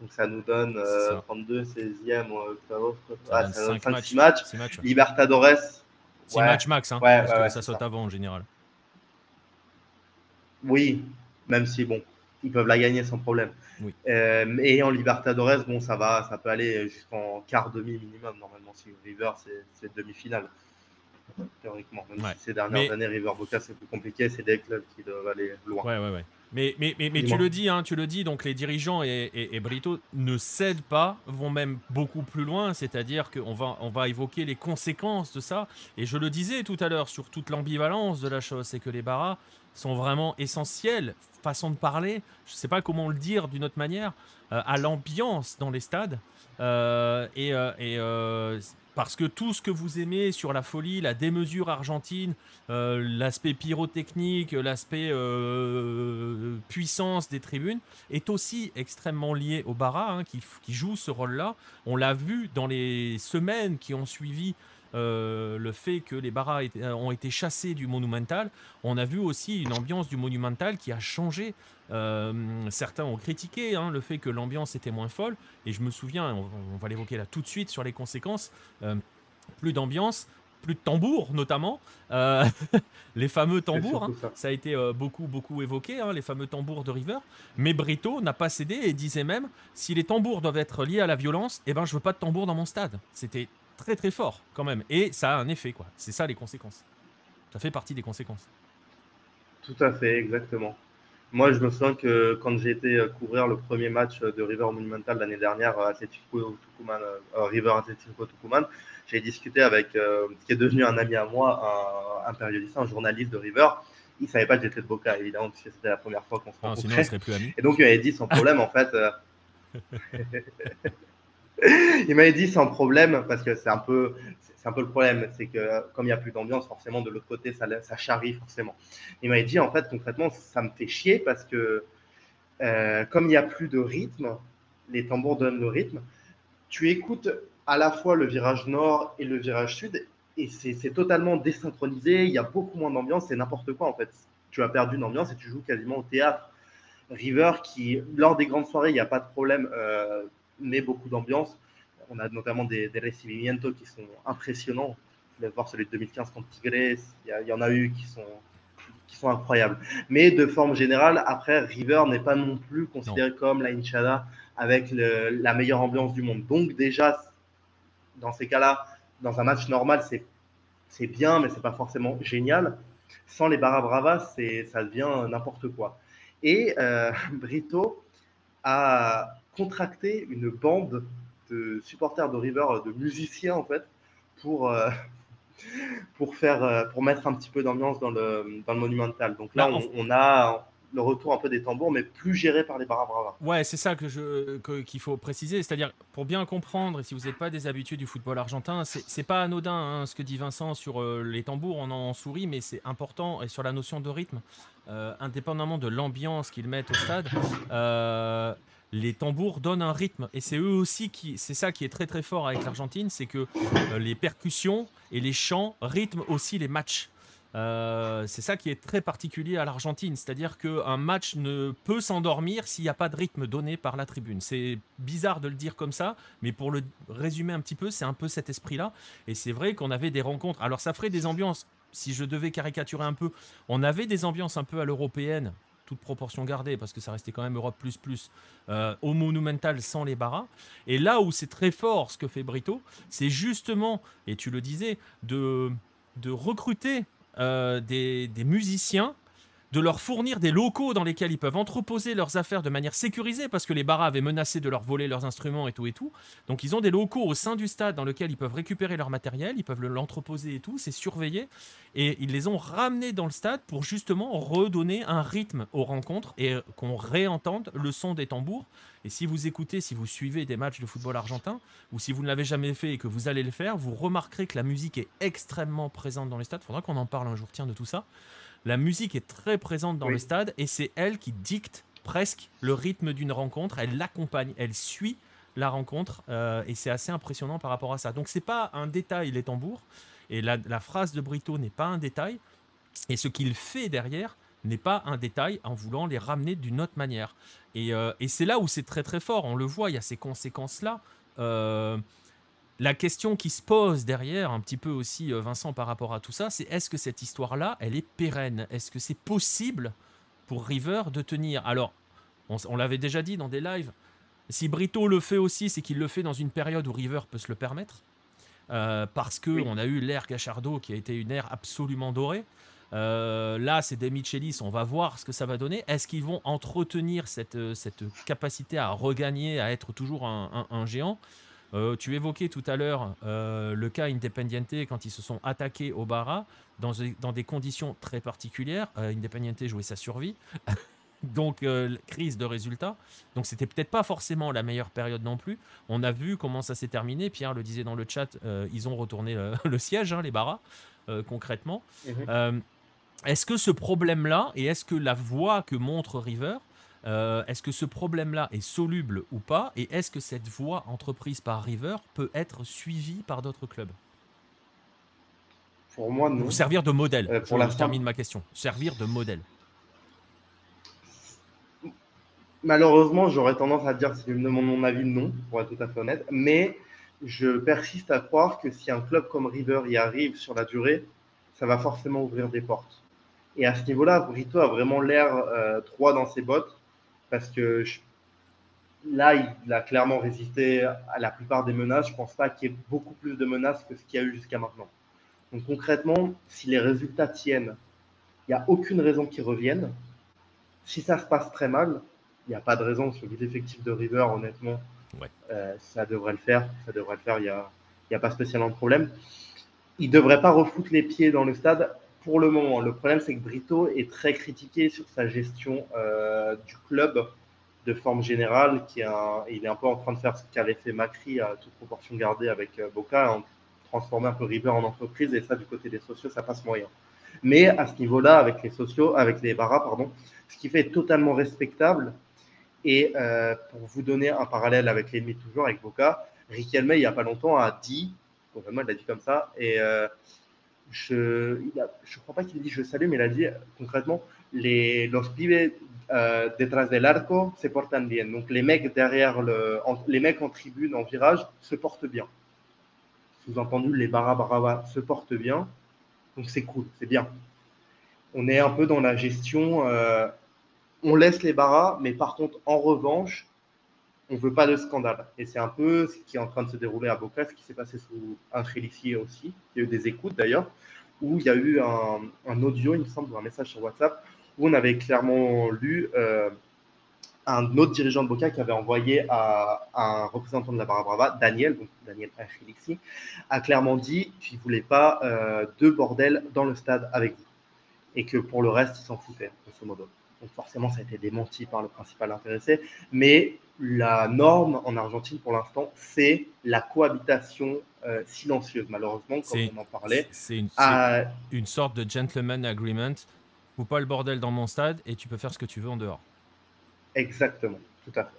donc ça nous donne euh, 32, 16e, euh, ah, ça donne 5, 6 matchs. Libertadores. 6 matchs max, hein, ouais, parce que ça saute avant en général. Oui, même si bon, ils peuvent la gagner sans problème. Oui. Euh, et en Libertadores, bon, ça va, ça peut aller jusqu'en quart demi minimum normalement. Si River, c'est demi-finale théoriquement. ces dernières années, River Boca, c'est plus compliqué, c'est des clubs qui doivent aller loin. Ouais, ouais, ouais. Mais, mais, mais, mais tu le dis, hein, tu le dis, donc les dirigeants et, et, Brito ne cèdent pas, vont même beaucoup plus loin, c'est-à-dire qu'on va, on va évoquer les conséquences de ça. Et je le disais tout à l'heure sur toute l'ambivalence de la chose, c'est que les barras sont vraiment essentiels, façon de parler, je ne sais pas comment le dire d'une autre manière, euh, à l'ambiance dans les stades. Euh, et, euh, et parce que tout ce que vous aimez sur la folie, la démesure argentine, euh, l'aspect pyrotechnique, l'aspect euh, puissance des tribunes, est aussi extrêmement lié au Barra, hein, qui, joue ce rôle-là. On l'a vu dans les semaines qui ont suivi euh, le fait que les Barras ont été chassés du Monumental. On a vu aussi une ambiance du Monumental qui a changé euh, certains ont critiqué hein, le fait que l'ambiance était moins folle, et je me souviens, on, va l'évoquer là tout de suite sur les conséquences, euh, plus d'ambiance, plus de tambours notamment, euh, les fameux tambours, hein, ça. a été beaucoup beaucoup évoqué, hein, les fameux tambours de River, mais Brito n'a pas cédé et disait même, si les tambours doivent être liés à la violence, eh ben je veux pas de tambours dans mon stade. C'était très très fort quand même, et ça a un effet quoi, c'est ça les conséquences. Ça fait partie des conséquences. Tout à fait, exactement. Moi, je me souviens que quand j'ai été euh, couvrir le premier match de River Monumental l'année dernière, euh, Atletico Tucumán, euh, River Atletico Tucumán, j'ai discuté avec qui est devenu un ami à moi, un, périodiste, un journaliste de River. Il savait pas que j'étais de Boca, évidemment, parce que c'était la première fois qu'on se rencontrait. Sinon, on serait plus amis. Et donc, il m'avait dit sans problème, en fait. il m'avait dit sans problème, parce que c'est un peu, c'est le problème, c'est que comme il n'y a plus d'ambiance, forcément, de l'autre côté, ça, ça charrie forcément. Il m'avait dit, en fait, concrètement, ça me fait chier parce que euh, comme il n'y a plus de rythme, les tambours donnent le rythme, tu écoutes à la fois le virage nord et le virage sud, et c'est totalement désynchronisé, il y a beaucoup moins d'ambiance, c'est n'importe quoi en fait. Tu as perdu une ambiance et tu joues quasiment au théâtre. River, qui, lors des grandes soirées, il n'y a pas de problème, euh, met beaucoup d'ambiance on a notamment des, des recibimientos qui sont impressionnants. Vous voir celui de 2015 contre Tigres, il y, en a eu qui sont, qui sont incroyables. Mais de forme générale, après, River n'est pas non plus considéré comme la Inchada avec la meilleure ambiance du monde. Donc déjà, dans ces cas-là, dans un match normal, c'est bien, mais c'est pas forcément génial. Sans les Barra Bravas, ça devient n'importe quoi. Et euh, Brito a contracté une bande de supporters de River, de musiciens en fait, pour, euh, pour, faire, euh, pour mettre un petit peu d'ambiance dans le, dans le Monumental. Donc là, on, a le retour un peu des tambours, mais plus géré par les Barra Brava. Ouais, c'est ça que je qu'il faut préciser. C'est-à-dire, pour bien comprendre, et si vous n'êtes pas des habitués du football argentin, c'est pas anodin hein, ce que dit Vincent sur euh, les tambours, on en sourit, mais c'est important, et sur la notion de rythme, indépendamment de l'ambiance qu'ils mettent au stade les tambours donnent un rythme. Et c'est eux aussi qui c'est ça qui est très très fort avec l'Argentine c'est que euh, les percussions et les chants rythment aussi les matchs. Euh, c'est ça qui est très particulier à l'Argentine. C'est-à-dire qu'un match ne peut s'endormir s'il n'y a pas de rythme donné par la tribune. C'est bizarre de le dire comme ça mais pour le résumer un petit peu c'est un peu cet esprit là et c'est vrai qu'on avait des rencontres. Alors ça ferait des ambiances. Si je devais caricaturer un peu on avait des ambiances un peu à l'européenne toute proportion gardée, parce que ça restait quand même Europe plus plus, euh, au Monumental sans les barras. Et là où c'est très fort ce que fait Brito, c'est justement, et tu le disais, de, de recruter euh, des, des musiciens de leur fournir des locaux dans lesquels ils peuvent entreposer leurs affaires de manière sécurisée parce que les barras avaient menacé de leur voler leurs instruments et tout et tout. Donc ils ont des locaux au sein du stade dans lesquels ils peuvent récupérer leur matériel, ils peuvent l'entreposer et tout, c'est surveillé et ils les ont ramenés dans le stade pour justement redonner un rythme aux rencontres et qu'on réentende le son des tambours. Et si vous écoutez, si vous suivez des matchs de football argentin ou si vous ne l'avez jamais fait et que vous allez le faire, vous remarquerez que la musique est extrêmement présente dans les stades. Faudra qu'on en parle un jour, tiens, de tout ça. La musique est très présente dans le stade et c'est elle qui dicte presque le rythme d'une rencontre. Elle l'accompagne, elle suit la rencontre euh, et c'est assez impressionnant par rapport à ça. Donc c'est pas un détail les tambours et la, phrase de Brito n'est pas un détail et ce qu'il fait derrière n'est pas un détail en voulant les ramener d'une autre manière. Et, euh, et c'est là où c'est très très fort. On le voit, il y a ces conséquences là. Euh, la question qui se pose derrière, un petit peu aussi, euh, Vincent, par rapport à tout ça, c'est est-ce que cette histoire-là, elle est pérenne? Est-ce que c'est possible pour River de tenir? Alors, on, l'avait déjà dit dans des lives, si Brito le fait aussi, c'est qu'il le fait dans une période où River peut se le permettre. Euh, parce que on a eu l'ère Gachardo qui a été une ère absolument dorée. Euh, là, c'est des Michelis, on va voir ce que ça va donner. Est-ce qu'ils vont entretenir cette, cette capacité à regagner, à être toujours un géant? Euh, tu évoquais tout à l'heure euh, le cas Independiente quand ils se sont attaqués au Barra dans, dans des conditions très particulières. Euh, Independiente jouait sa survie. Donc, crise de résultats. Donc, c'était peut-être pas forcément la meilleure période non plus. On a vu comment ça s'est terminé. Pierre le disait dans le chat, ils ont retourné le, siège, hein, les Barras, concrètement. Est-ce que ce problème-là, et est-ce que la voie que montre River, est-ce que ce problème-là est soluble ou pas Et est-ce que cette voie entreprise par River peut être suivie par d'autres clubs? Pour moi, non. Ou servir de modèle. pour Je termine ma question. Servir de modèle. Malheureusement, j'aurais tendance à dire, si je me demande mon avis, non, pour être tout à fait honnête. Mais je persiste à croire que si un club comme River y arrive sur la durée, ça va forcément ouvrir des portes. Et à ce niveau-là, Brito a vraiment l'air euh, droit dans ses bottes, parce que là, il a clairement résisté à la plupart des menaces. Je ne pense pas qu'il y ait beaucoup plus de menaces que ce qu'il y a eu jusqu'à maintenant. Donc concrètement, si les résultats tiennent, il n'y a aucune raison qu'ils reviennent. Si ça se passe très mal, il n'y a pas de raison sur l'effectif de River, honnêtement. Euh, ça devrait le faire. Ça devrait le faire. Il n'y a, a pas spécialement de problème. Il ne devrait pas refoutre les pieds dans le stade pour le moment. Le problème, c'est que Brito est très critiqué sur sa gestion euh, du club de forme générale. Il est un peu en train de faire ce qu'avait fait Macri à toute proportion gardée avec euh, Boca, en transformer un peu River en entreprise. Et ça, du côté des sociaux, ça passe moyen. Mais à ce niveau-là, avec les sociaux, avec les barras, pardon, ce qui fait totalement respectable, et euh, pour vous donner un parallèle avec l'ennemi toujours, avec Boca, Riquelme, il n'y a pas longtemps, a dit, vraiment, il l'a dit comme ça, et je ne crois pas qu'il dit je salue, mais il a dit concrètement, les, los pibes euh, se bien. Donc les mecs derrière le, les mecs en tribune, en virage, se portent bien. Sous-entendu, les barra se portent bien. Donc c'est cool, c'est bien. On est un peu dans la gestion on laisse les barras, mais par contre, en revanche, on ne veut pas de scandale. Et c'est un peu ce qui est en train de se dérouler à Boca, ce qui s'est passé sous un aussi. Il y a eu des écoutes d'ailleurs, où il y a eu un, audio, il me semble, ou un message sur WhatsApp, où on avait clairement lu euh, un autre dirigeant de Boca qui avait envoyé à, un représentant de la Barra Brava, Daniel, donc Daniel Félixi, a clairement dit qu'il ne voulait pas euh, de bordel dans le stade avec vous. Et que pour le reste, il s'en foutait, grosso modo. Donc forcément, ça a été démenti par le principal intéressé. Mais la norme en Argentine, pour l'instant, c'est la cohabitation euh, silencieuse, malheureusement, comme on en parlait. C'est une, sorte de gentleman agreement. Fous pas le bordel dans mon stade et tu peux faire ce que tu veux en dehors. Exactement, tout à fait.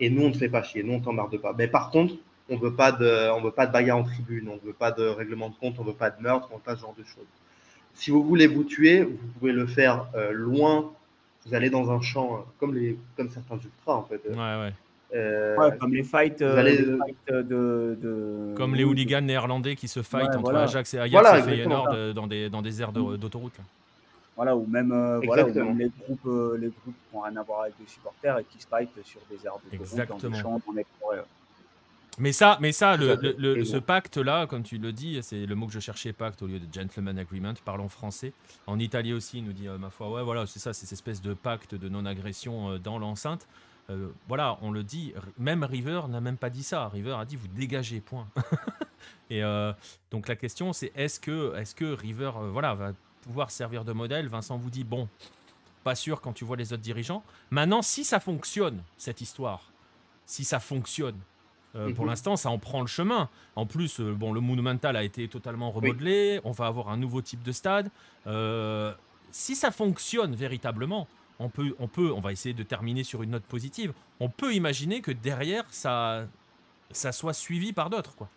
Et nous, on ne fait pas chier, nous, on t'embarde pas. Mais par contre, on ne veut pas de, pas de bagarre en tribune, on ne veut pas de règlement de compte, on ne veut pas de meurtre, on ne veut pas ce genre de choses. Si vous voulez vous tuer, vous pouvez le faire euh, loin vous allez dans un champ, euh, comme, les, comme certains ultras en fait. Ouais, ouais. Euh, comme les fights, euh, de, de, Comme les hooligans néerlandais qui se fightent entre Ajax et Ajax voilà, et Feyenoord dans des, dans des aires d'autoroute. Voilà, ou même, voilà, ou même les groupes, les groupes qui n'ont rien à voir avec les supporters et qui se fightent sur des aires d'autoroute, dans des champs, dans des forêts. Mais ça, mais ça le, ce pacte-là, comme tu le dis, c'est le mot que je cherchais, pacte, au lieu de gentleman agreement, parlons français. En Italie aussi, il nous dit, euh, ma foi, ouais, voilà, c'est ça, c'est cette espèce de pacte de non-agression euh, dans l'enceinte. Euh, voilà, on le dit, même River n'a même pas dit ça. River a dit, vous dégagez, point. Et donc la question, c'est est-ce que, est que River voilà, va pouvoir servir de modèle? Vincent vous dit, bon, pas sûr quand tu vois les autres dirigeants. Maintenant, si ça fonctionne, cette histoire, si ça fonctionne, euh, pour mhm. l'instant, ça en prend le chemin. En plus, euh, bon, le Monumental a été totalement remodelé. On va avoir un nouveau type de stade. Euh, si ça fonctionne véritablement, on peut, on peut, on va essayer de terminer sur une note positive. On peut imaginer que derrière, ça, ça soit suivi par d'autres, quoi.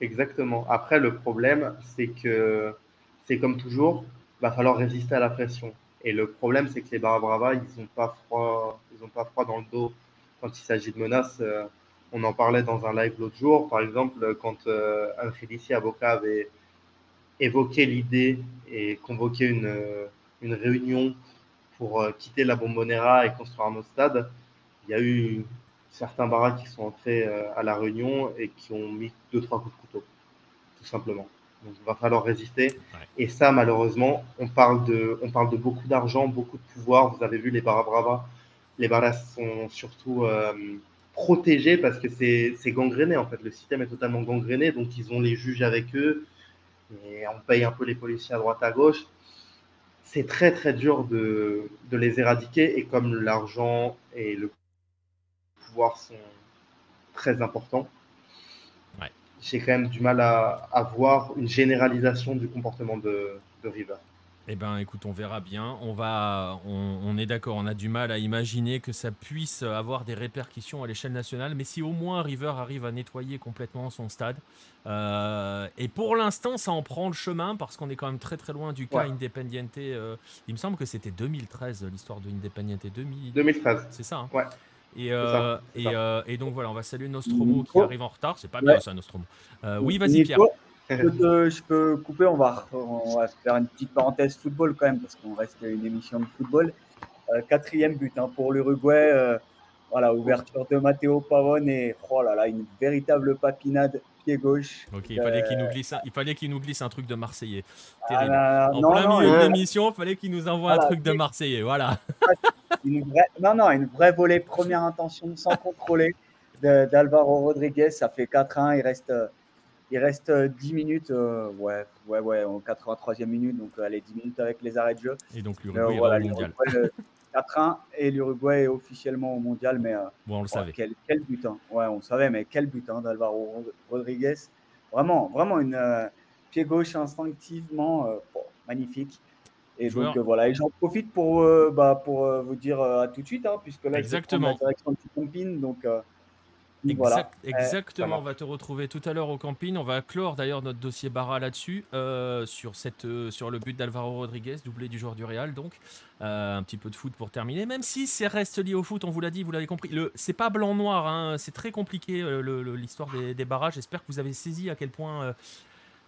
Exactement. Après, le problème, c'est que c'est comme toujours, va falloir résister à la pression. Et le problème, c'est que les Barra ils n'ont pas froid, ils ont pas froid dans le dos quand il s'agit de menaces. Euh, on en parlait dans un live l'autre jour, par exemple, quand euh, Angelici Avocat avait évoqué l'idée et convoqué une, euh, une réunion pour quitter la Bombonera et construire un autre stade, il y a eu certains baraques qui sont entrés à la réunion et qui ont mis deux, trois coups de couteau, tout simplement. Donc, il va falloir résister. Et ça, malheureusement, on parle de, on parle de beaucoup d'argent, beaucoup de pouvoir. Vous avez vu les Barra Brava les Barras sont surtout euh, protégés parce que c'est gangréné en fait. Le système est totalement gangréné, donc ils ont les juges avec eux et on paye un peu les policiers à droite à gauche. c'est très très dur de, de, les éradiquer et comme l'argent et le pouvoir sont très importants, j'ai quand même du mal à, à, voir une généralisation du comportement de, de River. Eh ben, écoute, on verra bien. On va, on, est d'accord. On a du mal à imaginer que ça puisse avoir des répercussions à l'échelle nationale. Mais si au moins River arrive à nettoyer complètement son stade, euh, et pour l'instant, ça en prend le chemin parce qu'on est quand même très très loin du cas Independiente. Euh, il me semble que c'était 2013 l'histoire de Independiente. 2013. C'est ça. Hein. ouais. Et, euh, et, donc voilà, on va saluer Nostromo qui arrive en retard. C'est pas bien ça, Nostromo. oui, vas-y, Pierre. Je peux, couper, on va, on va faire une petite parenthèse football quand même, parce qu'on reste une émission de football. Euh, quatrième but hein, pour l'Uruguay. Euh, voilà, ouverture de Matteo Pavone et oh là là, une véritable papinade pied gauche. Ok, il fallait qu'il nous glisse, un, il fallait qu'il nous glisse un truc de Marseillais. Ah Terrible. en plein milieu de l'émission, il fallait qu'il nous envoie un truc de Marseillais. Voilà. non, non, une vraie volée première intention sans contrôler d'Alvaro Rodriguez. Ça fait 4-1. Il reste il reste 10 euh, minutes, euh, ouais, ouais, ouais, en 83e minute, donc allez, 10 minutes avec les arrêts de jeu. Et donc l'Uruguay voilà, au mondial. 4-1 et l'Uruguay est officiellement au mondial, mais bon, on le savait. Quel, quel, but, hein. ouais, on le savait, mais quel but hein, d'Alvaro Rodriguez. Vraiment, vraiment une pied gauche instinctivement magnifique. Et donc voilà, et j'en profite pour, bah, pour vous dire à tout de suite, hein, puisque là, Exactement. la direction du Compine, donc exactement, on va te retrouver tout à l'heure au camping. On va clore d'ailleurs notre dossier Barra là-dessus, euh, sur, cette, euh, sur le but d'Alvaro Rodriguez, doublé du joueur du Real. Donc, euh, un petit peu de foot pour terminer. Même si c'est reste lié au foot, on vous l'a dit, vous l'avez compris. Le, c'est pas blanc-noir, hein, c'est très compliqué l'histoire des, des, barrages. J'espère que vous avez saisi à quel point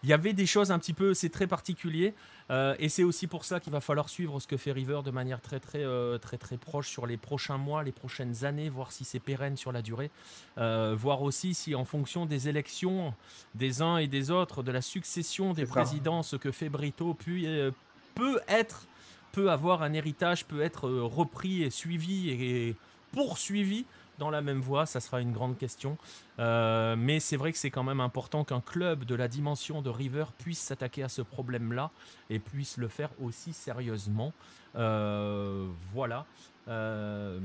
il y avait des choses un petit peu, c'est très particulier. Euh, et c'est aussi pour ça qu'il va falloir suivre ce que fait River de manière très très euh, très très proche sur les prochains mois, les prochaines années, voir si c'est pérenne sur la durée, euh, voir aussi si en fonction des élections des uns et des autres, de la succession des présidents, ce que fait Brito peut, peut être, peut avoir un héritage, peut être repris et suivi et poursuivi dans la même voie, ça sera une grande question. Euh, mais c'est vrai que c'est quand même important qu'un club de la dimension de River puisse s'attaquer à ce problème-là et puisse le faire aussi sérieusement. Euh, voilà. Euh,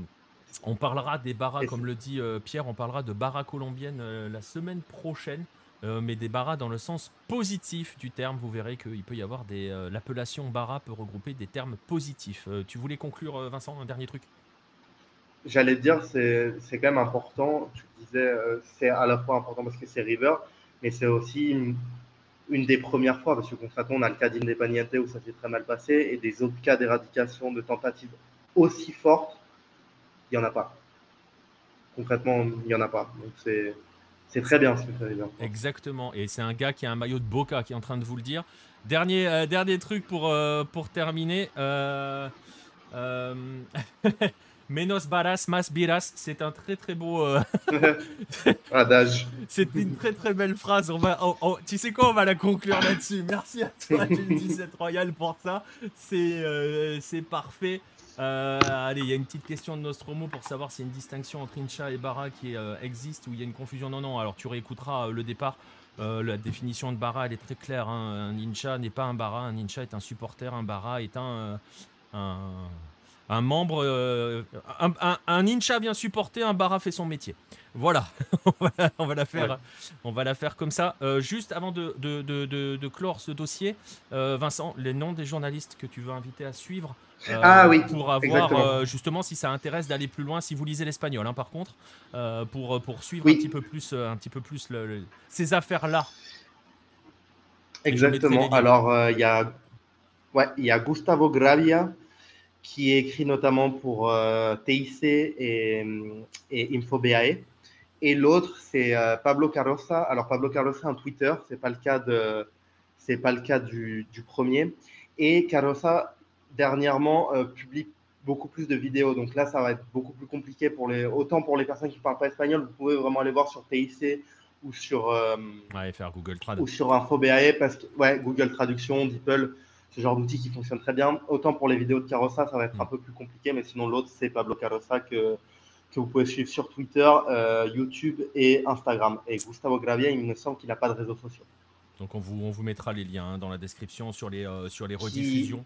on parlera des barras, comme le dit Pierre, on parlera de barras colombiennes la semaine prochaine. mais des barras dans le sens positif du terme. Vous verrez qu'il peut y avoir des. L'appellation barra peut regrouper des termes positifs. tu voulais conclure, Vincent, un dernier truc? J'allais dire, c'est quand même important. Tu disais, euh, c'est à la fois important parce que c'est River, mais c'est aussi une, des premières fois, parce que concrètement, on a le cas d'Independiente où ça s'est très mal passé, et des autres cas d'éradication de tentatives aussi fortes, il n'y en a pas. Concrètement, il n'y en a pas. Donc c'est. C'est très bien ce que fait River. Exactement. Et c'est un gars qui a un maillot de Boca qui est en train de vous le dire. Dernier, euh, dernier truc pour, euh, pour terminer. Menos baras, mas biras. C'est un très très beau. Euh, Adage. C'est une très très belle phrase. On va, tu sais quoi, on va la conclure là-dessus. Merci à toi, 17 Royal, pour ça. C'est euh, parfait. Euh, allez, il y a une petite question de Nostromo pour savoir s'il y a une distinction entre Incha et Bara qui existe ou il y a une confusion. Non, non, alors tu réécouteras le départ. la définition de Bara, elle est très claire. Hein. Un Incha n'est pas un Bara, un Incha est un supporter, un Bara est un, un un membre, euh, un, ninja vient supporter, un bara fait son métier. Voilà, on, va, la faire, on va la faire comme ça. Euh, juste avant de, de, clore ce dossier, euh, Vincent, les noms des journalistes que tu veux inviter à suivre. ah oui, pour avoir justement si ça intéresse d'aller plus loin, si vous lisez l'espagnol, hein, par contre, pour, pour suivre un petit peu plus, un petit peu plus ces affaires-là. Exactement. Alors, il y a ouais, il y a Gustavo Gravia qui est écrit notamment pour euh, TIC et, et InfoBAE. Et l'autre, c'est euh, Pablo Carroza. Alors, Pablo Carroza un Twitter, ce n'est pas le cas, de, c'est pas le cas du, du, premier. Et Carroza, dernièrement, euh, publie beaucoup plus de vidéos. Donc là, ça va être beaucoup plus compliqué pour les, autant pour les personnes qui ne parlent pas espagnol. Vous pouvez vraiment aller voir sur TIC ou sur, ouais, faire Google Trad. ou sur InfoBAE parce que ouais, Google Traduction, DeepL ce genre d'outil qui fonctionne très bien. Autant pour les vidéos de Carossa, ça va être un peu plus compliqué, mais sinon l'autre, c'est Pablo Carossa que, que vous pouvez suivre sur Twitter, euh, YouTube et Instagram. Et Gustavo Gravia, il me semble qu'il n'a pas de réseaux sociaux. Donc on vous, on vous mettra les liens hein, dans la description sur les, euh, sur les rediffusions.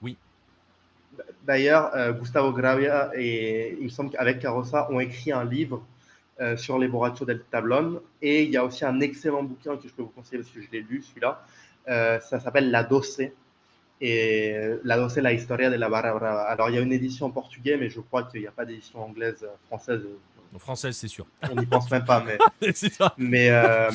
Oui. D'ailleurs, Gustavo Gravia et il me semble qu'avec Carossa ont écrit un livre sur les Borrachos del Tablon. Et il y a aussi un excellent bouquin que je peux vous conseiller parce que je l'ai lu, celui-là. Ça s'appelle La Doce et La Doce, la historia de la barra brava. Alors, il y a une édition en portugais, mais je crois qu'il n'y a pas d'édition anglaise, française. Française, c'est sûr. On n'y pense même pas, mais. c'est ça. Mais, euh,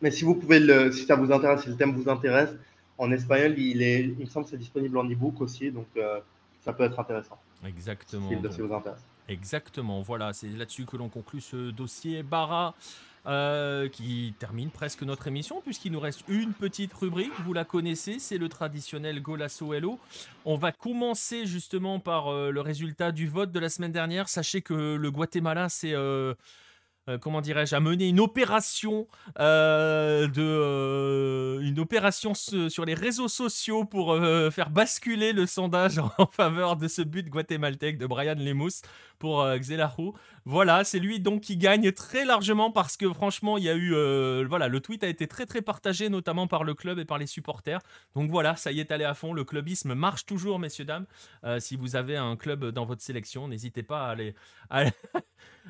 mais si vous pouvez le, si ça vous intéresse, si le thème vous intéresse, en espagnol, il est, il me semble, que c'est disponible en e-book aussi, donc euh, ça peut être intéressant. Exactement. Si le dossier vous intéresse. Exactement. Voilà, c'est là-dessus que l'on conclut ce dossier Barra. Euh, qui termine presque notre émission, puisqu'il nous reste une petite rubrique, vous la connaissez, c'est le traditionnel Golasso Hello. On va commencer justement par euh, le résultat du vote de la semaine dernière. Sachez que le Guatemala, c'est... Euh, euh, comment dirais-je, à mener une opération euh, de euh, une opération sur les réseaux sociaux pour faire basculer le sondage en faveur de ce but guatémaltèque de Brian Lemus pour Xelahu. Voilà, c'est lui donc qui gagne très largement parce que franchement, il y a eu voilà, le tweet a été très très partagé notamment par le club et par les supporters. Donc voilà, ça y est allé à fond, le clubisme marche toujours messieurs dames. si vous avez un club dans votre sélection, n'hésitez pas à aller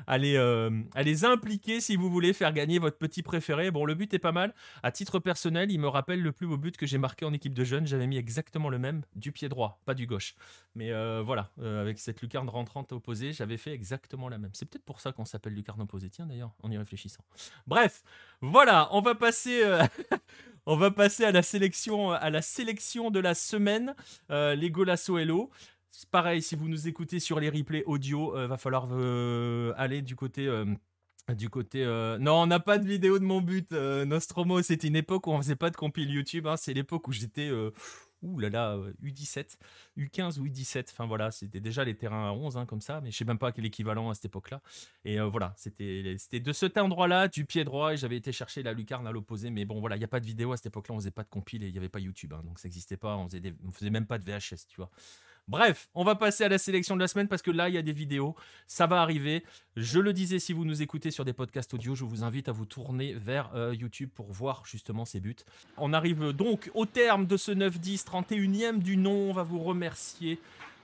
à les, euh, à les impliquer si vous voulez faire gagner votre petit préféré. Bon, le but est pas mal. À titre personnel, il me rappelle le plus beau but que j'ai marqué en équipe de jeunes. J'avais mis exactement le même du pied droit, pas du gauche. Mais euh, voilà, euh, avec cette lucarne rentrante opposée, j'avais fait exactement la même. C'est peut-être pour ça qu'on s'appelle lucarne opposée, tiens d'ailleurs, en y réfléchissant. Bref, voilà, on va passer. on va passer à la sélection, à la sélection de la semaine, les Golasso Hello pareil, si vous nous écoutez sur les replays audio, euh, va falloir euh, aller du côté. Euh, du côté. Non, on n'a pas de vidéo de mon but. Nostromo, c'était une époque où on faisait pas de compil YouTube. Hein. c'est l'époque où j'étais. Ouh là là, U17, U15 ou U17. Enfin voilà, c'était déjà les terrains à 11 hein, comme ça, mais je sais même pas quel équivalent à cette époque-là. Et voilà, c'était de cet endroit-là, du pied droit, et j'avais été chercher la lucarne à l'opposé. Mais bon, voilà, il n'y a pas de vidéo à cette époque-là, on faisait pas de compil et il n'y avait pas YouTube, hein, donc ça n'existait pas. On faisait, faisait même pas de VHS, tu vois. Bref, on va passer à la sélection de la semaine parce que là, il y a des vidéos. Ça va arriver. Je le disais, si vous nous écoutez sur des podcasts audio, je vous invite à vous tourner vers euh, YouTube pour voir justement ces buts. On arrive donc au terme de ce 9-10, 31e du nom. On va vous remercier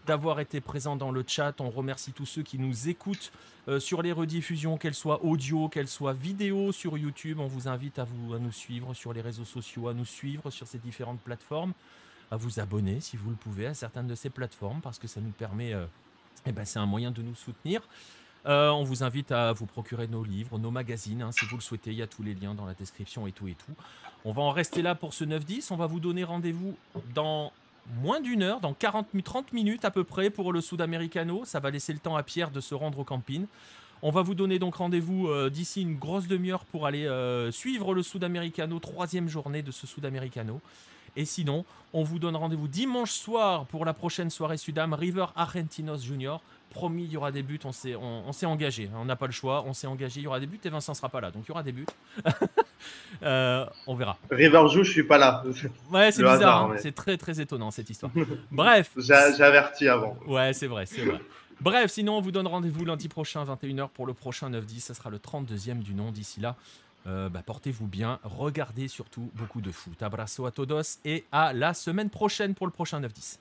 d'avoir été présent dans le chat. On remercie tous ceux qui nous écoutent euh, sur les rediffusions, qu'elles soient audio, qu'elles soient vidéo sur YouTube. On vous invite à, vous, à nous suivre sur les réseaux sociaux, à nous suivre sur ces différentes plateformes à vous abonner si vous le pouvez à certaines de ces plateformes parce que ça nous permet, euh, eh ben, c'est un moyen de nous soutenir. Euh, on vous invite à vous procurer nos livres, nos magazines, hein, si vous le souhaitez. Il y a tous les liens dans la description et tout et tout. On va en rester là pour ce 9-10. On va vous donner rendez-vous dans moins d'une heure, dans 40, 30 minutes à peu près pour le Sudamericano. Ça va laisser le temps à Pierre de se rendre au camping. On va vous donner donc rendez-vous euh, d'ici une grosse demi-heure pour aller suivre le Sudamericano, troisième journée de ce Sudamericano. Et sinon, on vous donne rendez-vous dimanche soir pour la prochaine soirée Sudam, River Argentinos Junior. Promis, il y aura des buts, on s'est, on, s'est engagé. On n'a pas le choix, on s'est engagé, il y aura des buts et Vincent sera pas là. Donc il y aura des buts. Euh, on verra. River joue, je suis pas là. Ouais, c'est bizarre, hein. c'est très très étonnant cette histoire. Bref. J'ai averti avant. Ouais, c'est vrai, c'est vrai. Bref, sinon on vous donne rendez-vous lundi prochain 21h pour le prochain 9-10. Ça sera le 32e du nom d'ici là. Euh, bah, portez-vous bien, regardez surtout beaucoup de foot. Abrazo a todos et à la semaine prochaine pour le prochain 9-10.